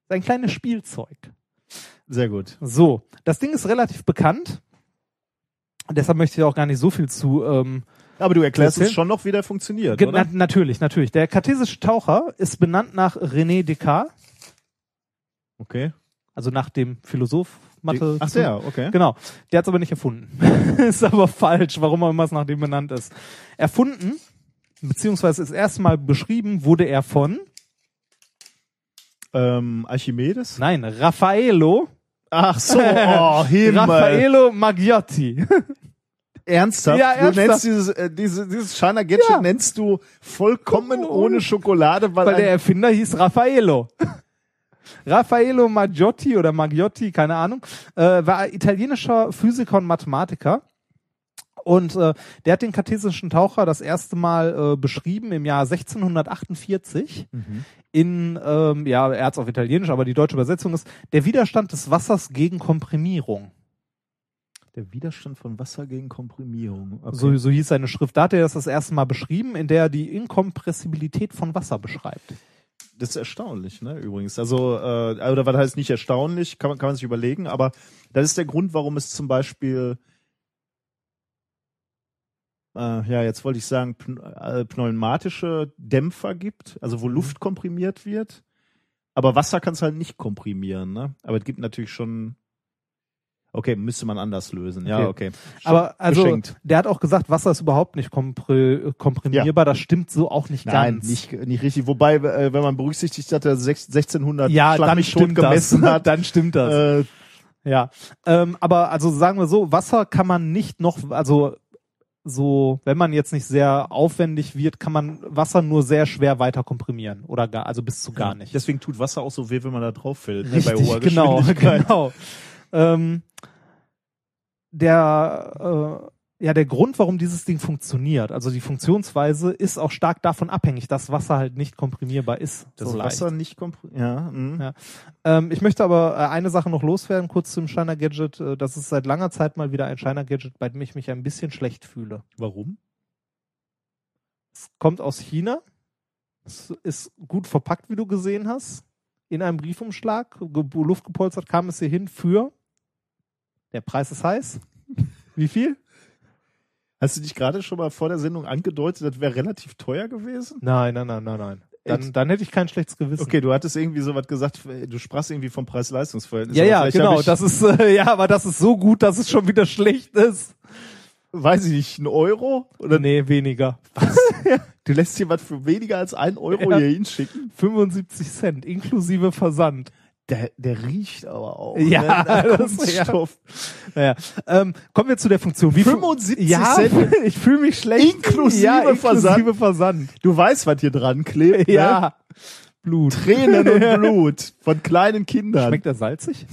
Ein kleines Spielzeug. Sehr gut. So, das Ding ist relativ bekannt. Deshalb möchte ich auch gar nicht so viel zu. Ähm, Aber du erklärst Erzähl. schon noch, wie der funktioniert, ge- na, oder? natürlich, natürlich. Der kartesische Taucher ist benannt nach René Descartes, Okay. also nach dem Philosoph Mathe. Ach der, okay. Genau. Der hat es aber nicht erfunden. [laughs] ist aber falsch, warum auch immer es nach dem benannt ist. Erfunden, beziehungsweise ist erstmal beschrieben, wurde er von, Ähm, Archimedes? nein, Raffaello, Ach so, oh, [laughs] Himmel. Raffaello Maggiotti. [laughs] Ernsthaft? Ja, Du ernsthaft. nennst dieses, äh, diese, dieses Shiner Gadget Ja. nennst du vollkommen ohne Schokolade, weil, Weil der Erfinder hieß Raffaello. Raffaello Maggiotti oder Maggiotti, keine Ahnung, äh, war italienischer Physiker und Mathematiker. Und äh, der hat den kartesischen Taucher das erste Mal äh, beschrieben im Jahr 1648 in, ähm, ja, er hat's auf Italienisch, aber die deutsche Übersetzung ist der Widerstand des Wassers gegen Komprimierung. Der Widerstand von Wasser gegen Komprimierung. Okay. So, so hieß seine Schrift. Da hat er das das erste Mal beschrieben, in der er die Inkompressibilität von Wasser beschreibt. Das ist erstaunlich, ne, übrigens. Also, äh, oder was heißt nicht erstaunlich, kann man, kann man sich überlegen, aber das ist der Grund, warum es zum Beispiel, äh, ja, jetzt wollte ich sagen, äh, pneumatische Dämpfer gibt, also wo Luft komprimiert wird. Aber Wasser kann es halt nicht komprimieren, ne? Aber es gibt natürlich schon. Okay, müsste man anders lösen. Ja, okay. Aber also, Geschenkt. der hat auch gesagt, Wasser ist überhaupt nicht kompri komprimierbar. Das stimmt so auch nicht Nein, ganz. nicht, nicht richtig. Wobei, äh, wenn man berücksichtigt, dass er sech- 1600 ja, Schlag dann stimmt das. gemessen hat, [laughs] dann stimmt das. äh, Ja, ähm, aber also sagen wir so, Wasser kann man nicht noch, also so, wenn man jetzt nicht sehr aufwendig wird, kann man Wasser nur sehr schwer weiter komprimieren oder gar, also bis zu gar nicht. Deswegen tut Wasser auch so weh, wenn man da drauf fällt. ne, bei hoher genau, [laughs] Geschwindigkeit. genau. Ähm, der, äh, ja, der Grund, warum dieses Ding funktioniert, also die Funktionsweise, ist auch stark davon abhängig, dass Wasser halt nicht komprimierbar ist. Das so Wasser leicht. nicht komprimiert. Ja, mhm. Ja. Ähm, ich möchte aber äh, eine Sache noch loswerden, kurz zum Shiner Gadget. Äh, das ist seit langer Zeit mal wieder ein Shiner Gadget, bei dem ich mich ein bisschen schlecht fühle. Warum? Es kommt aus China. Es ist gut verpackt, wie du gesehen hast. In einem Briefumschlag, ge luftgepolstert kam es hier hin für. Der Preis ist heiß. Wie viel? Hast du dich gerade schon mal vor der Sendung angedeutet, das wäre relativ teuer gewesen? Nein, nein, nein, nein, nein. Dann, dann hätte ich kein schlechtes Gewissen. Okay, du hattest irgendwie so was gesagt, du sprachst irgendwie vom Preis-Leistungs-Verhältnis. Ja, ja, genau. Das ist äh, ja, aber das ist so gut, dass es schon wieder schlecht ist. weiß ich nicht, ein Euro? Oder Nee, weniger. [laughs] du lässt hier was für weniger als ein Euro Ja. hier hinschicken? 75 Cent inklusive Versand. Der, der riecht aber auch. Ja, ne, nach [laughs] das- Kunststoff. Naja, ähm, kommen wir zu der Funktion. Wie fu- 75 ja, Cent? [laughs] ich fühle mich schlecht. Inklusive ja, Versand? inklusive Versand. Du weißt, was hier dran klebt. Ne? Ja. Blut. Tränen und [laughs] Blut von kleinen Kindern. Schmeckt er salzig?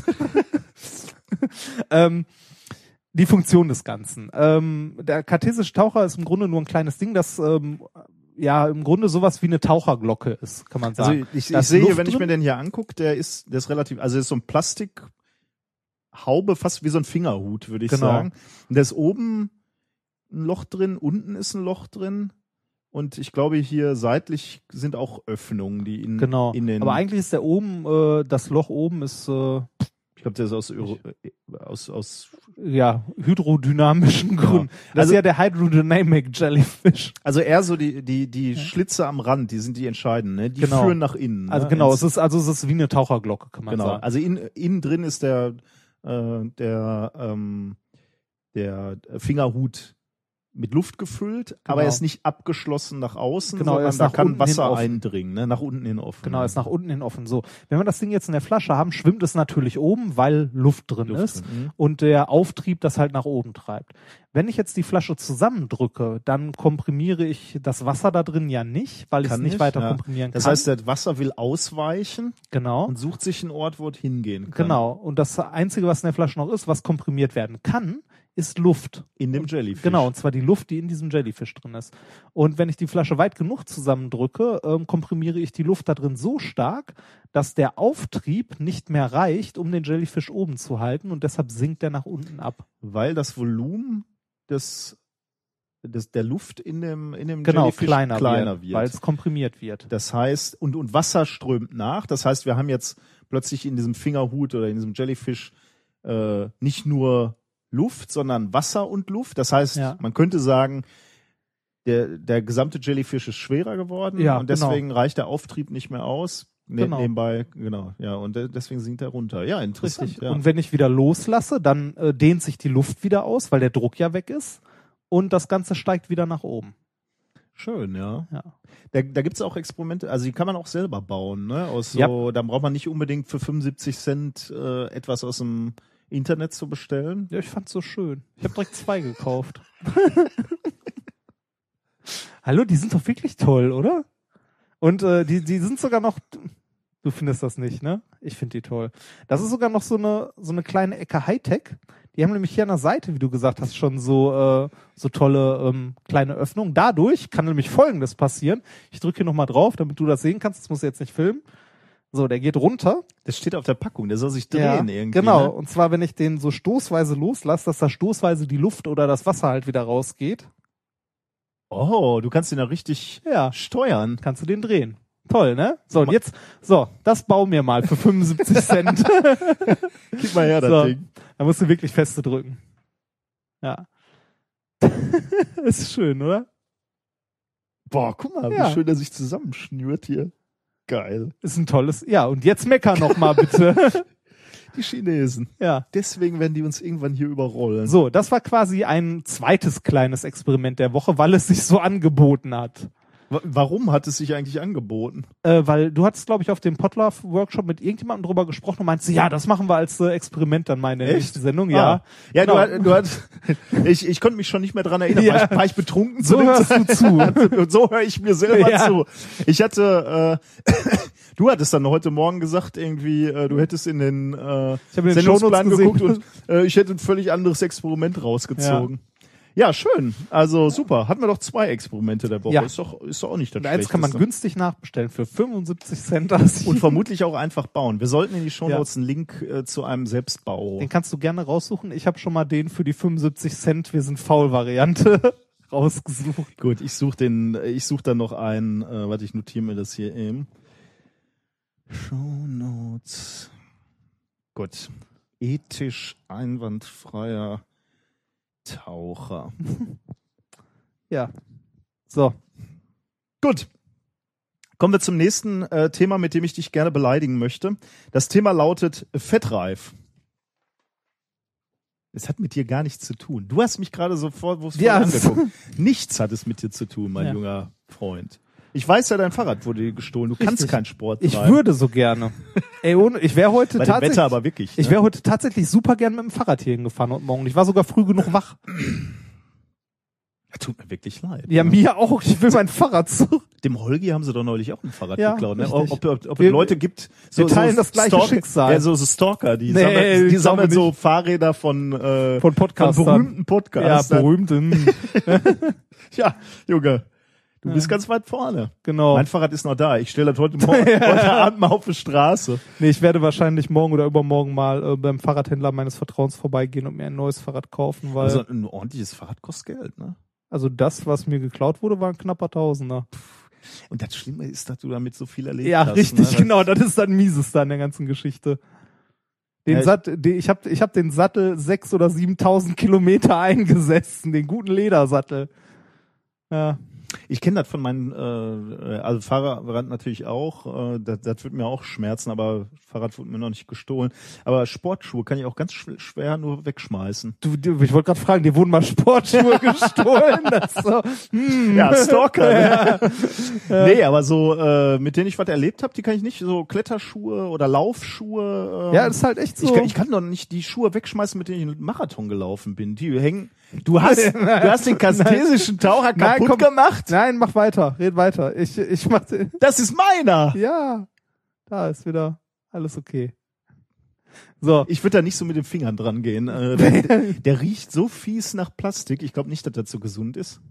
ähm, die Funktion des Ganzen. Ähm, der kartesische Taucher ist im Grunde nur ein kleines Ding, das ähm, ja im Grunde sowas wie eine Taucherglocke ist, kann man Also sagen. ich, Da ich ist sehe, Luft wenn ich mir den hier angucke, der ist, der ist relativ, also ist so ein Plastikhaube, fast wie so ein Fingerhut, würde ich Genau. sagen. Und da ist oben ein Loch drin, unten ist ein Loch drin. Und ich glaube, hier seitlich sind auch Öffnungen, die in, Genau. in den. Aber eigentlich ist der oben, äh, das Loch oben ist äh, ich glaube, der ist aus, Euro, äh, aus, aus ja hydrodynamischen Gründen. Das Also- ist ja der Hydrodynamic Jellyfish. also eher so die, die, die Schlitze am Rand, die sind die entscheidenden, ne? Die Genau. führen nach innen. Also ne? genau, Ins- es ist also es ist wie eine Taucherglocke, kann man Genau. sagen. Also in, innen drin ist der, äh, der, ähm, der Fingerhut mit Luft gefüllt, aber er Genau. ist nicht abgeschlossen nach außen, Genau, er sondern da kann Wasser eindringen, ne? nach unten hin offen. Genau, ist nach unten hin offen. So, wenn wir das Ding jetzt in der Flasche haben, schwimmt es natürlich oben, weil Luft drin Luft ist drin, mhm. und der Auftrieb das halt nach oben treibt. Wenn ich jetzt die Flasche zusammendrücke, dann komprimiere ich das Wasser da drin ja nicht, weil ich es nicht nicht, weiter ja. komprimieren Das kann. heißt, das Wasser will ausweichen genau. und sucht sich einen Ort, wo es hingehen kann. Genau. Und das Einzige, was in der Flasche noch ist, was komprimiert werden kann, ist Luft. In dem Jellyfish. Genau, und zwar die Luft, die in diesem Jellyfish drin ist. Und wenn ich die Flasche weit genug zusammendrücke, ähm, komprimiere ich die Luft da drin so stark, dass der Auftrieb nicht mehr reicht, um den Jellyfish oben zu halten und deshalb sinkt er nach unten ab. Weil das Volumen des, des der Luft in dem, in dem Genau, Jellyfish kleiner, kleiner wird, wird. weil es komprimiert wird. Das heißt, und, und Wasser strömt nach. Das heißt, wir haben jetzt plötzlich in diesem Fingerhut oder in diesem Jellyfish äh, nicht nur Luft, sondern Wasser und Luft. Das heißt, Ja. man könnte sagen, der, der gesamte Jellyfish ist schwerer geworden Ja, und genau. deswegen reicht der Auftrieb nicht mehr aus. Ne, Genau. Nebenbei, genau, ja, und de- deswegen sinkt er runter. Ja, interessant. Richtig. Ja. Und wenn ich wieder loslasse, dann äh, dehnt sich die Luft wieder aus, weil der Druck ja weg ist. Und das Ganze steigt wieder nach oben. Schön, ja. Ja. Da, da gibt's auch Experimente, also die kann man auch selber bauen, ne? Aus so, Ja. da braucht man nicht unbedingt für 75 Cent äh, etwas aus dem Internet zu bestellen. Ja, ich fand's so schön. Ich habe direkt zwei gekauft. [laughs] Hallo, die sind doch wirklich toll, oder? Und äh, die, die sind sogar noch. Du findest das nicht, ne? Ich finde die toll. Das ist sogar noch so eine so eine kleine Ecke Hightech. Die haben nämlich hier an der Seite, wie du gesagt hast, schon so, äh, so tolle ähm, kleine Öffnungen. Dadurch kann nämlich Folgendes passieren. Ich drücke hier nochmal drauf, damit du das sehen kannst. Das muss ich jetzt nicht filmen. So, der geht runter. Das steht auf der Packung, der soll sich drehen irgendwie. Genau. Ne? Und zwar, wenn ich den so stoßweise loslasse, dass da stoßweise die Luft oder das Wasser halt wieder rausgeht. Oh, du kannst den ja richtig Ja. steuern. Kannst du den drehen. Toll, ne? So, und jetzt, so, das bau mir mal für 75 [laughs] Cent. Gib mal her, das So. Ding. Da musst du wirklich feste drücken. Ja. [laughs] ist schön, oder? Boah, guck mal, Ja. wie schön der sich zusammenschnürt hier. Geil. Ist ein tolles. Ja, und jetzt mecker noch mal bitte. [laughs] Die Chinesen. ja. Deswegen werden die uns irgendwann hier überrollen. So, das war quasi ein zweites kleines Experiment der Woche, weil es sich so angeboten hat. Wa- Warum hat es sich eigentlich angeboten? Äh, weil du hattest, glaube ich, auf dem Potluck-Workshop mit irgendjemandem drüber gesprochen und meinst, ja, das machen wir als äh, Experiment dann Echt? nächsten Sendung. Ah. Ja, Ja, Genau. du, du hast, [laughs] ich, ich konnte mich schon nicht mehr dran erinnern. Ja. War, ich, war ich betrunken? So dem hörst du zu. Und [laughs] so höre ich mir selber Ja. zu. Ich hatte, äh, [laughs] du hattest dann heute Morgen gesagt, irgendwie, äh, du hättest in den äh, den Sendungsplan geguckt und äh, ich hätte ein völlig anderes Experiment rausgezogen. Ja. Schön. Also super. Hatten wir doch zwei Experimente der Woche. Ja. Ist doch, ist doch auch nicht das eins kann man günstig nachbestellen für 75 Cent. Das [laughs] Und vermutlich auch einfach bauen. Wir sollten in die Shownotes einen Link äh, zu einem Selbstbau. Den kannst du gerne raussuchen. Ich habe schon mal den für die 75 Cent Wir sind faul Variante [laughs] rausgesucht. Gut, ich suche den, ich suche dann noch einen, äh, warte, ich notiere mir das hier eben. Shownotes. Gut. Ethisch einwandfreier Taucher. [laughs] Ja. So. Gut. Kommen wir zum nächsten äh, Thema, mit dem ich dich gerne beleidigen möchte. Das Thema lautet Fettreif. Es hat mit dir gar nichts zu tun. Du hast mich gerade sofort wo Ja, angeguckt. Nichts hat es mit dir zu tun, mein Ja. junger Freund. Ich weiß ja, dein Fahrrad wurde dir gestohlen. Du kannst Richtig. keinen Sport Ich treiben. würde so gerne. Ey, ohne, ich wäre heute Bei tatsächlich. Wetter aber wirklich. Ich ne? wäre heute tatsächlich super gern mit dem Fahrrad hier hingefahren heute Morgen. Ich war sogar früh genug wach. Ja, Tut mir wirklich leid. Ja, ne? mir auch. Ich will mein Fahrrad zurück. Dem Holgi haben sie doch neulich auch ein Fahrrad Ja, geklaut. Ne? richtig. Ob, ob, ob Wir- es Leute gibt, wir teilen das gleiche Stalker, Schicksal. Ja, so, so Stalker, die Nee, sammeln, die ich sammeln so Fahrräder von, äh, Von Podcastern. von berühmten Ja, Podcastern. berühmten. [laughs] Ja, Junge, du Ja. bist ganz weit vorne. Genau. Mein Fahrrad ist noch da. Ich stelle das heute, Morgen, [laughs] heute Abend mal auf die Straße. Nee, ich werde wahrscheinlich morgen oder übermorgen mal äh, beim Fahrradhändler meines Vertrauens vorbeigehen und mir ein neues Fahrrad kaufen, weil Also also, ein ordentliches Fahrrad kostet Geld, ne? das, was mir geklaut wurde, war ein knapper Tausender. Und das Schlimme ist, dass du damit so viel erlebt Ja, hast. richtig, ne? genau. Das ist dann mieses da in der ganzen Geschichte. Den Ja, ich- Sat, den, ich habe ich hab den Sattel sechs oder 7.000 Kilometer eingesessen, den guten Ledersattel. Ja, Ich kenne das von meinen, äh, also Fahrrad natürlich auch, äh, das, das wird mir auch schmerzen, aber Fahrrad wurde mir noch nicht gestohlen. Aber Sportschuhe kann ich auch ganz schw- schwer nur wegschmeißen. du, du, ich wollte gerade fragen, dir wurden mal Sportschuhe [laughs] gestohlen. Das ist so, hm. Ja, Stalker. ne? [laughs] Nee, aber so, äh, mit denen ich was erlebt habe, die kann ich nicht, so Kletterschuhe oder Laufschuhe. Äh, Ja, das ist halt echt so. ich, kann, ich kann doch nicht die Schuhe wegschmeißen, mit denen ich einen Marathon gelaufen bin. Die hängen. Du hast, [laughs] du hast den kartesischen Taucher Nein, kaputt komm. gemacht. Nein, mach weiter, red weiter. Ich, ich mach den, [laughs] Das ist meiner. Ja, da ist wieder alles okay. So, Ich würde da nicht so mit den Fingern dran gehen. Äh, [laughs] der, der riecht so fies nach Plastik. Ich glaube nicht, dass das so gesund ist.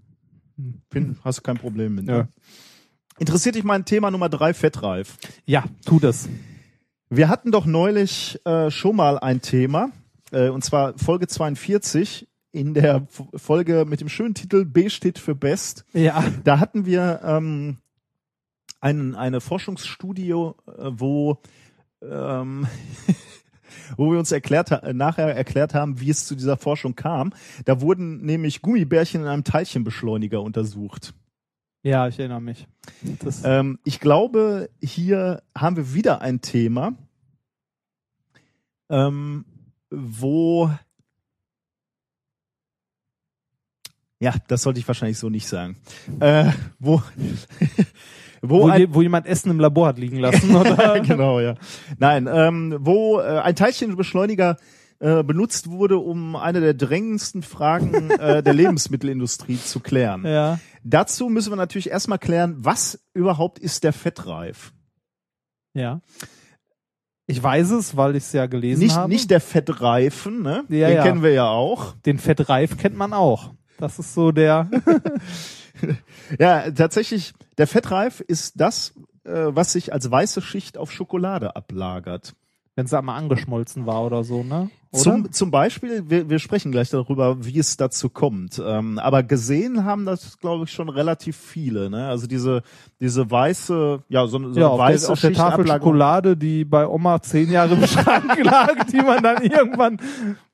Bin, hast du kein Problem mit. ne? Ja. Interessiert dich mein Thema Nummer drei, Fettreif? ja, tu das. Wir hatten doch neulich äh, schon mal ein Thema, äh, und zwar Folge 42 in der Folge mit dem schönen Titel B steht für Best. Ja, Da hatten wir ähm, einen, eine Forschungsstudie, äh, wo ähm, [laughs] wo wir uns erklärt nachher erklärt haben, wie es zu dieser Forschung kam. Da wurden nämlich Gummibärchen in einem Teilchenbeschleuniger untersucht. ja, ich erinnere mich. Ähm, ich glaube, hier haben wir wieder ein Thema, ähm, wo ja, das sollte ich wahrscheinlich so nicht sagen. Äh, wo [laughs] wo, wo, ein, wo jemand Essen im Labor hat liegen lassen, [laughs] oder? genau, ja. Nein, ähm, wo äh, ein Teilchenbeschleuniger äh, benutzt wurde, um eine der drängendsten Fragen äh, der [laughs] Lebensmittelindustrie zu klären. ja. Dazu müssen wir natürlich erstmal klären, was überhaupt ist der Fettreif? Ja. Ich weiß es, weil ich es ja gelesen Nicht, habe. nicht der Fettreifen, ne? Ja, Den ja. kennen wir ja auch. Den Fettreif kennt man auch. Das ist so der. [laughs] Ja, tatsächlich, der Fettreif ist das, äh, was sich als weiße Schicht auf Schokolade ablagert. wenn sie einmal angeschmolzen war oder so, ne? Oder? Zum, zum Beispiel, wir, wir sprechen gleich darüber, wie es dazu kommt. Ähm, aber gesehen haben das, glaube ich, schon relativ viele. Ne? Also diese, diese weiße, ja, so, eine- so ja, eine weiße der, auf der Tafel. Schokolade, die bei Oma zehn Jahre im [laughs] Schrank lag, die man dann irgendwann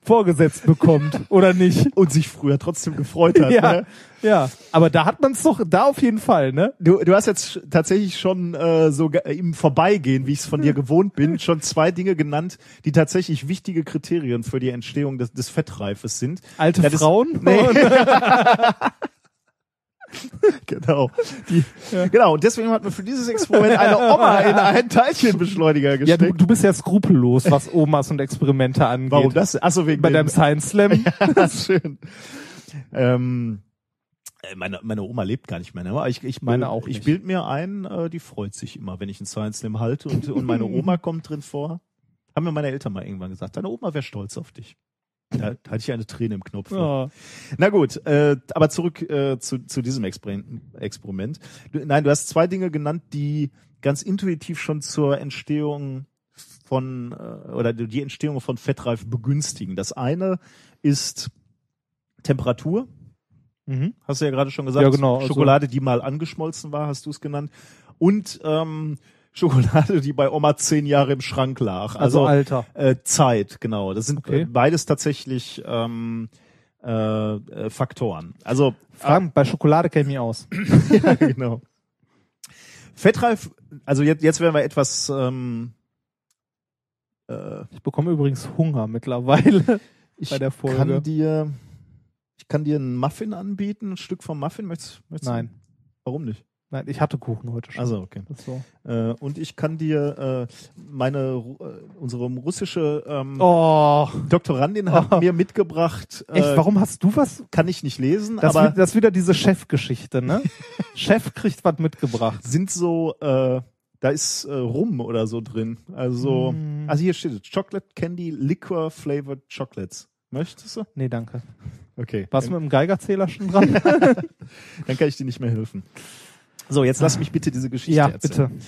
vorgesetzt bekommt, oder nicht? [laughs] Und sich früher trotzdem gefreut hat. [laughs] Ja, Ne? ja. Aber da hat man es doch, da auf jeden Fall, ne? Du, du hast jetzt tatsächlich schon äh, so im Vorbeigehen, wie ich es von dir gewohnt bin, schon zwei Dinge genannt, die tatsächlich wichtige Kriterien für die Entstehung des, des Fettreifes sind. Alte Das ist- Frauen? [laughs] Nee. [laughs] genau. Die, Genau. Und deswegen hat man für dieses Experiment eine Oma in einen Teilchenbeschleuniger Ja, gesteckt. du, du bist ja skrupellos, was Omas und Experimente angeht. Warum das? Achso, wegen Bei deinem Science Slam. [laughs] Ja, schön. Ähm, äh, meine, meine Oma lebt gar nicht mehr. Ne? Aber Ich, ich, Meine auch Ich bild mir ein, äh, die freut sich immer, wenn ich einen Science Slam halte und, und meine Oma kommt drin vor. Haben mir meine Eltern mal irgendwann gesagt, deine Oma wäre stolz auf dich. Da, hatte ich eine Träne im Knopf. Ja. Na gut, äh, aber zurück äh, zu, zu diesem Exper Experiment. Du, nein, du hast zwei Dinge genannt, die ganz intuitiv schon zur Entstehung von äh, oder die Entstehung von Fettreif begünstigen. Das eine ist Temperatur. Mhm. Hast du ja gerade schon gesagt. Ja, genau, also- Schokolade, die mal angeschmolzen war, hast du es genannt. Und ähm, Schokolade, die bei Oma zehn Jahre im Schrank lag. Also Alter. Äh, Zeit, genau. Das sind Okay. äh, beides tatsächlich ähm, äh, äh, Faktoren. Also Fragen, bei Schokolade kenne ich mich aus. [laughs] ja, genau. Fettreif, also jetzt, jetzt werden wir etwas ähm, äh, Ich bekomme übrigens Hunger mittlerweile [laughs] ich bei der Folge. kann dir ich kann dir einen Muffin anbieten, ein Stück vom Muffin. Möchtest, möchtest du? Nein. Warum nicht? Nein, ich hatte Kuchen heute schon. Also okay. So. Äh, und ich kann dir äh, meine äh, unsere russische ähm, Oh, Doktorandin hat Oh. mir mitgebracht. Äh, echt, warum hast du was? kann ich nicht lesen, Das, aber das ist wieder diese Chefgeschichte, ne? [laughs] Chef kriegt was mitgebracht. sind so äh, da ist äh, Rum oder so drin. Also Mm. also hier steht es, Chocolate Candy Liquor Flavored Chocolates. Möchtest du? Nee, danke. Okay. Warst du mit dem Geigerzähler schon dran? [laughs] dann kann ich dir nicht mehr helfen. So, jetzt lass mich bitte diese Geschichte ja, erzählen. bitte.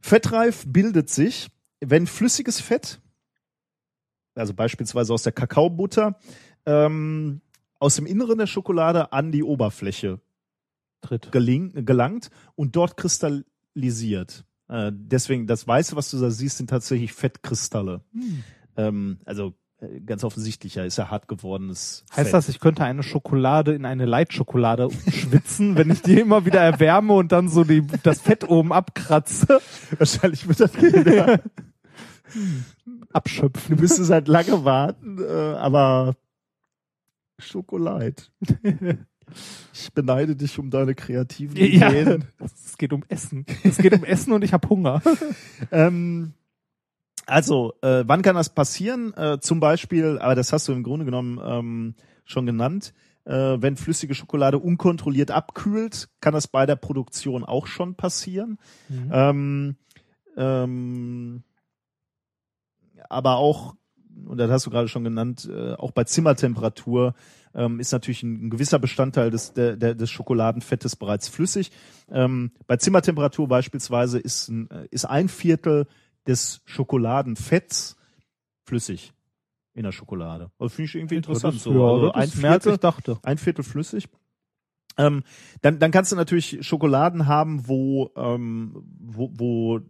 Fettreif bildet sich, wenn flüssiges Fett, also beispielsweise aus der Kakaobutter, ähm, aus dem Inneren der Schokolade an die Oberfläche Tritt. geling, gelangt und dort kristallisiert. Äh, deswegen, das Weiße, was du da siehst, sind tatsächlich Fettkristalle. Hm. Ähm, also ganz offensichtlich, ja, ist ja hart gewordenes Heißt Fett. das, ich könnte eine Schokolade in eine Leitschokolade schwitzen, wenn ich die immer wieder erwärme und dann so die, das Fett oben abkratze, Wahrscheinlich wird das ja. [laughs] abschöpfen? Du müsstest halt lange warten, äh, aber Schokolade. Ich beneide dich um deine kreativen Ja, Ideen. [laughs] es geht um Essen. Es geht um Essen und ich habe Hunger. [laughs] Ähm, also, äh, wann kann das passieren? Äh, zum Beispiel, aber das hast du im Grunde genommen ähm, schon genannt, äh, wenn flüssige Schokolade unkontrolliert abkühlt, kann das bei der Produktion auch schon passieren. Ähm, ähm, aber auch, und das hast du gerade schon genannt, äh, auch bei Zimmertemperatur ähm, ist natürlich ein, ein gewisser Bestandteil des, der, der, des Schokoladenfettes bereits flüssig. Ähm, bei Zimmertemperatur beispielsweise ist ein, äh, ist ein Viertel des Schokoladenfetts flüssig in der Schokolade. Also finde ich irgendwie interessant. Das, so. ja, also ein Viertel, ich dachte. ein Viertel flüssig. Ähm, dann, dann kannst du natürlich Schokoladen haben, wo, ähm, wo, wo,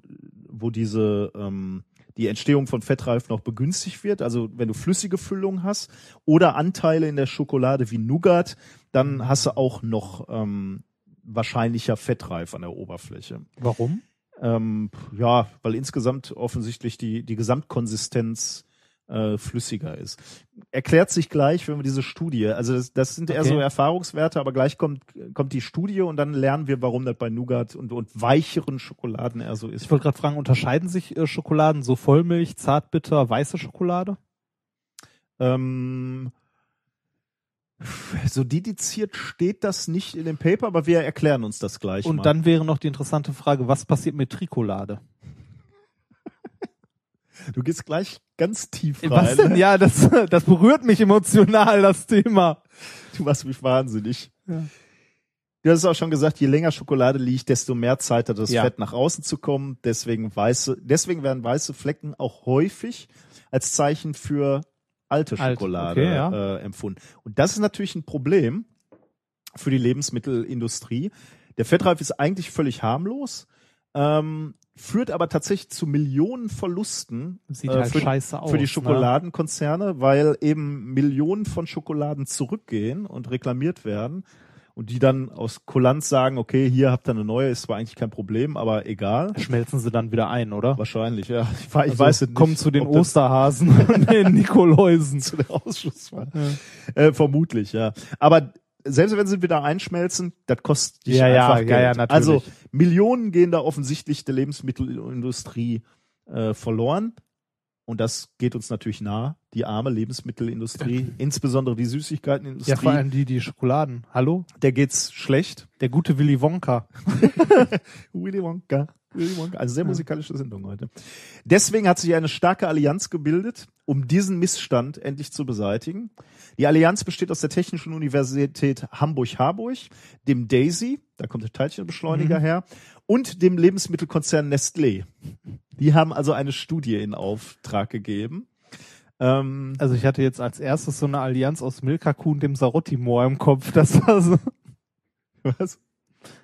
wo diese ähm, die Entstehung von Fettreif noch begünstigt wird. Also wenn du flüssige Füllung hast oder Anteile in der Schokolade wie Nougat, dann hast du auch noch ähm, wahrscheinlicher Fettreif an der Oberfläche. Warum? Ähm, ja, weil insgesamt offensichtlich die, die Gesamtkonsistenz äh, flüssiger ist. Erklärt sich gleich, wenn wir diese Studie, also das, das sind eher Okay. so Erfahrungswerte, aber gleich kommt, kommt die Studie und dann lernen wir, warum das bei Nougat und, und weicheren Schokoladen eher so ist. Ich wollte gerade fragen, unterscheiden sich äh, Schokoladen so Vollmilch, Zartbitter, weiße Schokolade? Ähm, so dediziert steht das nicht in dem Paper, aber wir erklären uns das gleich Und mal. dann wäre noch die interessante Frage, was passiert mit Trikolade? Du gehst gleich ganz tief rein. Was denn? Ja, das, das berührt mich emotional, das Thema. Du machst mich wahnsinnig. Du hast auch schon gesagt, je länger Schokolade liegt, desto mehr Zeit hat das Ja. Fett nach außen zu kommen. Deswegen weiße, deswegen werden weiße Flecken auch häufig als Zeichen für alte Alt, Schokolade okay, ja. äh, empfunden. Und das ist natürlich ein Problem für die Lebensmittelindustrie. Der Fettreif ist eigentlich völlig harmlos, ähm, führt aber tatsächlich zu Millionen Verlusten Sieht äh, halt für, scheiße aus. für die ne? Schokoladenkonzerne, weil eben Millionen von Schokoladen zurückgehen und reklamiert werden und die dann aus Kulanz sagen, okay, hier habt ihr eine neue, ist zwar eigentlich kein Problem, aber egal. Schmelzen sie dann wieder ein, oder? Wahrscheinlich, ja. Ich, Also, weiß es nicht. Kommen zu den Osterhasen [laughs] und den Nikoläusen. zu der Ausschusswahl. Äh, vermutlich, ja. Aber selbst wenn sie wieder einschmelzen, das kostet dich Ja, ja, einfach ja, Geld. ja, natürlich. Also Millionen gehen da offensichtlich der Lebensmittelindustrie äh, verloren. Und das geht uns natürlich nah, die arme Lebensmittelindustrie, insbesondere die Süßigkeitenindustrie, Ja, vor allem die, die Schokoladen. Hallo? der geht's schlecht. Der gute Willy Wonka. [laughs] Willy Wonka. Willy Wonka. Also sehr musikalische Sendung heute. Deswegen hat sich eine starke Allianz gebildet, um diesen Missstand endlich zu beseitigen. Die Allianz besteht aus der Technischen Universität Hamburg-Harburg, dem DAISY, da kommt der Teilchenbeschleuniger her, und dem Lebensmittelkonzern Nestlé. Die haben also eine Studie in Auftrag gegeben. Ähm, Also ich hatte jetzt als erstes so eine Allianz aus Milka Kuh und dem Sarotti-Moor im Kopf. Das war so, was?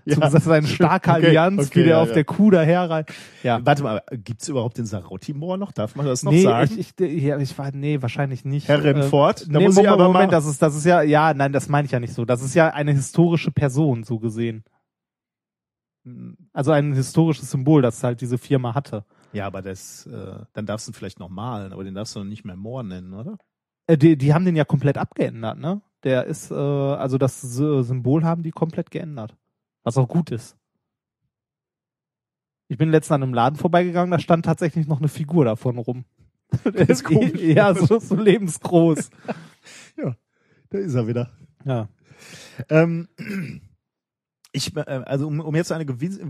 so das ist eine starke Okay, Allianz, okay, wie der ja, auf ja. der Kuh daherreiht. Ja. Warte mal, gibt's überhaupt den Sarotti-Moor noch? Darf man das noch nee, sagen? ich, ich, ja, ich war, nee, wahrscheinlich nicht. Herr Remford, da nee, muss ich Moment, aber mal- Moment, das ist, das ist ja, ja, nein, das meine ich ja nicht so. Das ist ja eine historische Person, so gesehen. Also ein historisches Symbol, das halt diese Firma hatte. Ja, aber das, äh, dann darfst du ihn vielleicht noch malen, aber den darfst du noch nicht mehr Moor nennen, oder? Äh, die, die haben den ja komplett abgeändert, ne? Der ist, äh, also das Sy- Symbol haben die komplett geändert. Was auch gut ist. Ich bin letztens an einem Laden vorbeigegangen, da stand tatsächlich noch eine Figur davon rum. [laughs] Der ist komisch. Ja, so, so lebensgroß. [laughs] Da ist er wieder. Ja. Ähm, ich, äh, also um, um jetzt eine gewisse,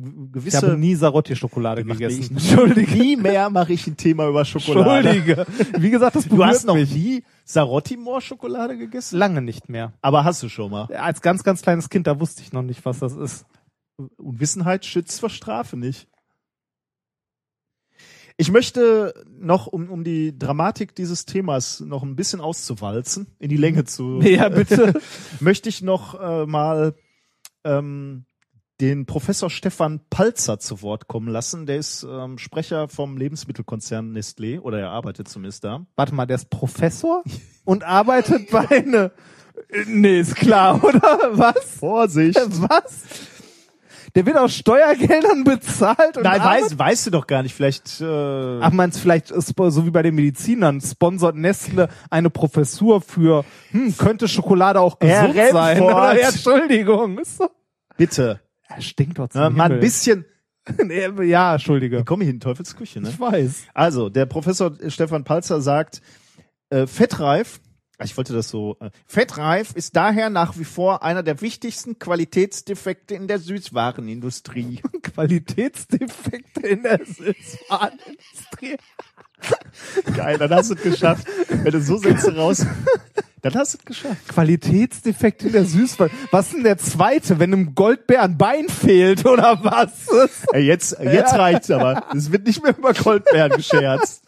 Ich habe nie Sarotti-Schokolade gegessen. mich- Entschuldige. Nie mehr mache ich ein Thema über Schokolade. Entschuldige. Wie gesagt, das Du hast noch berührt mich. nie Sarotti-Moor-Schokolade gegessen? Lange nicht mehr. Aber hast du schon mal. Als ganz, ganz kleines Kind, da wusste ich noch nicht, was das ist. Unwissenheit schützt vor Strafe nicht. Ich möchte noch, um, um die Dramatik dieses Themas noch ein bisschen auszuwalzen, in die Länge zu, Ja, bitte. [laughs] möchte ich noch äh, mal ähm, den Professor Stefan Palzer zu Wort kommen lassen. Der ist ähm, Sprecher vom Lebensmittelkonzern Nestlé oder er arbeitet zumindest da. Warte mal, der ist Professor [laughs] und arbeitet bei eine. Nee, ist klar, [laughs] oder? Was? Vorsicht! Was? Der wird aus Steuergeldern [laughs] bezahlt und Nein, arbeitet- weißt, weißt du doch gar nicht. Vielleicht. Äh, Ach, meinst vielleicht, so wie bei den Medizinern, sponsert Nestle eine Professur für, hm, könnte Schokolade auch Herr gesund sein? Remford. Oder, [laughs] ja, Entschuldigung. Bitte. Er stinkt doch zum Ja, mal ein bisschen. [laughs] Nee, ja, Entschuldige. Komm hier in Teufels Küche, ne? Ich weiß. Also, der Professor Stefan Palzer sagt, äh, Fettreif, ich wollte das so, äh, Fettreif ist daher nach wie vor einer der wichtigsten Qualitätsdefekte in der Süßwarenindustrie. [laughs] Qualitätsdefekte in der Süßwarenindustrie. Geil, dann hast du es geschafft. Wenn du so Sätze raus, dann hast du es geschafft. Qualitätsdefekt in der Süßwaren. Was ist denn der zweite, wenn einem Goldbär ein Bein fehlt oder was? Ey, jetzt, jetzt reicht's aber. Es wird nicht mehr über Goldbeeren gescherzt.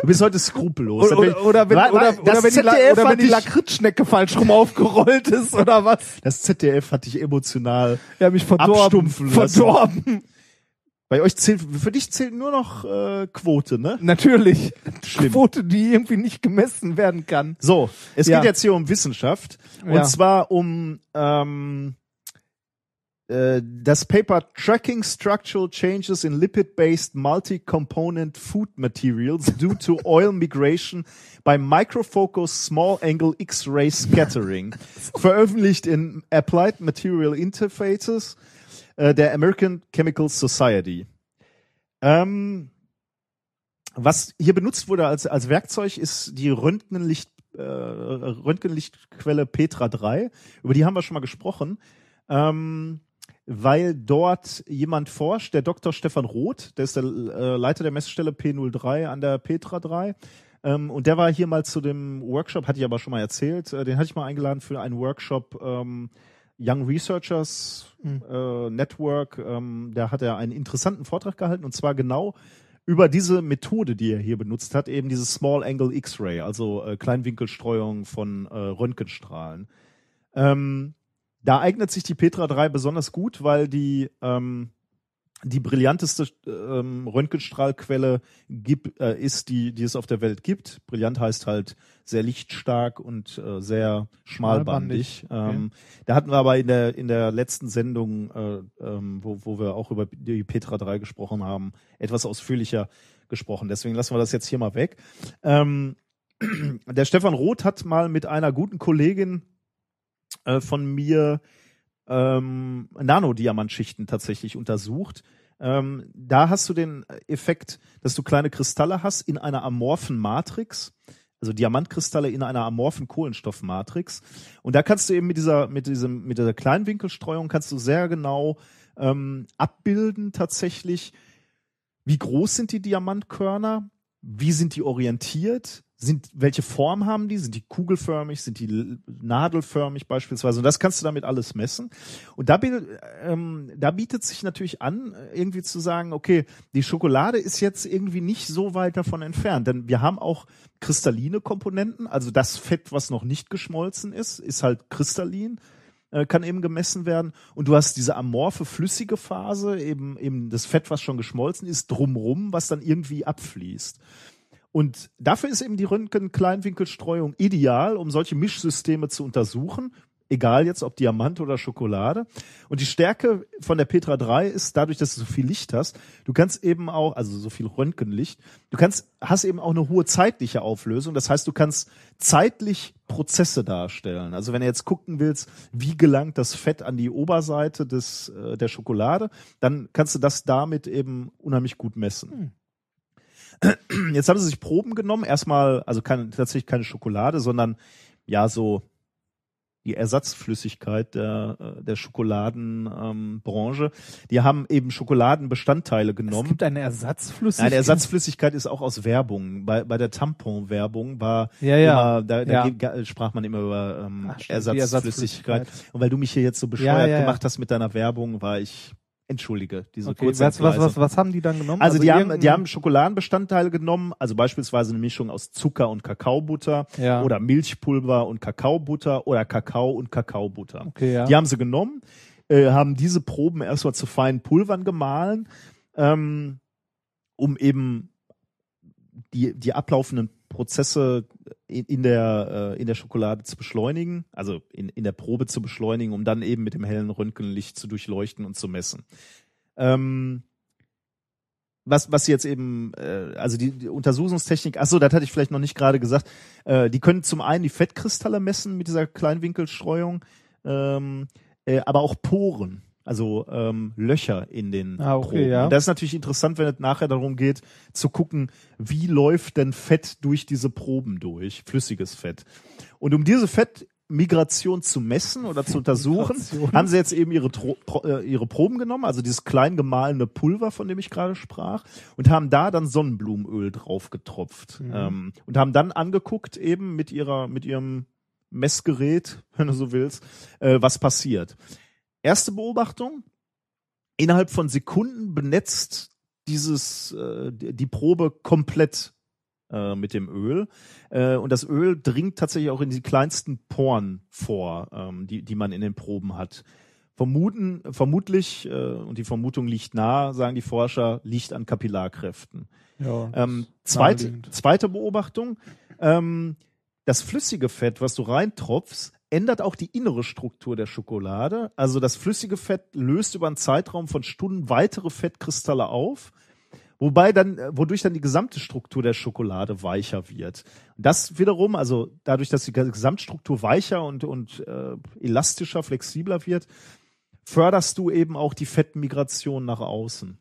Du bist heute skrupellos. Oder, oder, oder wenn, wa- oder, das oder wenn die, oder wenn die Lakritzschnecke falsch rum aufgerollt ist oder was? Das ZDF hat dich emotional Ja, mich verdorben. Verdorben. Bei euch zählt, für dich zählt nur noch äh, Quote, ne? Natürlich. Schlimm. Quote, die irgendwie nicht gemessen werden kann. So, es Ja. geht jetzt hier um Wissenschaft. Und Ja. zwar um ähm, äh, das Paper Tracking Structural Changes in Lipid-Based Multi-Component Food Materials Due to Oil Migration by Microfocus Small Angle X-Ray Scattering. [laughs] Veröffentlicht in Applied Material Interfaces äh, der American Chemical Society. Ähm, was hier benutzt wurde als, als Werkzeug ist die Röntgenlicht, äh, Röntgenlichtquelle Petra 3. Über die haben wir schon mal gesprochen. Ähm, weil dort jemand forscht, der Dr. Stefan Roth, der ist der äh, Leiter der Messstelle P03 an der Petra 3. Ähm, und der war hier mal zu dem Workshop, hatte ich aber schon mal erzählt, äh, den hatte ich mal eingeladen für einen Workshop ähm, Young Researchers äh, Network. Ähm, da hat er einen interessanten Vortrag gehalten und zwar genau über diese Methode, die er hier benutzt hat, eben dieses Small Angle X-Ray, also äh, Kleinwinkelstreuung von äh, Röntgenstrahlen. Ähm, da eignet sich die Petra 3 besonders gut, weil die ähm, die brillanteste ähm, Röntgenstrahlquelle gibt, äh, ist, die, die es auf der Welt gibt. Brillant heißt halt sehr lichtstark und äh, sehr schmalbandig. Schmalbandig, okay. Ähm, da hatten wir aber in der in der letzten Sendung, äh, ähm, wo, wo wir auch über die Petra 3 gesprochen haben, etwas ausführlicher gesprochen. Deswegen lassen wir das jetzt hier mal weg. Ähm, [clears throat] der Stefan Roth hat mal mit einer guten Kollegin äh, von mir ähm, Nanodiamantschichten tatsächlich untersucht. Ähm, da hast du den Effekt, dass du kleine Kristalle hast in einer amorphen Matrix, also Diamantkristalle in einer amorphen Kohlenstoffmatrix. Und da kannst du eben mit dieser, mit diesem, mit dieser Kleinwinkelstreuung kannst du sehr genau ähm, abbilden tatsächlich, wie groß sind die Diamantkörner, wie sind die orientiert, sind, welche Form haben die? Sind die kugelförmig? Sind die nadelförmig beispielsweise? Und das kannst du damit alles messen. Und da, ähm, da bietet sich natürlich an, irgendwie zu sagen, okay, die Schokolade ist jetzt irgendwie nicht so weit davon entfernt, denn wir haben auch kristalline Komponenten, also das Fett, was noch nicht geschmolzen ist, ist halt kristallin äh, kann eben gemessen werden. Und du hast diese amorphe, flüssige Phase, eben, eben das Fett, was schon geschmolzen ist, drumrum, was dann irgendwie abfließt. Und dafür ist eben die Röntgen-Kleinwinkelstreuung ideal, um solche Mischsysteme zu untersuchen. Egal jetzt ob Diamant oder Schokolade. Und die Stärke von der Petra 3 ist dadurch, dass du so viel Licht hast. Du kannst eben auch, also so viel Röntgenlicht, du kannst, hast eben auch eine hohe zeitliche Auflösung. Das heißt, du kannst zeitlich Prozesse darstellen. Also wenn du jetzt gucken willst, wie gelangt das Fett an die Oberseite des, äh, der Schokolade, dann kannst du das damit eben unheimlich gut messen. [clears throat] Jetzt haben sie sich Proben genommen. Erstmal, also keine, tatsächlich keine Schokolade, sondern ja so die Ersatzflüssigkeit der, äh, der Schokoladenbranche. Ähm, die haben eben Schokoladenbestandteile Es genommen. gibt eine Ersatzflüssigkeit. Nein, Ersatzflüssigkeit ist auch aus Werbung. Bei, bei der Tampon-Werbung war Ja, ja. immer, da, da Ja. sprach man immer über ähm, Ach, Ersatzflüssigkeit. Ersatzflüssigkeit. Und weil du mich hier jetzt so bescheuert ja, ja. gemacht hast mit deiner Werbung, war ich, entschuldige, diese Okay, kurze was, was, was, was haben die dann genommen? Also, die, haben, die haben Schokoladenbestandteile genommen, also beispielsweise eine Mischung aus Zucker und Kakaobutter Ja. oder Milchpulver und Kakaobutter oder Kakao und Kakaobutter. Okay, ja. Die haben sie genommen, äh, haben diese Proben erstmal zu feinen Pulvern gemahlen, ähm, um eben die, die ablaufenden Prozesse in, der äh, in der Schokolade zu beschleunigen, also in, in der Probe zu beschleunigen, um dann eben mit dem hellen Röntgenlicht zu durchleuchten und zu messen. Ähm, was, was jetzt eben, äh, also die, die Untersuchungstechnik, ach so, das hatte ich vielleicht noch nicht gerade gesagt, äh, die können zum einen die Fettkristalle messen mit dieser Kleinwinkelstreuung, ähm, äh, aber auch Poren, also ähm, Löcher in den Ah, okay, Proben. ja. Und das ist natürlich interessant, wenn es nachher darum geht, zu gucken, wie läuft denn Fett durch diese Proben durch, flüssiges Fett. Und um diese Fettmigration zu messen oder zu untersuchen, Migration. haben sie jetzt eben ihre, Tro Pro äh, ihre Proben genommen, also dieses klein gemahlene Pulver, von dem ich gerade sprach, und haben da dann Sonnenblumenöl drauf getropft. Mhm. Ähm, und haben dann angeguckt, eben mit ihrer, mit ihrem Messgerät, [laughs] wenn du so willst, äh, was passiert. Erste Beobachtung, innerhalb von Sekunden benetzt dieses, äh, die Probe komplett äh, mit dem Öl. Äh, und das Öl dringt tatsächlich auch in die kleinsten Poren vor, ähm, die, die man in den Proben hat. Vermuten, vermutlich, äh, und die Vermutung liegt nahe, sagen die Forscher, liegt an Kapillarkräften. ja. Ähm, zweite, zweite Beobachtung, ähm, das flüssige Fett, was du reintropfst, ändert auch die innere Struktur der Schokolade. Also das flüssige Fett löst über einen Zeitraum von Stunden weitere Fettkristalle auf, wobei dann, äh, wodurch dann die gesamte Struktur der Schokolade weicher wird. Das wiederum, also dadurch, dass die Gesamtstruktur weicher und, und äh, elastischer, flexibler wird, förderst du eben auch die Fettmigration nach außen.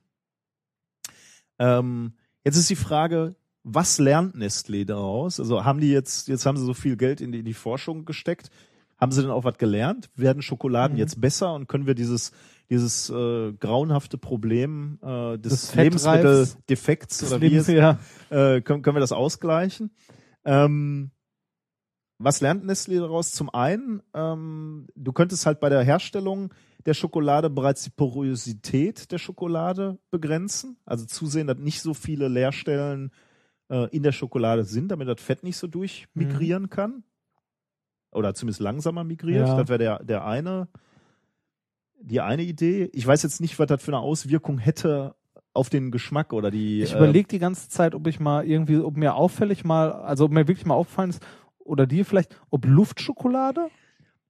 Ähm, jetzt ist die Frage, was lernt Nestlé daraus? Also haben die jetzt, jetzt haben sie so viel Geld in die, in die Forschung gesteckt. Haben sie denn auch was gelernt? Werden Schokoladen Mhm. jetzt besser und können wir dieses, dieses äh, grauenhafte Problem äh, des. Lebensmitteldefekts oder wie Lebens- es, ja. äh, können, können wir das ausgleichen. Ähm, was lernt Nestlé daraus? Zum einen, ähm, du könntest halt bei der Herstellung der Schokolade bereits die Porosität der Schokolade begrenzen, also zusehen, dass nicht so viele Leerstellen äh, in der Schokolade sind, damit das Fett nicht so durchmigrieren kann. Oder zumindest langsamer migriert. Ja. Das wäre der, der eine, die eine Idee. Ich weiß jetzt nicht, was das für eine Auswirkung hätte auf den Geschmack oder die. Ich äh, überlege die ganze Zeit, ob ich mal irgendwie, ob mir auffällig mal, also ob mir wirklich mal auffallen ist, oder dir vielleicht, ob Luftschokolade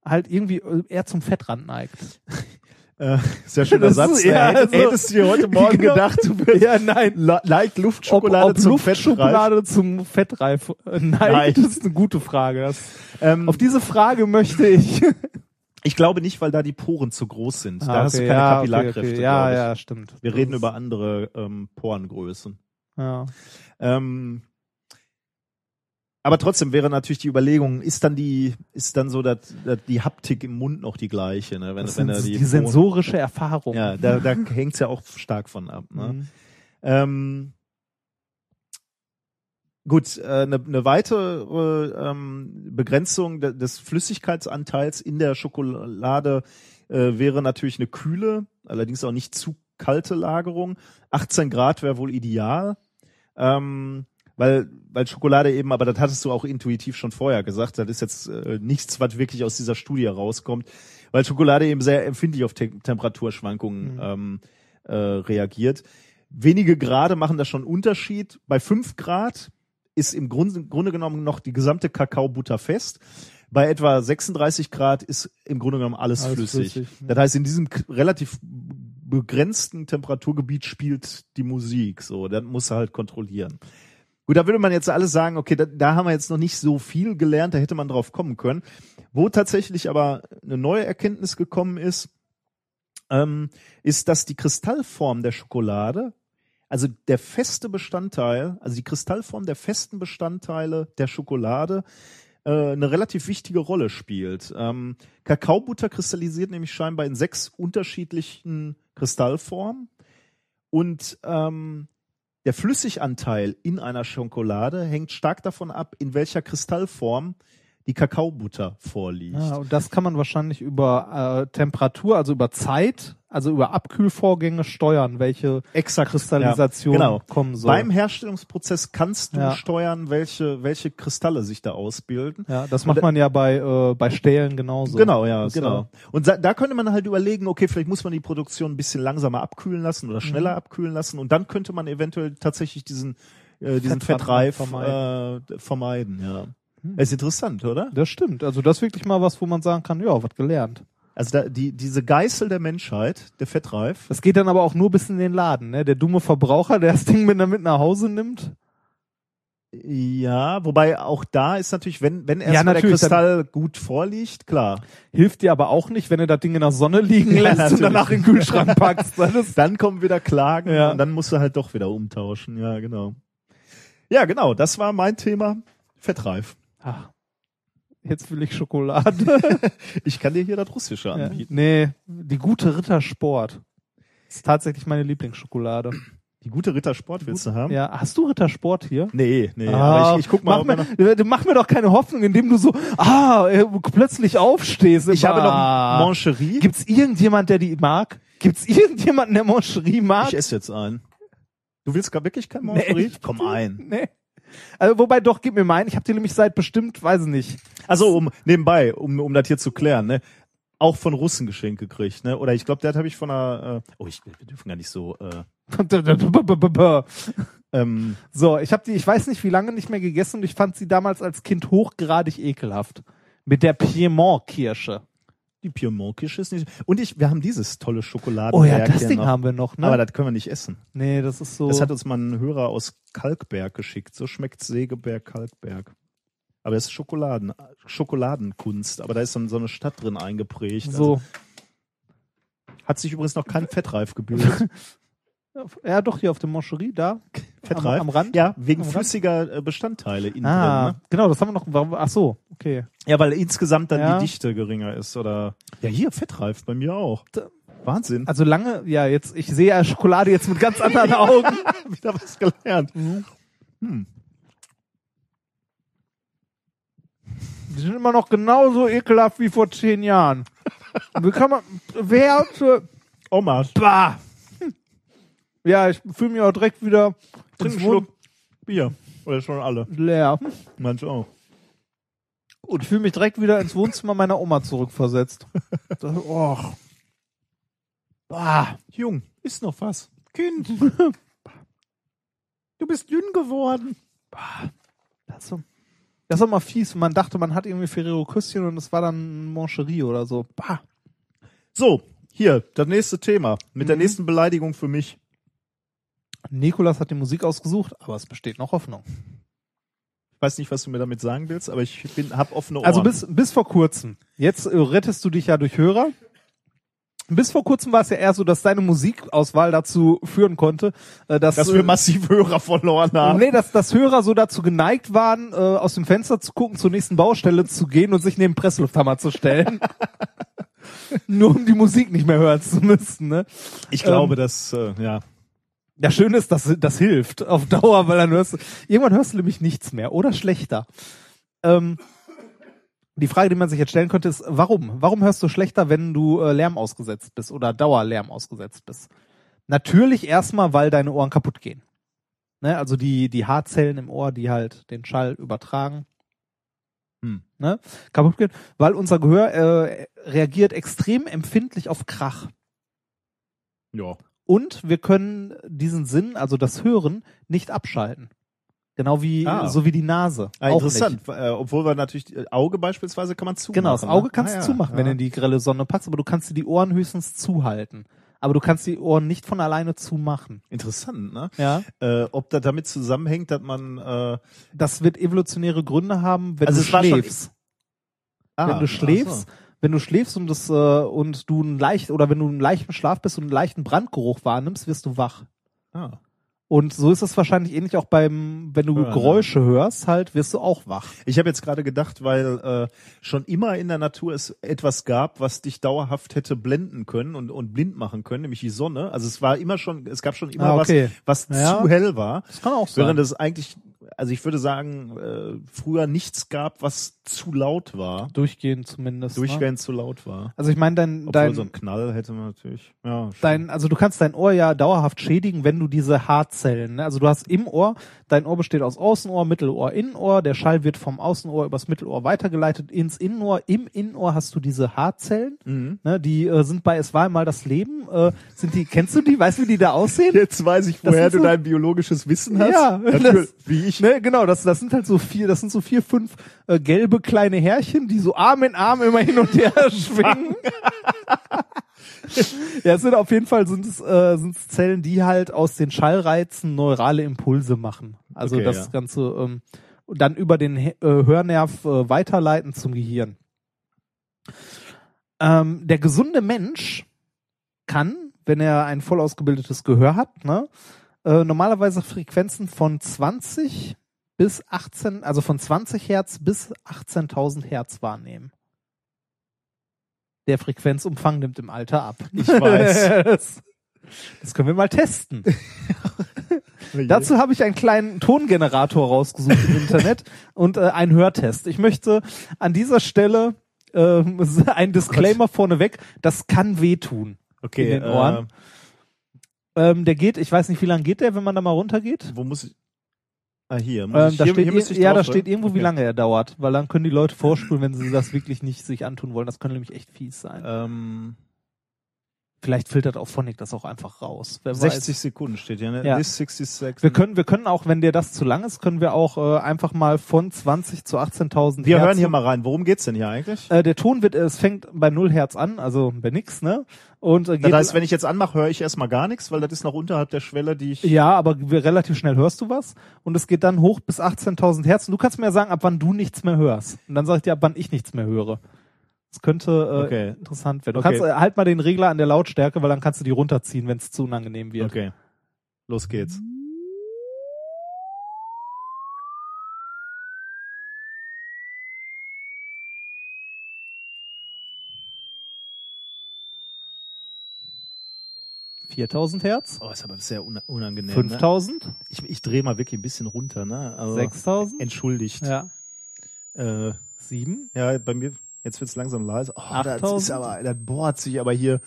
halt irgendwie eher zum Fettrand neigt. [laughs] Äh, sehr schöner Das Satz. ist- ja, also- Hättest du dir heute Morgen Genau. gedacht, du wirst Ja, nein. leicht Luftschokolade ob, ob zum Luftschokolade zum Fettreif äh, neigt, Nein. das ist eine gute Frage. Das, Fettreif? Ähm, auf diese Frage möchte ich. [laughs] ich glaube nicht, weil da die Poren zu groß sind. da Ah, hast du okay, keine ja, Kapillarkräfte. Okay, okay. Ja, ja, stimmt. Wir Das reden über andere ähm, Porengrößen. Ja. Ähm, aber trotzdem wäre natürlich die Überlegung, ist dann die, ist dann so, dass, dass die Haptik im Mund noch die gleiche, ne? Wenn, Das wenn sind er die, die, sensorische Erfahrung. Ja, da, da hängt's ja auch stark von ab. Ne? Mhm. Ähm, gut, äh, eine ne weitere ähm, Begrenzung de des Flüssigkeitsanteils in der Schokolade äh, wäre natürlich eine kühle, allerdings auch nicht zu kalte Lagerung. 18 Grad wäre wohl ideal. Ähm, weil, weil Schokolade eben, aber das hattest du auch intuitiv schon vorher gesagt, das ist jetzt äh, nichts, was wirklich aus dieser Studie rauskommt, weil Schokolade eben sehr empfindlich auf Te Temperaturschwankungen Mhm. ähm, äh, reagiert. Wenige Grade machen da schon einen Unterschied. Bei fünf Grad ist im Grunde, Grunde genommen noch die gesamte Kakaobutter fest. Bei etwa 36 Grad ist im Grunde genommen alles, Alles flüssig. flüssig, ja. Das heißt, in diesem relativ begrenzten Temperaturgebiet spielt die Musik. So, das muss er halt kontrollieren. Gut, da würde man jetzt alles sagen, okay, da, da haben wir jetzt noch nicht so viel gelernt, da hätte man drauf kommen können. Wo tatsächlich aber eine neue Erkenntnis gekommen ist, ähm, ist, dass die Kristallform der Schokolade, also der feste Bestandteil, also die Kristallform der festen Bestandteile der Schokolade, äh, eine relativ wichtige Rolle spielt. Ähm, Kakaobutter kristallisiert nämlich scheinbar in sechs unterschiedlichen Kristallformen und ähm, der Flüssiganteil in einer Schokolade hängt stark davon ab, in welcher Kristallform die Kakaobutter vorliegt. Ja, und das kann man wahrscheinlich über äh, Temperatur, also über Zeit, also über Abkühlvorgänge steuern, welche Exakt. Kristallisation ja, genau. kommen soll. Beim Herstellungsprozess kannst du Ja. steuern, welche, welche Kristalle sich da ausbilden. ja, das macht man ja bei äh, bei Stählen genauso. Genau, ja, Das, genau. Und da, könnte man halt überlegen, okay, vielleicht muss man die Produktion ein bisschen langsamer abkühlen lassen oder Mhm. schneller abkühlen lassen und dann könnte man eventuell tatsächlich diesen, äh, diesen Fettrand Fettreif vermeiden. Äh, vermeiden. Ja. Hm. Ist interessant, oder? Das stimmt. Also das ist wirklich mal was, wo man sagen kann, ja, was gelernt. Also da, die, diese Geißel der Menschheit, der Fettreif, Das geht dann aber auch nur bis in den Laden, ne? Der dumme Verbraucher, der das Ding mit damit nach Hause nimmt. ja, wobei auch da ist natürlich, wenn, wenn erstmal der natürlich, Kristall gut vorliegt, klar. Hilft dir aber auch nicht, wenn du das Ding in der Sonne liegen [laughs] Ja, lässt und danach in den Kühlschrank [laughs] packst. Dann kommen wieder Klagen Ja. und dann musst du halt doch wieder umtauschen. Ja, genau. Ja, genau. Das war mein Thema. Fettreif. Ach, jetzt will ich Schokolade. [laughs] Ich kann dir hier das Russische ja. anbieten. Nee, die gute Rittersport. Ist tatsächlich meine Lieblingsschokolade. Die gute Rittersport willst du haben? Ja, hast du Rittersport hier? Nee, nee. Ah, aber ich, ich guck mal, mach mir, mach mir doch keine Hoffnung, indem du so, ah, äh, plötzlich aufstehst. ich habe noch Ah. Mancherie. Gibt's irgendjemand, der die mag? Gibt's irgendjemanden, der Moncherie mag? Ich esse jetzt einen. Du willst gar wirklich kein Nee, Mancherie? ich- [laughs] Komm ein. Nee. Also, wobei doch, gib mir meinen. Ich habe die nämlich seit bestimmt, weiß ich nicht. Also um nebenbei, um, um das hier zu klären, ne? Auch von Russen geschenkt gekriegt, ne? Oder ich glaube, der habe ich von einer. Äh, oh, ich, wir dürfen gar nicht so. Äh, [laughs] ähm, So, ich habe die, ich weiß nicht, wie lange nicht mehr gegessen und ich fand sie damals als Kind hochgradig ekelhaft. Mit der Piemont-Kirsche. Die Piemont-Kirsche ist nicht. Und ich, wir haben dieses tolle Schokoladen. Oh ja, das Ding haben wir noch, ne? Aber das können wir nicht essen. nee, das ist so. Das hat uns mal ein Hörer aus Kalkberg geschickt. So schmeckt Segeberg Kalkberg. Aber es ist Schokoladen, Schokoladenkunst. Aber da ist so, so eine Stadt drin eingeprägt. so. Also, hat sich übrigens noch kein Fettreif gebildet. [laughs] Ja, doch, hier auf dem Moncherie, da. Fettreif? Am, am Rand? Ja, wegen Am Rand? flüssiger äh, Bestandteile innen Ah, drin. Ne? genau, das haben wir noch. warum- Ach so, okay. Ja, weil insgesamt dann Ja. die Dichte geringer ist. Oder ja, hier Fettreif bei mir auch. Wahnsinn. Also lange, ja, jetzt, ich sehe ja Schokolade jetzt mit ganz anderen Augen. [laughs] Wieder was gelernt. Die sind immer noch genauso ekelhaft wie vor zehn Jahren. Wie kann man, wer, für- Omas. bah. Ja, ich fühle mich auch direkt wieder Trink einen ins Schluck Bier. Oder schon alle. Leer. Manche auch. Und ich fühle mich direkt wieder ins Wohnzimmer meiner Oma zurückversetzt. [laughs] Das, oh. Bah. Jung, ist noch was. Kind. [laughs] Du bist dünn geworden. Das ist, so, das ist auch mal fies. Man dachte, man hat irgendwie Ferrero Küsschen und es war dann Moncherie oder so. Bah. So, hier, das nächste Thema. Mit der Mhm. nächsten Beleidigung für mich. Nikolas hat die Musik ausgesucht, aber es besteht noch Hoffnung. Ich weiß nicht, was du mir damit sagen willst, aber ich bin, hab offene Ohren. Also bis, bis vor kurzem. Jetzt äh, rettest du dich ja durch Hörer. Bis vor kurzem war es ja eher so, dass deine Musikauswahl dazu führen konnte, äh, dass, dass äh, wir massiv Hörer verloren haben. Nee, dass, dass Hörer so dazu geneigt waren, äh, aus dem Fenster zu gucken, zur nächsten Baustelle zu gehen und sich neben Presslufthammer zu stellen. [laughs] Nur um die Musik nicht mehr hören zu müssen. Ne? Ich glaube, Ähm, dass, äh, ja. Ja, schön ist, dass das hilft auf Dauer, weil dann hörst du, irgendwann hörst du nämlich nichts mehr oder schlechter. Ähm, die Frage, die man sich jetzt stellen könnte, ist, warum? Warum hörst du schlechter, wenn du äh, Lärm ausgesetzt bist oder Dauerlärm ausgesetzt bist? Natürlich erstmal, weil deine Ohren kaputt gehen. Ne? Also die, die Haarzellen im Ohr, die halt den Schall übertragen, Hm. ne? kaputt gehen, weil unser Gehör äh, reagiert extrem empfindlich auf Krach. Ja. Und wir können diesen Sinn, also das Hören, nicht abschalten. Genau wie, Ah. so wie die Nase. Ah, interessant. Äh, obwohl wir natürlich, äh, Auge beispielsweise kann man zumachen. Genau, das Auge ne? kannst Ah, du zumachen, wenn ja. du in die grelle Sonne packst, aber du kannst dir die Ohren höchstens zuhalten. Aber du kannst die Ohren nicht von alleine zumachen. Interessant, ne? Ja. Äh, ob das damit zusammenhängt, dass man, äh, Das wird evolutionäre Gründe haben, wenn Also du war schon- schläfst. ah, wenn du schläfst, so. Wenn du schläfst und das äh, und du einen leicht oder wenn du einen leichten Schlaf bist und einen leichten Brandgeruch wahrnimmst, wirst du wach. Ah. Und so ist es wahrscheinlich ähnlich auch beim, wenn du Hören? Geräusche hörst, halt, wirst du auch wach. Ich habe jetzt gerade gedacht, weil äh, schon immer in der Natur es etwas gab, was dich dauerhaft hätte blenden können und, und blind machen können, nämlich die Sonne. Also es war immer schon, es gab schon immer Ah, okay. was, was Ja. zu hell war. Das kann auch sein. Während es eigentlich, also ich würde sagen, äh, früher nichts gab, was zu laut war. Durchgehend zumindest. Ne? Durchgehend zu laut war. Also ich meine, dein, Obwohl dein, so ein Knall hätte man natürlich. Ja, schon. dein, also du kannst dein Ohr ja dauerhaft schädigen, wenn du diese Haarzellen, ne? also du hast im Ohr, dein Ohr besteht aus Außenohr, Mittelohr, Innenohr, der Schall wird vom Außenohr übers Mittelohr weitergeleitet ins Innenohr, im Innenohr hast du diese Haarzellen, Mhm. ne? die äh, sind bei Es war mal das Leben, äh, sind die, kennst du die, weißt du, wie die da aussehen? Jetzt weiß ich, woher du so- dein biologisches Wissen hast. Ja, [laughs] Natürlich, wie ich. Ne, genau, das, das sind halt so vier, das sind so vier, fünf äh, gelbe kleine Härchen, die so Arm in Arm immer hin und her [laughs] schwingen. ja, es sind auf jeden Fall sind es, äh, sind es Zellen, die halt aus den Schallreizen neurale Impulse machen. Also Okay, das ja. Ganze ähm, dann über den He- äh, Hörnerv äh, weiterleiten zum Gehirn. Ähm, der gesunde Mensch kann, wenn er ein voll ausgebildetes Gehör hat, ne, äh, normalerweise Frequenzen von 20 bis 18, also von 20 Hertz bis 18.000 Hertz wahrnehmen. Der Frequenzumfang nimmt im Alter ab. Ich weiß. [laughs] das, können wir mal testen. [laughs] Dazu habe ich einen kleinen Tongenerator rausgesucht im Internet und äh, einen Hörtest. Ich möchte an dieser Stelle ähm, [laughs] ein Disclaimer vorneweg, das kann wehtun Okay, in den Ohren. Äh, Ähm, der geht, ich weiß nicht, wie lange geht der, wenn man da mal runtergeht? wo muss ich? Ah, hier. Muss Ähm, ich, da hier, steht, hier ich ja, da drauf steht drücken? irgendwo, wie Okay. lange er dauert, weil dann können die Leute [clears throat] vorspulen, wenn sie das wirklich nicht sich antun wollen. Das könnte nämlich echt fies sein. Ähm, Vielleicht filtert auch Phonic das auch einfach raus. Wer 60 weiß. Sekunden steht hier, ne? Ja. This 66. Wir können, wir können auch, wenn dir das zu lang ist, können wir auch äh, einfach mal von 20 zu 18.000 Wir Hertz- hören hier mal rein. Worum geht's denn hier eigentlich? Äh, der Ton wird, es fängt bei 0 Hertz an, also bei nix, ne? Und äh, geht Das heißt, wenn ich jetzt anmache, höre ich erstmal gar nichts, weil das ist noch unterhalb der Schwelle, die ich. Ja, aber relativ schnell hörst du was und es geht dann hoch bis 18.000 Hertz und du kannst mir ja sagen, ab wann du nichts mehr hörst. Und dann sag ich dir, ab wann ich nichts mehr höre. Das könnte äh, Okay. interessant werden. Du Okay. kannst äh, halt mal den Regler an der Lautstärke, weil dann kannst du die runterziehen, wenn es zu unangenehm wird. Okay. Los geht's. 4000 Hertz, Oh, ist aber sehr una- unangenehm. Ne? 5000, Ich, ich drehe mal wirklich ein bisschen runter, ne? Also, 6000, Entschuldigt. ja, Äh, 7, ja, bei mir, jetzt wird's langsam leise. Oh, das 8000. ist aber, das bohrt sich aber hier.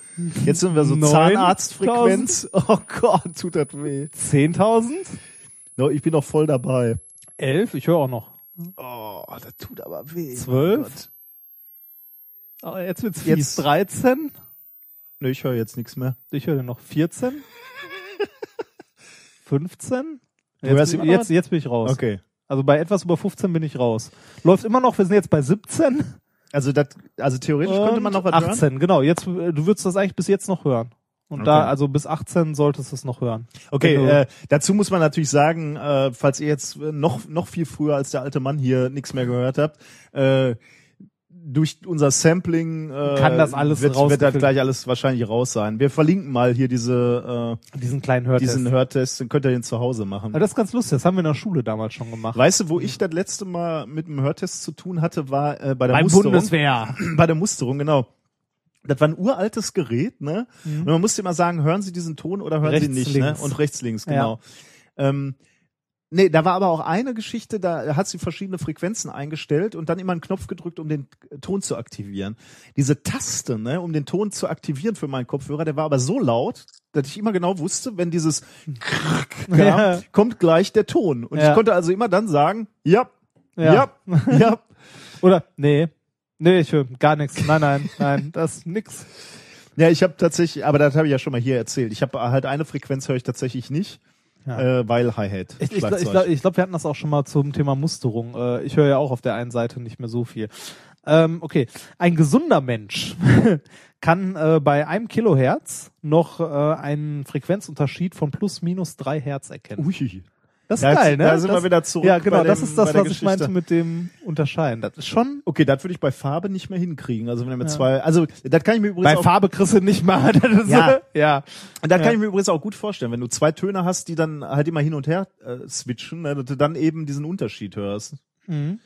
Jetzt sind wir so [laughs] 9000. Zahnarztfrequenz. Oh Gott, tut das weh. 10.000, No, ich bin noch voll dabei. 11, ich höre auch noch. Oh, das tut aber weh. 12? Mein Gott. Oh, jetzt wird's fies. Jetzt- 13, Nee, ich höre jetzt nichts mehr. ich höre noch 14, 15, [laughs] Du hörst jetzt, jetzt, was? jetzt bin ich raus. Okay. Also bei etwas über 15 bin ich raus. Läuft immer noch, wir sind jetzt bei 17. Also das, also theoretisch könnte man noch was 18, hören. genau. Jetzt, äh, du würdest das eigentlich bis jetzt noch hören. Und Okay. da, also bis 18 solltest du es noch hören. Okay, Wenn du- äh, dazu muss man natürlich sagen, äh, falls ihr jetzt noch noch viel früher als der alte Mann hier nichts mehr gehört habt, äh, durch unser Sampling äh, Kann das alles wird, wird das rausgefiltert. gleich alles wahrscheinlich raus sein. Wir verlinken mal hier diese Diesen kleinen äh, Hörtest. diesen Hörtest, dann könnt ihr den zu Hause machen. Aber das ist ganz lustig, das haben wir in der Schule damals schon gemacht. Weißt du, wo ich das letzte Mal mit dem Hörtest zu tun hatte, war äh, bei der Beim Musterung. Bundeswehr. [clears throat] Bei der Musterung, genau. Das war ein uraltes Gerät, ne? Mhm. Und man musste immer sagen, hören Sie diesen Ton oder hören Rechts, Sie nicht, links. ne? Und rechts, links, genau. Ähm, nee, da war aber auch eine Geschichte, da hat sie verschiedene Frequenzen eingestellt und dann immer einen Knopf gedrückt, um den Ton zu aktivieren. Diese Taste, ne, um den Ton zu aktivieren für meinen Kopfhörer, der war aber so laut, dass ich immer genau wusste, wenn dieses [laughs] kam, Ja. kommt gleich der Ton. Und Ja. ich konnte also immer dann sagen, ja, Ja. ja, ja. [laughs] Oder, nee. Nee, ich höre gar nichts. Nein, nein, nein, das ist nix. Ja, ich habe tatsächlich, aber das habe ich ja schon mal hier erzählt. Ich habe halt eine Frequenz höre ich tatsächlich nicht, Ja. äh, weil Hi-Hat. Ich, ich, ich glaube, glaub, wir hatten das auch schon mal zum Thema Musterung. Äh, ich höre ja auch auf der einen Seite nicht mehr so viel. Ähm, okay, ein gesunder Mensch [laughs] kann äh, bei einem Kilohertz noch äh, einen Frequenzunterschied von plus minus drei Hertz erkennen. Ui. Das ist Da- geil, ne? da sind das, wir wieder zurück Ja, genau, bei das dem- ist das, was ich meinte Geschichte. mit dem Unterscheiden. Das ist schon Okay, das würde ich bei Farbe nicht mehr hinkriegen. Also wenn er mit Ja. zwei, also das kann ich mir übrigens bei auch, Farbe kriegst du nicht mal. [laughs] Das Ja. ja. das kann Ja. ich mir übrigens auch gut vorstellen, wenn du zwei Töne hast, die dann halt immer hin und her äh, switchen, ne, dass du dann eben diesen Unterschied hörst. Mhm.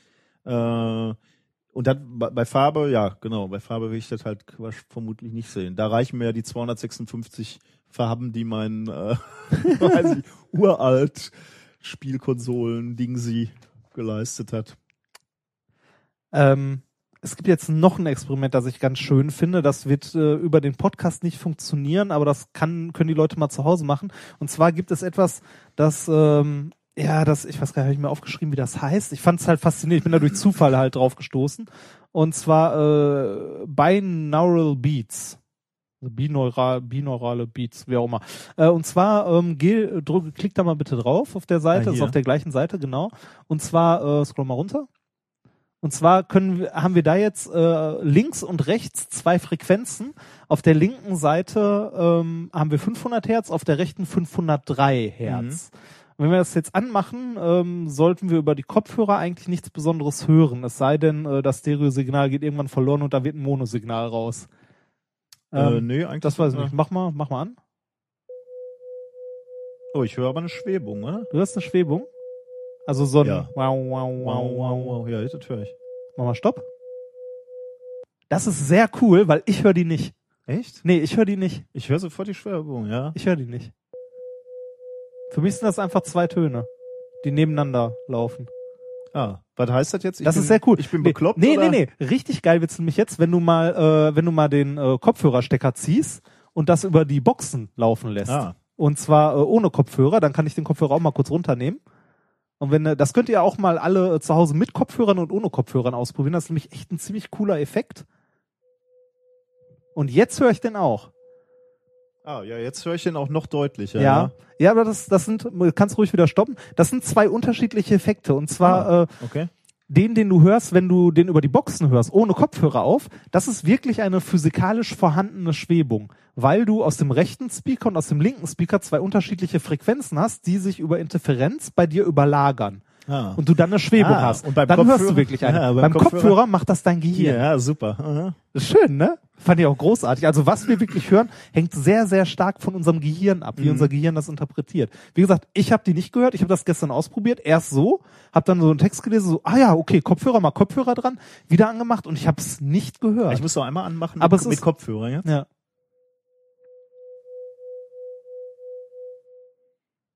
Äh, und dann bei, Farbe, ja, genau, bei Farbe will ich das halt vermutlich nicht sehen. Da reichen mir ja die 256 Farben, die mein, äh, [laughs] weiß ich, uralt Spielkonsolen Ding sie geleistet hat. Ähm, es gibt jetzt noch ein Experiment, das ich ganz schön finde. Das wird äh, über den Podcast nicht funktionieren, aber das kann, können die Leute mal zu Hause machen. Und zwar gibt es etwas, das, ähm, ja, das, ich weiß gar nicht, habe ich mir aufgeschrieben, wie das heißt. Ich fand es halt faszinierend. Ich bin da durch Zufall halt drauf gestoßen. Und zwar äh, Binaural Beats. Also binaural, binaurale Beats, wie auch immer. Äh, und zwar, ähm, geh, drück, klick da mal bitte drauf auf der Seite, Ah, ist hier. auf der gleichen Seite, genau. Und zwar, äh, scroll mal runter. Und zwar können wir, haben wir da jetzt äh, links und rechts zwei Frequenzen. Auf der linken Seite ähm, haben wir 500 Hertz, auf der rechten 503 Hertz. Und wenn wir das jetzt anmachen, ähm, sollten wir über die Kopfhörer eigentlich nichts Besonderes hören. Es sei denn, äh, das Stereosignal geht irgendwann verloren und da wird ein Monosignal raus. Äh, Ähm, nee, eigentlich. das weiß ich nicht. Mach mal, mach mal an. Oh, ich höre aber eine Schwebung, oder? Du hast eine Schwebung. Also so ein Ja. wow, wow, wow, Wow, wow, wow, wow. Ja, das höre ich. Mach mal Stopp. Das ist sehr cool, weil ich höre die nicht. Echt? Nee, ich höre die nicht. Ich höre sofort die Schwebung, ja. Ich höre die nicht. Für mich sind das einfach zwei Töne, die nebeneinander laufen. Ah, was heißt das jetzt? Ich das bin, ist sehr cool. Ich bin bekloppt, Nee, oder? nee, nee. Richtig geil wird's nämlich jetzt, wenn du mal, äh, wenn du mal den äh, Kopfhörerstecker ziehst und das über die Boxen laufen lässt. Ah. Und zwar äh, ohne Kopfhörer, dann kann ich den Kopfhörer auch mal kurz runternehmen. Und wenn, äh, das könnt ihr auch mal alle äh, zu Hause mit Kopfhörern und ohne Kopfhörern ausprobieren. Das ist nämlich echt ein ziemlich cooler Effekt. Und jetzt höre ich den auch. Ah, ja, jetzt höre ich den auch noch deutlicher. Ja. Ja, aber das, das sind, du kannst ruhig wieder stoppen. Das sind zwei unterschiedliche Effekte. Und zwar, Ah, äh, Okay. den, den du hörst, wenn du den über die Boxen hörst, ohne Kopfhörer auf, das ist wirklich eine physikalisch vorhandene Schwebung, weil du aus dem rechten Speaker und aus dem linken Speaker zwei unterschiedliche Frequenzen hast, die sich über Interferenz bei dir überlagern. Ah. Und du dann eine Schwebung Ah, hast. und beim dann hörst Kopfhörer- du wirklich eine. Ja, beim beim Kopfhörer- Kopfhörer, macht das dein Gehirn. ja, super. Ist schön, ne? Fand ich auch großartig. Also was wir wirklich hören, hängt sehr, sehr stark von unserem Gehirn ab, wie Mhm. unser Gehirn das interpretiert. Wie gesagt, ich habe die nicht gehört, ich habe das gestern ausprobiert, erst so, habe dann so einen Text gelesen, so, ah ja, okay, Kopfhörer, mal Kopfhörer dran, wieder angemacht und ich habe es nicht gehört. Ich muss doch einmal anmachen Aber mit, es mit ist- Kopfhörer, ja? ja.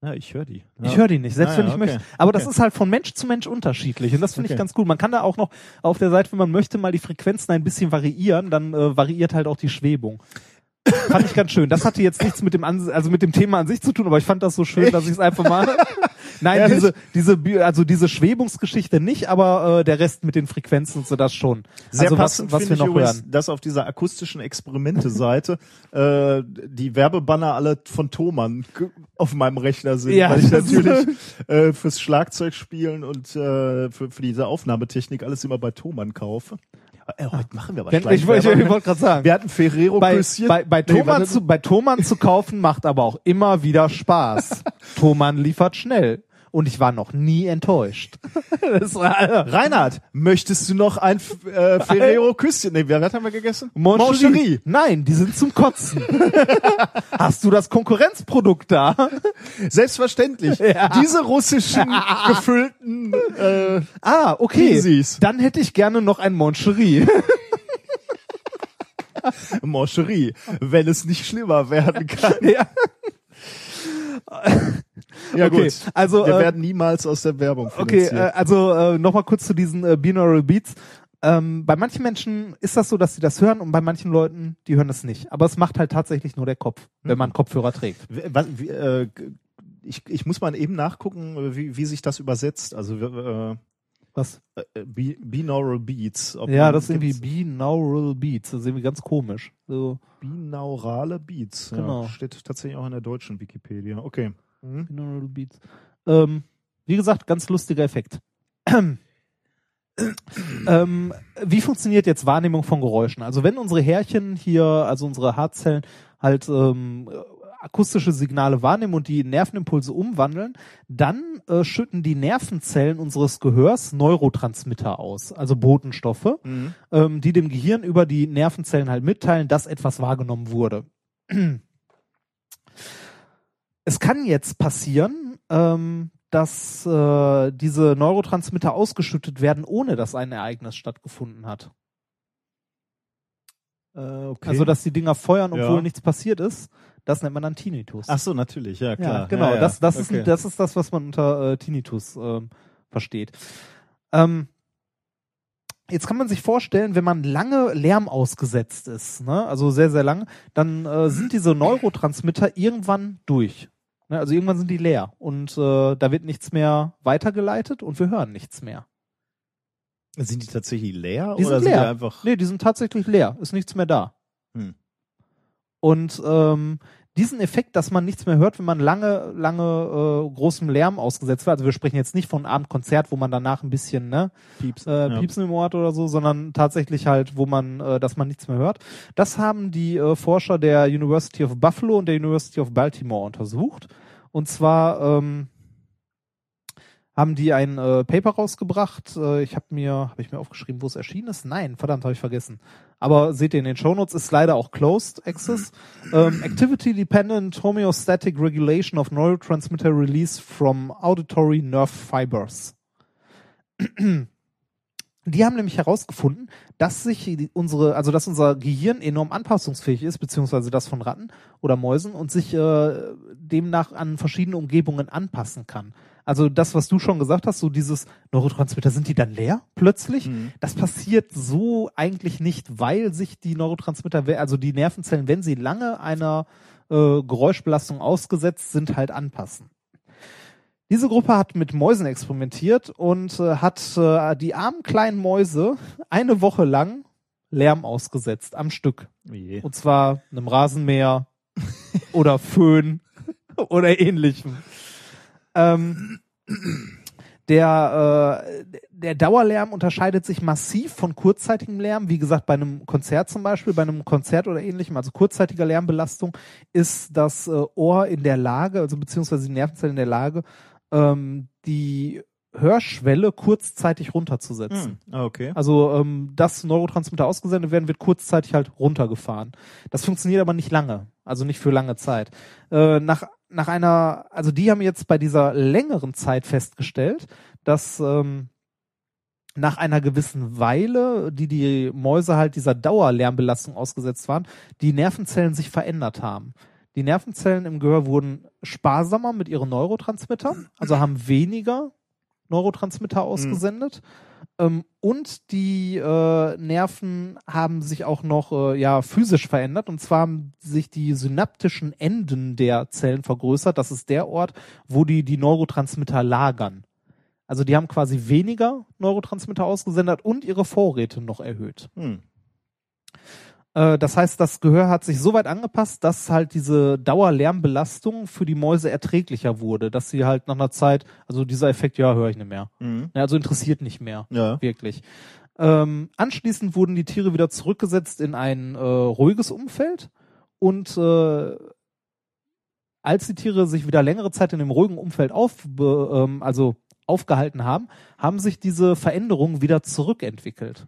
Ja, ich höre die. Ich höre die nicht, selbst Ah, wenn ja, ich okay. möchte. Aber das Okay. ist halt von Mensch zu Mensch unterschiedlich und das finde Okay. ich ganz gut. Man kann da auch noch auf der Seite, wenn man möchte, mal die Frequenzen ein bisschen variieren, dann äh, variiert halt auch die Schwebung. fand ich ganz schön. Das hatte jetzt nichts mit dem Ans also mit dem Thema an sich zu tun, aber ich fand das so schön, dass ich es einfach mal [laughs] Nein, diese diese also diese Schwebungsgeschichte nicht, aber äh, der Rest mit den Frequenzen und so das schon. Sehr also passend was, was wir ich noch übrigens, hören. dass auf dieser akustischen Experimente-Seite [laughs] äh, die Werbebanner alle von Thomann auf meinem Rechner sind, Ja, weil ich [laughs] natürlich äh, fürs Schlagzeugspielen und äh, für, für diese Aufnahmetechnik alles immer bei Thomann kaufe. Äh, heute machen wir aber Wenn, ich wollte ich wollte gerade sagen. Wir hatten Ferrero bei, Küsschen. bei, bei, Nee, Thomann warte. zu, bei Thomann zu kaufen macht aber auch immer wieder Spaß. [laughs] Thomann liefert schnell. Und ich war noch nie enttäuscht. [laughs] Reinhard, möchtest du noch ein äh, Ferrero Küsschen? Nee, was haben wir gegessen? Moncherie. Nein, die sind zum Kotzen. [laughs] Hast du das Konkurrenzprodukt da? Selbstverständlich. [laughs] Ja. Diese russischen gefüllten äh, Ah, okay. Easys. Dann hätte ich gerne noch ein Moncherie. Moncherie, wenn es nicht schlimmer werden kann. ja. [laughs] Ja Okay, gut, also, wir äh, werden niemals aus der Werbung Okay, finanziert. äh, also äh, nochmal kurz zu diesen äh, Binaural Beats. Ähm, bei manchen Menschen ist das so, dass sie das hören und bei manchen Leuten, die hören das nicht. Aber es macht halt tatsächlich nur der Kopf, wenn man Kopfhörer trägt. Was, wie, äh, ich, ich muss mal eben nachgucken, wie, wie sich das übersetzt. Also äh, Was? äh, Bi- Binaural Beats. Ja, das ist irgendwie Binaural Beats. Das ist irgendwie ganz komisch. So, Binaurale Beats. Genau. Ja, steht tatsächlich auch in der deutschen Wikipedia. Okay. Mhm. Binaural Beats. Ähm, wie gesagt, ganz lustiger Effekt. [clears throat] ähm, wie funktioniert jetzt Wahrnehmung von Geräuschen? Also wenn unsere Härchen hier, also unsere Haarzellen, halt ähm, akustische Signale wahrnehmen und die Nervenimpulse umwandeln, dann äh, schütten die Nervenzellen unseres Gehörs Neurotransmitter aus, also Botenstoffe, ähm, die dem Gehirn über die Nervenzellen halt mitteilen, dass etwas wahrgenommen wurde. [clears throat] Es kann jetzt passieren, ähm, dass äh, diese Neurotransmitter ausgeschüttet werden, ohne dass ein Ereignis stattgefunden hat. Äh, okay. Also dass die Dinger feuern, obwohl Ja. nichts passiert ist. Das nennt man dann Tinnitus. Ach so, natürlich, ja klar. Ja, genau. Ja, ja. Das, das, Okay. ist, das ist das, was man unter äh, Tinnitus ähm, versteht. Ähm, jetzt kann man sich vorstellen, wenn man lange Lärm ausgesetzt ist, ne, also sehr, sehr lang, dann äh, sind diese Neurotransmitter irgendwann durch. Ne, also irgendwann sind die leer und äh, da wird nichts mehr weitergeleitet und wir hören nichts mehr. Sind die tatsächlich leer Die oder sind sind die leer. einfach? Nee, die sind tatsächlich leer, ist nichts mehr da. Hm. Und ähm, diesen Effekt, dass man nichts mehr hört, wenn man lange, lange äh, großem Lärm ausgesetzt wird, also wir sprechen jetzt nicht von einem Abendkonzert, wo man danach ein bisschen ne, Piepsen. äh, ja. Piepsen im Ohr hat oder so, sondern tatsächlich halt, wo man, äh, dass man nichts mehr hört. Das haben die äh, Forscher der University of Buffalo und der University of Baltimore untersucht. Und zwar ähm, haben die ein äh, Paper rausgebracht. Äh, ich habe mir, habe ich mir aufgeschrieben, wo es erschienen ist? Nein, verdammt, habe ich vergessen. Aber seht ihr in den Shownotes, ist leider auch Closed Access. ähm, Activity Dependent Homeostatic Regulation of Neurotransmitter Release from Auditory Nerve Fibers. Die haben nämlich herausgefunden, dass sich unsere, also dass unser Gehirn enorm anpassungsfähig ist, beziehungsweise das von Ratten oder Mäusen und sich äh, demnach an verschiedene Umgebungen anpassen kann. Also das, was du schon gesagt hast, so dieses Neurotransmitter, sind die dann leer plötzlich? Das passiert so eigentlich nicht, weil sich die Neurotransmitter, also die Nervenzellen, wenn sie lange einer äh, Geräuschbelastung ausgesetzt sind, halt anpassen. Diese Gruppe hat mit Mäusen experimentiert und äh, hat äh, die armen kleinen Mäuse eine Woche lang Lärm ausgesetzt am Stück. Oh je. Und zwar einem Rasenmäher oder Föhn [laughs] oder ähnlichem. Ähm, der, äh, der Dauerlärm unterscheidet sich massiv von kurzzeitigem Lärm. Wie gesagt, bei einem Konzert zum Beispiel, bei einem Konzert oder ähnlichem, also kurzzeitiger Lärmbelastung, ist das äh, Ohr in der Lage, also beziehungsweise die Nervenzellen in der Lage, ähm, die Hörschwelle kurzzeitig runterzusetzen. Hm. Ah, okay. Also ähm, das Neurotransmitter ausgesendet werden, wird kurzzeitig halt runtergefahren. Das funktioniert aber nicht lange, also nicht für lange Zeit. Äh, nach nach einer, also die haben jetzt bei dieser längeren Zeit festgestellt, dass ähm, nach einer gewissen Weile, die die Mäuse halt dieser Dauerlärmbelastung ausgesetzt waren, die Nervenzellen sich verändert haben. Die Nervenzellen im Gehör wurden sparsamer mit ihren Neurotransmittern, also haben weniger Neurotransmitter ausgesendet. Ähm, und die äh, Nerven haben sich auch noch äh, ja physisch verändert. Und zwar haben sich die synaptischen Enden der Zellen vergrößert. Das ist der Ort, wo die die Neurotransmitter lagern. Also die haben quasi weniger Neurotransmitter ausgesendet und ihre Vorräte noch erhöht. Hm. Äh, das heißt, das Gehör hat sich so weit angepasst, dass halt diese Dauerlärmbelastung für die Mäuse erträglicher wurde, dass sie halt nach einer Zeit, also dieser Effekt, ja, höre ich nicht mehr. Mhm. Also interessiert nicht mehr, Ja. wirklich. Ähm, anschließend wurden die Tiere wieder zurückgesetzt in ein äh, ruhiges Umfeld und äh, als die Tiere sich wieder längere Zeit in dem ruhigen Umfeld auf, ähm, also aufgehalten haben, haben sich diese Veränderungen wieder zurückentwickelt.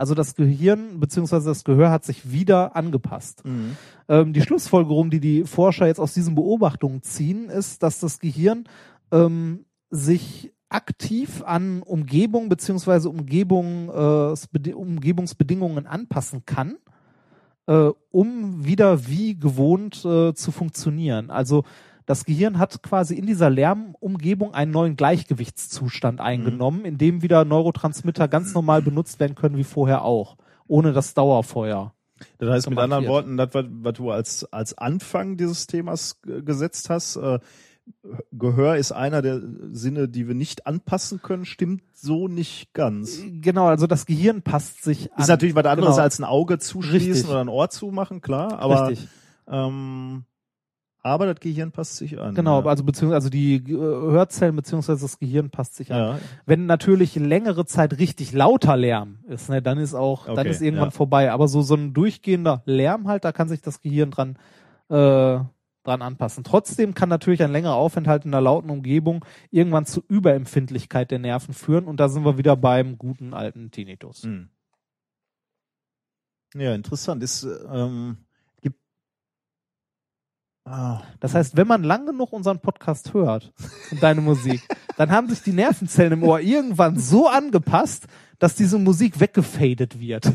Also das Gehirn bzw. das Gehör hat sich wieder angepasst. Mhm. Ähm, die Schlussfolgerung, die die Forscher jetzt aus diesen Beobachtungen ziehen, ist, dass das Gehirn ähm, sich aktiv an Umgebung bzw. Umgebung, äh, Bedi- Umgebungsbedingungen anpassen kann, äh, um wieder wie gewohnt äh, zu funktionieren. Also das Gehirn hat quasi in dieser Lärmumgebung einen neuen Gleichgewichtszustand eingenommen, in dem wieder Neurotransmitter ganz normal benutzt werden können wie vorher auch, ohne das Dauerfeuer. Das heißt mit anderen. Worten, das, was, du als, als Anfang dieses Themas äh, gesetzt hast, äh, Gehör ist einer der Sinne, die wir nicht anpassen können, stimmt so nicht ganz. Genau, also das Gehirn passt sich an. Ist natürlich was anderes Genau. als ein Auge zuschließen Richtig. oder ein Ohr zumachen, klar, aber Richtig. ähm, aber das Gehirn passt sich an. Genau, ja. also beziehungsweise also die äh, Hörzellen beziehungsweise das Gehirn passt sich an. ja. Wenn natürlich längere Zeit richtig lauter Lärm ist, ne, dann ist auch, dann Okay, ist irgendwann ja. vorbei. Aber so so ein durchgehender Lärm halt, da kann sich das Gehirn dran äh, dran anpassen. Trotzdem kann natürlich ein längerer Aufenthalt in einer lauten Umgebung irgendwann zu Überempfindlichkeit der Nerven führen und da sind wir wieder beim guten alten Tinnitus. Hm. Ja, interessant. Ist, ähm, ah, Das heißt, wenn man lang genug unseren Podcast hört und deine Musik, [laughs] dann haben sich die Nervenzellen im Ohr irgendwann so angepasst, dass diese Musik weggefadet wird. [laughs]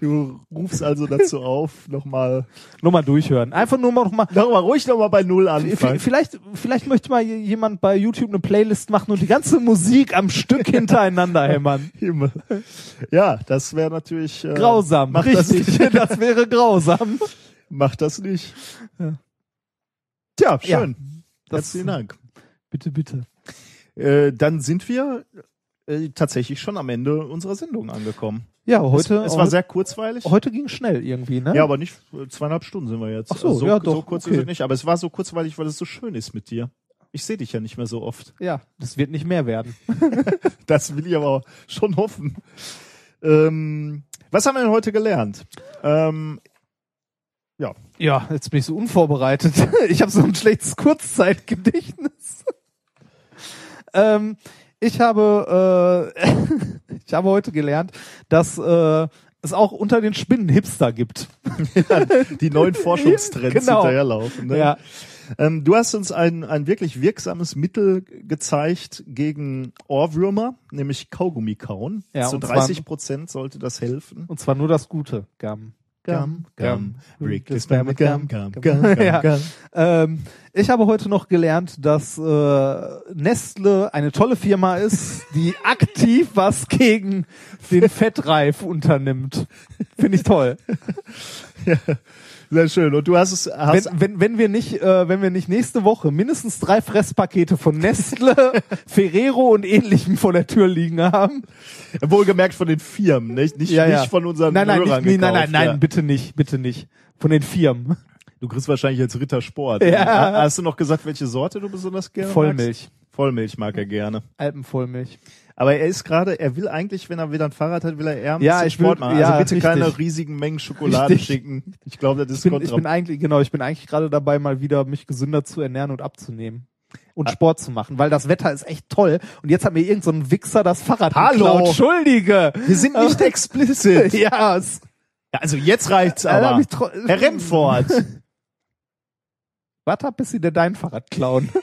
du rufst also dazu auf, nochmal, nur mal durchhören. Einfach nur mal noch mal. nochmal ruhig nochmal bei Null anfangen. Vielleicht, vielleicht möchte mal jemand bei YouTube eine Playlist machen und die ganze Musik am Stück [laughs] hintereinander hämmern. Ja, das wäre natürlich äh, Grausam, richtig. Das, Das, wäre grausam. Mach das nicht. Ja. Tja, Ja, schön. das- Herzlichen Dank. Bitte, bitte. Äh, dann sind wir äh, tatsächlich schon am Ende unserer Sendung angekommen. Ja, heute, es, es war sehr kurzweilig. heute ging schnell irgendwie, ne? Ja, aber nicht äh, zweieinhalb Stunden sind wir jetzt. Ach so, Also ja, so doch, kurz okay. ist es nicht. Aber es war so kurzweilig, weil es so schön ist mit dir. Ich sehe dich ja nicht mehr so oft. ja, das wird nicht mehr werden. [laughs] [laughs] Das will ich aber schon hoffen. Ähm, was haben wir denn heute gelernt? Ähm, ja, Ja, jetzt bin ich so unvorbereitet. [laughs] Ich habe so ein schlechtes Kurzzeitgedächtnis. [laughs] ähm, ich habe, äh, [laughs] ich habe heute gelernt, dass äh, es auch unter den Spinnen Hipster gibt. die neuen Forschungstrends Genau. hinterherlaufen. Ne? Ja. Ähm, du hast uns ein, ein wirklich wirksames Mittel gezeigt gegen Ohrwürmer, nämlich Kaugummi kauen. Ja, Zu und zwar- 30 Prozent sollte das helfen. Und zwar nur das Gute. Gum. Gum, gum, Wrigley Spam Spam mit Gum, Gum, Gum, Gum, Ja. Ich habe heute noch gelernt, dass äh, Nestle eine tolle Firma ist, die [laughs] aktiv was gegen den [laughs] Fettreif unternimmt. Finde ich toll. Sehr schön. Und du hast es, hast, Wenn, wenn, wenn wir nicht, äh, wenn wir nicht nächste Woche mindestens drei Fresspakete von Nestle, [laughs] Ferrero und ähnlichem vor der Tür liegen haben. wohlgemerkt von den Firmen, nicht, nicht, nicht von unseren nein, nein, Hörern nicht, nee, nein, nein, gekauft, nein, ja. bitte nicht, bitte nicht. Von den Firmen. Du kriegst wahrscheinlich jetzt Rittersport. Ja. Ha- Hast du noch gesagt, welche Sorte du besonders gerne magst? Vollmilch. Vollmilch mag er gerne. Alpenvollmilch. Aber er ist gerade, er will eigentlich, wenn er wieder ein Fahrrad hat, will er eher ein Ja, bisschen ich will- Sport machen. ja, also bitte richtig. keine riesigen Mengen Schokolade Richtig. schicken. Ich glaube, das ist Ich bin, ich bin eigentlich, genau, ich bin eigentlich gerade dabei, mal wieder mich gesünder zu ernähren und abzunehmen. Und Sport zu machen, weil das Wetter ist echt toll. Und jetzt hat mir irgend so ein Wichser das Fahrrad Hallo. geklaut. Entschuldige. Wir sind nicht [laughs] explicit. ja, es, Ja, also jetzt reicht's Äh, aber. Herr Remford. [laughs] Warte ab, bis sie dir dein Fahrrad klauen. [laughs]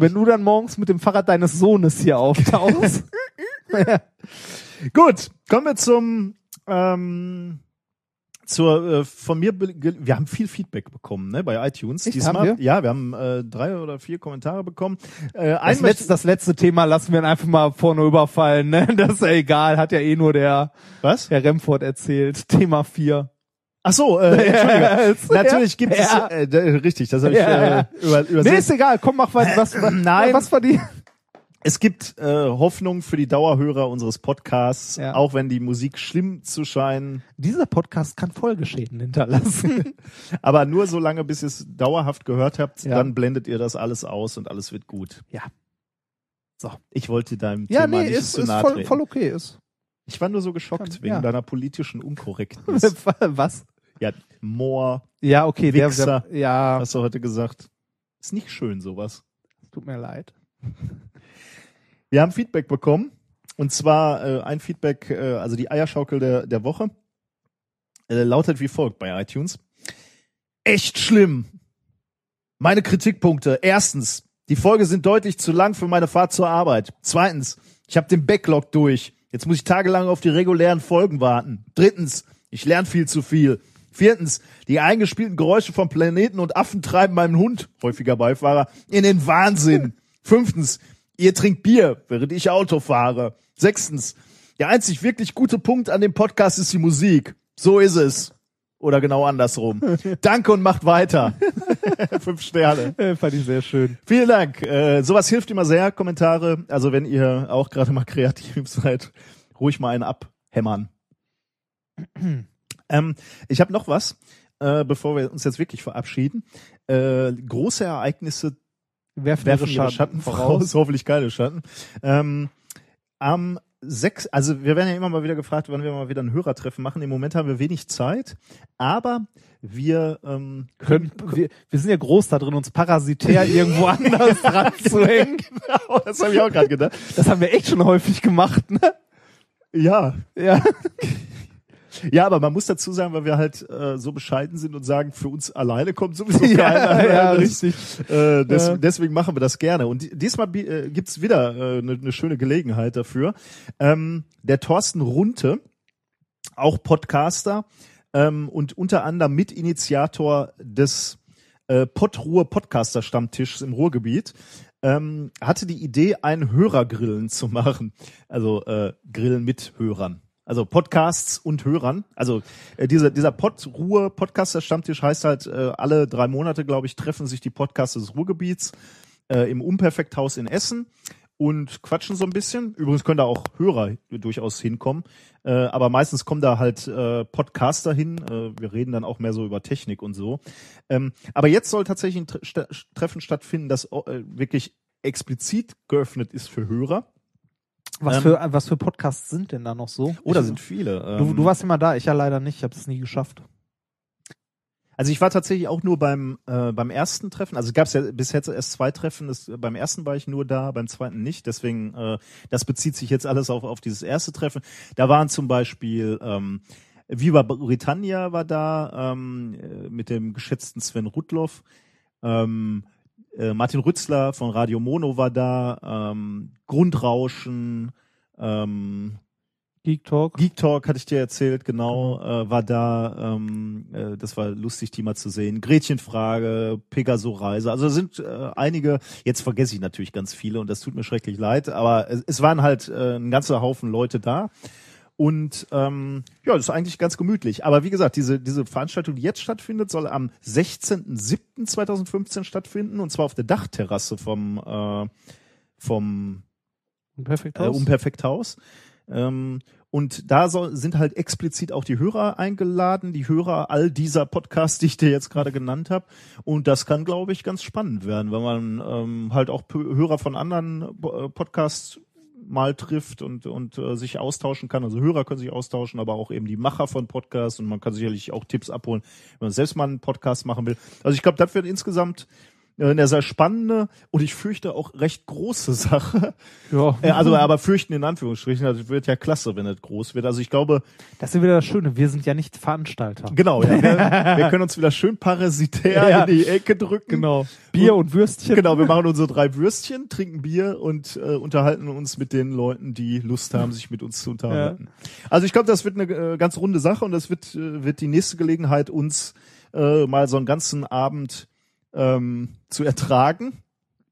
Wenn du dann morgens mit dem Fahrrad deines Sohnes hier auftauchst. [laughs] [laughs] Gut, kommen wir zum ähm, zur äh, von mir wir haben viel Feedback bekommen ne bei iTunes Echt, diesmal haben wir? ja wir haben äh, drei oder vier Kommentare bekommen äh, Das letzte, das letzte Thema lassen wir einfach mal vorne überfallen, ne? [laughs] Das ist ja egal, hat ja eh nur der, was der Remford erzählt. Thema 4. ach so äh, [laughs] Entschuldigung natürlich gibt es äh, richtig das habe ich äh, über, übersehen Nee, ist egal, komm, mach weiter. Was, was, Nein. was war die? Es gibt äh, Hoffnung für die Dauerhörer unseres Podcasts, Ja. auch wenn die Musik schlimm zu scheinen, Dieser Podcast kann Folgeschäden hinterlassen. [laughs] aber nur so lange, bis ihr es dauerhaft gehört habt, Ja. dann blendet ihr das alles aus und alles wird gut. Ja. So, ich wollte deinem ja, Thema nee, nicht ist, zu ist nahe voll, treten. voll okay. Ist. Ich war nur so geschockt Kann- wegen ja. deiner politischen Unkorrektness. [laughs] was? Ja, Moor, Ja, okay, der, Wichser. der, ja, hast du heute gesagt. Ist nicht schön sowas. tut mir leid. Wir haben Feedback bekommen. Und zwar äh, ein Feedback, äh, also die Eierschaukel der, der Woche, äh, lautet wie folgt bei iTunes. Echt schlimm. Meine Kritikpunkte. Erstens, die Folge sind deutlich zu lang für meine Fahrt zur Arbeit. Zweitens, ich habe den Backlog durch. Jetzt muss ich tagelang auf die regulären Folgen warten. Drittens, ich lerne viel zu viel. Viertens, die eingespielten Geräusche vom Planeten und Affen treiben meinen Hund, häufiger Beifahrer, in den Wahnsinn. [laughs] Fünftens, ihr trinkt Bier, während ich Auto fahre. Sechstens, der einzig wirklich gute Punkt an dem Podcast ist die Musik. So ist es. Oder genau andersrum. [laughs] Danke und macht weiter. [laughs] Fünf Sterne. Äh, fand ich sehr schön. Vielen Dank. Äh, sowas hilft immer sehr. Kommentare. Also wenn ihr auch gerade mal kreativ seid, ruhig mal einen abhämmern. [clears throat] ähm, ich habe noch was, äh, bevor wir uns jetzt wirklich verabschieden. Äh, große Ereignisse Werfen, ihre ihre Schatten voraus, [laughs] hoffentlich keine Schatten. Ähm, am sechs, also wir werden ja immer mal wieder gefragt, wann wir mal wieder ein Hörertreffen machen. Im Moment haben wir wenig Zeit, aber wir ähm, Können, wir, wir sind ja groß da drin, uns parasitär [laughs] irgendwo anders dran zu hängen. genau, das habe ich auch gerade gedacht. Das haben wir echt schon häufig gemacht, ne? Ja, Ja. [laughs] ja, aber man muss dazu sagen, weil wir halt äh, so bescheiden sind und sagen, für uns alleine kommt sowieso [laughs] Ja, keiner. ja, Das- richtig. Äh, des, Ja. Deswegen machen wir das gerne. Und di- diesmal äh, gibt's wieder eine äh, ne- ne schöne Gelegenheit dafür. Ähm, der Thorsten Runte, auch Podcaster ähm, und unter anderem Mitinitiator des äh, Podruhe Podcaster Stammtischs im Ruhrgebiet, ähm, hatte die Idee, einen Hörergrillen zu machen. Also äh, Grillen mit Hörern. Also Podcasts und Hörern. Also äh, dieser, dieser Podruhe Podcaster Stammtisch heißt halt, äh, alle drei Monate, glaube ich, treffen sich die Podcaster des Ruhrgebiets äh, im Unperfekthaus in Essen und quatschen so ein bisschen. Übrigens können da auch Hörer durchaus hinkommen. Äh, aber meistens kommen da halt äh, Podcaster hin. Äh, wir reden dann auch mehr so über Technik und so. Ähm, aber jetzt soll tatsächlich ein Treffen stattfinden, das äh, wirklich explizit geöffnet ist für Hörer. Was Ähm, für, was für Podcasts sind denn da noch so? Oder Ich- sind viele. Du, ähm, du warst immer da, ich ja leider nicht, ich habe es nie geschafft. Also ich war tatsächlich auch nur beim äh, beim ersten Treffen. Also gab es ja bis jetzt erst zwei Treffen. Das, beim ersten war ich nur da, beim zweiten nicht. Deswegen äh, das bezieht sich jetzt alles auf auf dieses erste Treffen. Da waren zum Beispiel ähm, Viva Britannia war da ähm, äh, mit dem geschätzten Sven Rudloff. Ähm, äh, Martin Rützler von Radio Mono war da. Ähm, Grundrauschen. Ähm, Geek Talk. Geek Talk hatte ich dir erzählt, genau, äh, war da, ähm, äh, das war lustig, die mal zu sehen. Gretchenfrage, Pegaso Reise, also da sind äh, einige, jetzt vergesse ich natürlich ganz viele und das tut mir schrecklich leid, aber es, es waren halt äh, ein ganzer Haufen Leute da. Und ähm, ja, das ist eigentlich ganz gemütlich. Aber wie gesagt, diese, diese Veranstaltung, die jetzt stattfindet, soll am 16.07.2015 stattfinden und zwar auf der Dachterrasse vom, äh, vom Perfekt äh, Unperfekthaus. Ähm, und da soll, sind halt explizit auch die Hörer eingeladen, die Hörer all dieser Podcasts, die ich dir jetzt gerade genannt habe. Und das kann, glaube ich, ganz spannend werden, wenn man ähm, halt auch Hörer von anderen äh, Podcasts mal trifft und, und äh, sich austauschen kann. Also Hörer können sich austauschen, aber auch eben die Macher von Podcasts und man kann sicherlich auch Tipps abholen, wenn man selbst mal einen Podcast machen will. Also ich glaube, das wird insgesamt Eine sehr spannende und ich fürchte auch recht große Sache. [laughs] Ja. Äh, Also aber fürchten in Anführungsstrichen, das wird ja klasse, wenn es groß wird. Also ich glaube, Das ist wieder das Schöne. Wir sind ja nicht Veranstalter. genau, ja, wir, [laughs] wir können uns wieder schön parasitär Ja. in die Ecke drücken. Genau. Bier und Würstchen. Genau, wir machen unsere drei Würstchen, trinken Bier und äh, unterhalten uns mit den Leuten, die Lust haben, sich mit uns zu unterhalten. Also ich glaube, das wird eine äh, ganz runde Sache und das wird, äh, wird die nächste Gelegenheit, uns äh, mal so einen ganzen Abend ähm, zu ertragen.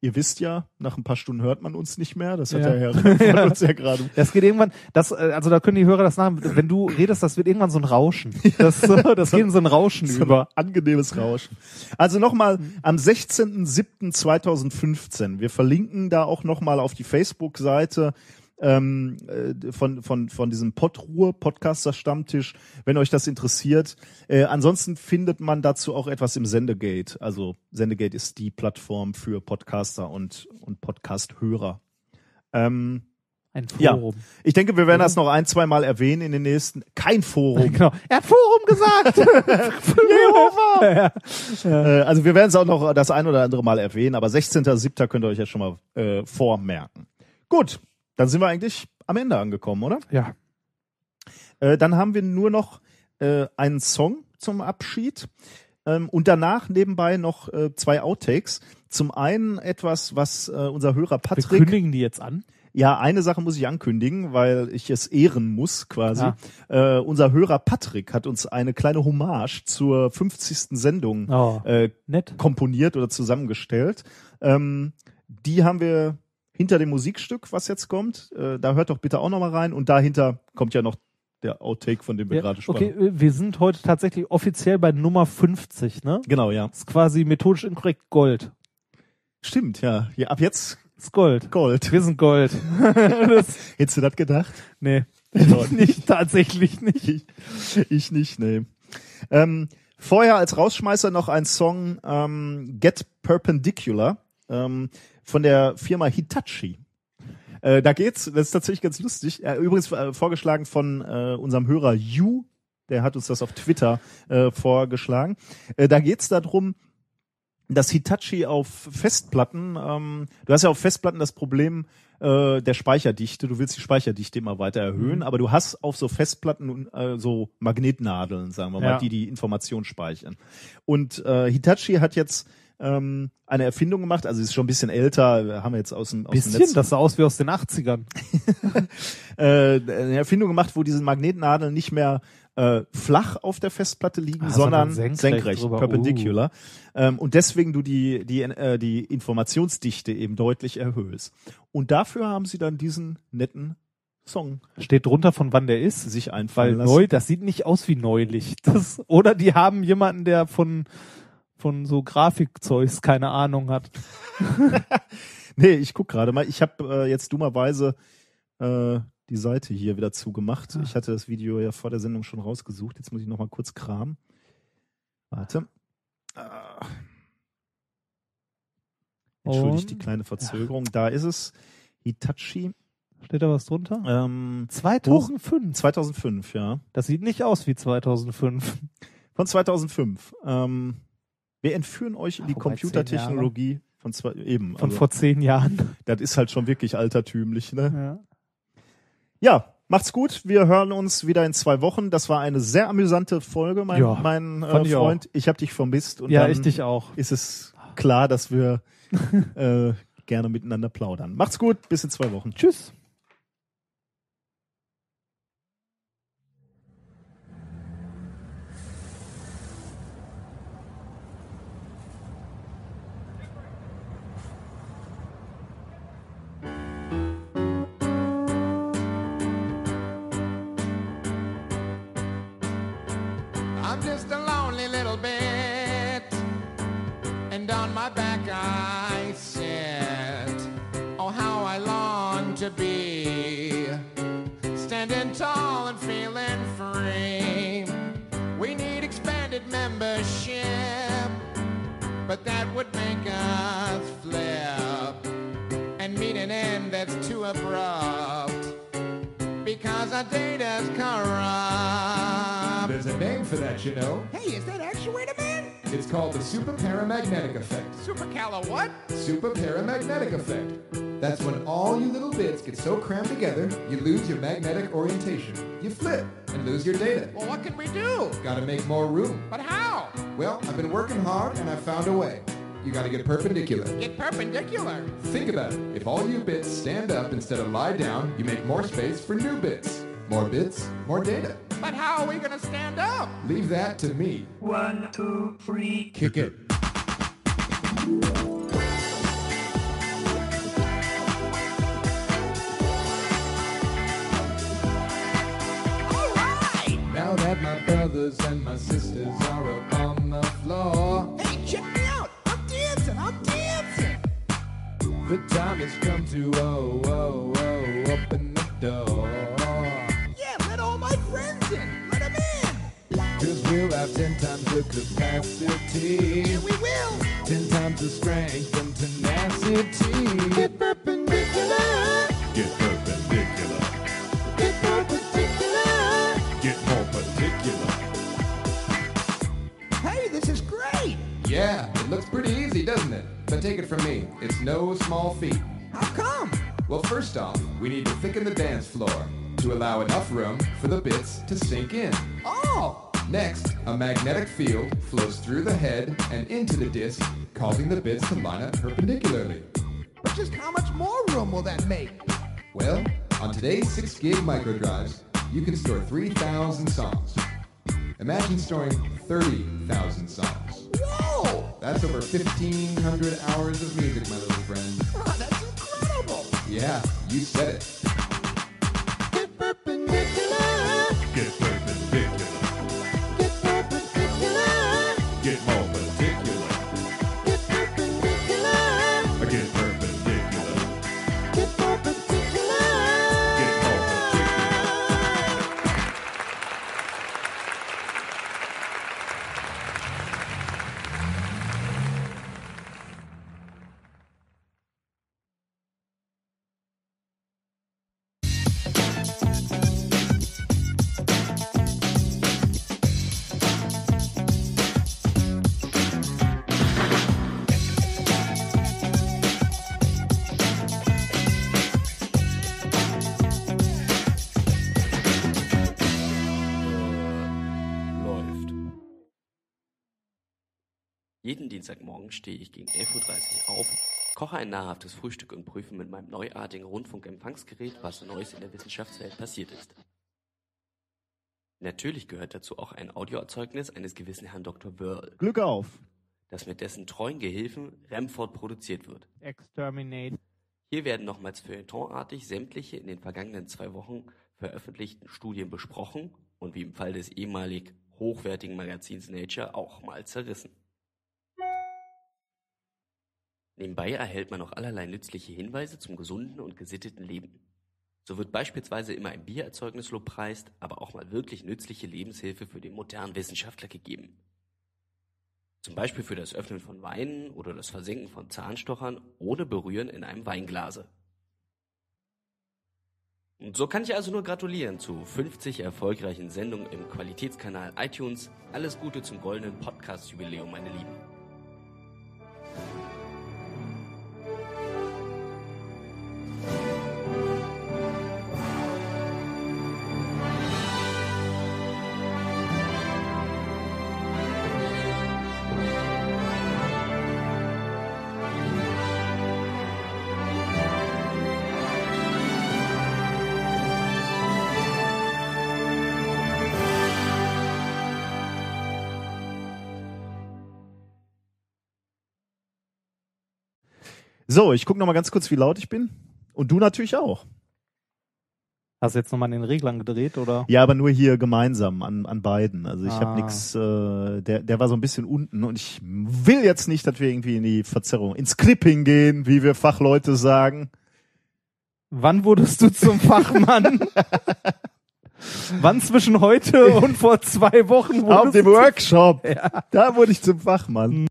Ihr wisst ja, nach ein paar Stunden hört man uns nicht mehr. Das hat Ja. der Herr von [laughs] uns ja gerade. Das geht irgendwann, das, äh, also da können die Hörer das nach, wenn du redest, das wird irgendwann so ein Rauschen. [laughs] Das, so, das geht in so ein Rauschen So ein über. angenehmes Rauschen. Also nochmal am 16.07.2015. Wir verlinken da auch nochmal auf die Facebook-Seite ähm, äh, von, von, von diesem Podruhe Podcaster Stammtisch, wenn euch das interessiert. Äh, ansonsten findet man dazu auch etwas im Sendegate. Also Sendegate ist die Plattform für Podcaster und, und Podcast-Hörer. Ähm, Ein ja, Forum. ich denke, wir werden das noch ein, zwei Mal erwähnen in den nächsten. Kein Forum. [laughs] Genau. Er hat Forum gesagt. [laughs] Jehova! [laughs] Äh, also wir werden es auch noch das ein oder andere Mal erwähnen, aber 16.07. könnt ihr euch jetzt schon mal äh, vormerken. Gut, dann sind wir eigentlich am Ende angekommen, oder? ja. Äh, dann haben wir nur noch äh, einen Song zum Abschied ähm, und danach nebenbei noch äh, zwei Outtakes. Zum einen etwas, was äh, unser Hörer Wir Patrick kündigen die jetzt an. ja, eine Sache muss ich ankündigen, weil ich es ehren muss quasi. Ja. Äh, unser Hörer Patrick hat uns eine kleine Hommage zur 50. Sendung Oh, äh, komponiert oder zusammengestellt. Ähm, die haben wir hinter dem Musikstück, was jetzt kommt. Äh, da hört doch bitte auch noch mal rein. Und dahinter kommt ja noch der Outtake, von dem wir Ja, gerade sprachen. okay, äh, wir sind heute tatsächlich offiziell bei Nummer 50, ne? Genau, ja. Das ist quasi methodisch inkorrekt Gold. Stimmt, ja. ja. Ab jetzt Das ist Gold. Gold. Wir sind Gold. [laughs] Hättest du das gedacht? nee, auch [laughs] nicht, tatsächlich nicht. Ich, ich nicht, nee. Ähm, vorher als Rausschmeißer noch ein Song ähm, Get Perpendicular ähm, von der Firma Hitachi. Äh, da geht's, das ist tatsächlich ganz lustig. Äh, übrigens äh, vorgeschlagen von äh, unserem Hörer Yu, der hat uns das auf Twitter äh, vorgeschlagen. Äh, da geht's darum, dass Hitachi auf Festplatten, ähm, du hast ja auf Festplatten das Problem äh, der Speicherdichte, du willst die Speicherdichte immer weiter erhöhen, aber du hast auf so Festplatten äh, so Magnetnadeln, sagen wir mal, Ja. die die Information speichern. Und äh, Hitachi hat jetzt ähm, eine Erfindung gemacht, also ist schon ein bisschen älter, haben wir jetzt aus dem, aus dem Bisschen, Netz das sah aus wie aus den 80ern. [laughs] äh, eine Erfindung gemacht, wo diese Magnetnadeln nicht mehr äh, flach auf der Festplatte liegen, Ah, sondern senkrecht, senkrecht perpendicular. Ähm, und deswegen du die, die, äh, die Informationsdichte eben deutlich erhöhst. Und dafür haben sie dann diesen netten Song Steht drunter, von wann der ist. sich Weil einfallen lassen. neu, das sieht nicht aus wie neulich. Das, oder die haben jemanden, der von, von so Grafikzeugs keine Ahnung hat. [laughs] Nee, ich guck gerade mal. Ich habe äh, jetzt dummerweise äh, die Seite hier wieder zugemacht. Ah. Ich hatte das Video ja vor der Sendung schon rausgesucht. Jetzt muss ich noch mal kurz kramen. Warte. Ah. Entschuldigt die kleine Verzögerung. Da ist es. Hitachi. Steht da was drunter? Ähm, 2005. 2005, ja. Das sieht nicht aus wie 2005. Von 2005. Ähm, wir entführen euch in die Computertechnologie von zwei, eben. Von also, vor zehn Jahren. das ist halt schon wirklich altertümlich, ne? Ja. Ja, macht's gut. Wir hören uns wieder in zwei Wochen. Das war eine sehr amüsante Folge, mein, Ja, mein äh, fand ich Freund. Ich habe dich vermisst und ja, dann ich dich auch. ist es klar, dass wir [laughs] äh, gerne miteinander plaudern. Macht's gut, bis in zwei Wochen. Tschüss. And on my back I sit. Oh, how I long to be standing tall and feeling free. We need expanded membership, but that would make us flip and meet an end that's too abrupt because our data's corrupt. There's a name for that, you know. Hey, is that actuator man? It's called the super paramagnetic effect. Supercala what? Super paramagnetic effect. That's when all you little bits get so crammed together, you lose your magnetic orientation. You flip and lose your data. Well, what can we do? Gotta make more room. But how? Well, I've been working hard and I found a way. You gotta get perpendicular. Get perpendicular. Think about it. If all you bits stand up instead of lie down, you make more space for new bits. More bits, more data. But how are we gonna stand up? Leave that to me. One, two, three. Kick it. Now that my brothers and my sisters are up on the floor, Hey, check me out. I'm dancing. I'm dancing. the time has come to oh, oh, oh, open the door. We'll have ten times the capacity. Yeah, we will. Ten times the strength and tenacity. Get perpendicular. Get perpendicular. Get perpendicular. Get more particular. Hey, this is great. Yeah, it looks pretty easy, doesn't it? But take it from me, it's no small feat. How come? Well, first off, we need to thicken the dance floor to allow enough room for the bits to sink in. Oh, Next, a magnetic field flows through the head and into the disc, causing the bits to line up perpendicularly. but just how much more room will that make? Well, on today's 6 gig microdrives, you can store 3,000 songs. Imagine storing 30,000 songs. Whoa! That's over 1,500 hours of music, my little friend. Ah, [laughs] that's incredible. Yeah, you said it. Jeden Dienstagmorgen stehe ich gegen 11.30 Uhr auf, koche ein nahrhaftes Frühstück und prüfe mit meinem neuartigen Rundfunkempfangsgerät, was Neues in der Wissenschaftswelt passiert ist. Natürlich gehört dazu auch ein Audioerzeugnis eines gewissen Herrn Dr. Wörl, Glück auf. das mit dessen treuen Gehilfen Remford produziert wird. Exterminate. Hier werden nochmals feuilletonartig sämtliche in den vergangenen zwei Wochen veröffentlichten Studien besprochen und wie im Fall des ehemalig hochwertigen Magazins Nature auch mal zerrissen. Nebenbei erhält man noch allerlei nützliche Hinweise zum gesunden und gesitteten Leben. So wird beispielsweise immer ein Biererzeugnis lobpreist, aber auch mal wirklich nützliche Lebenshilfe für den modernen Wissenschaftler gegeben. Zum Beispiel für das Öffnen von Weinen oder das Versenken von Zahnstochern ohne Berühren in einem Weinglase. Und so kann ich also nur gratulieren zu 50 erfolgreichen Sendungen im Qualitätskanal iTunes. Alles Gute zum goldenen Podcast-Jubiläum, meine Lieben. So, ich gucke noch mal ganz kurz, wie laut ich bin. Und du natürlich auch. Hast du jetzt nochmal den Reglern gedreht, oder? Ja, aber nur hier gemeinsam an, an beiden. Also ich Ah. habe nix. Äh, der, der war so ein bisschen unten und ich will jetzt nicht, dass wir irgendwie in die Verzerrung, ins Clipping gehen, wie wir Fachleute sagen. Wann wurdest du zum Fachmann? [laughs] Wann zwischen heute und vor zwei Wochen Auf wurdest dem du zum- Workshop. Da wurde ich zum Fachmann.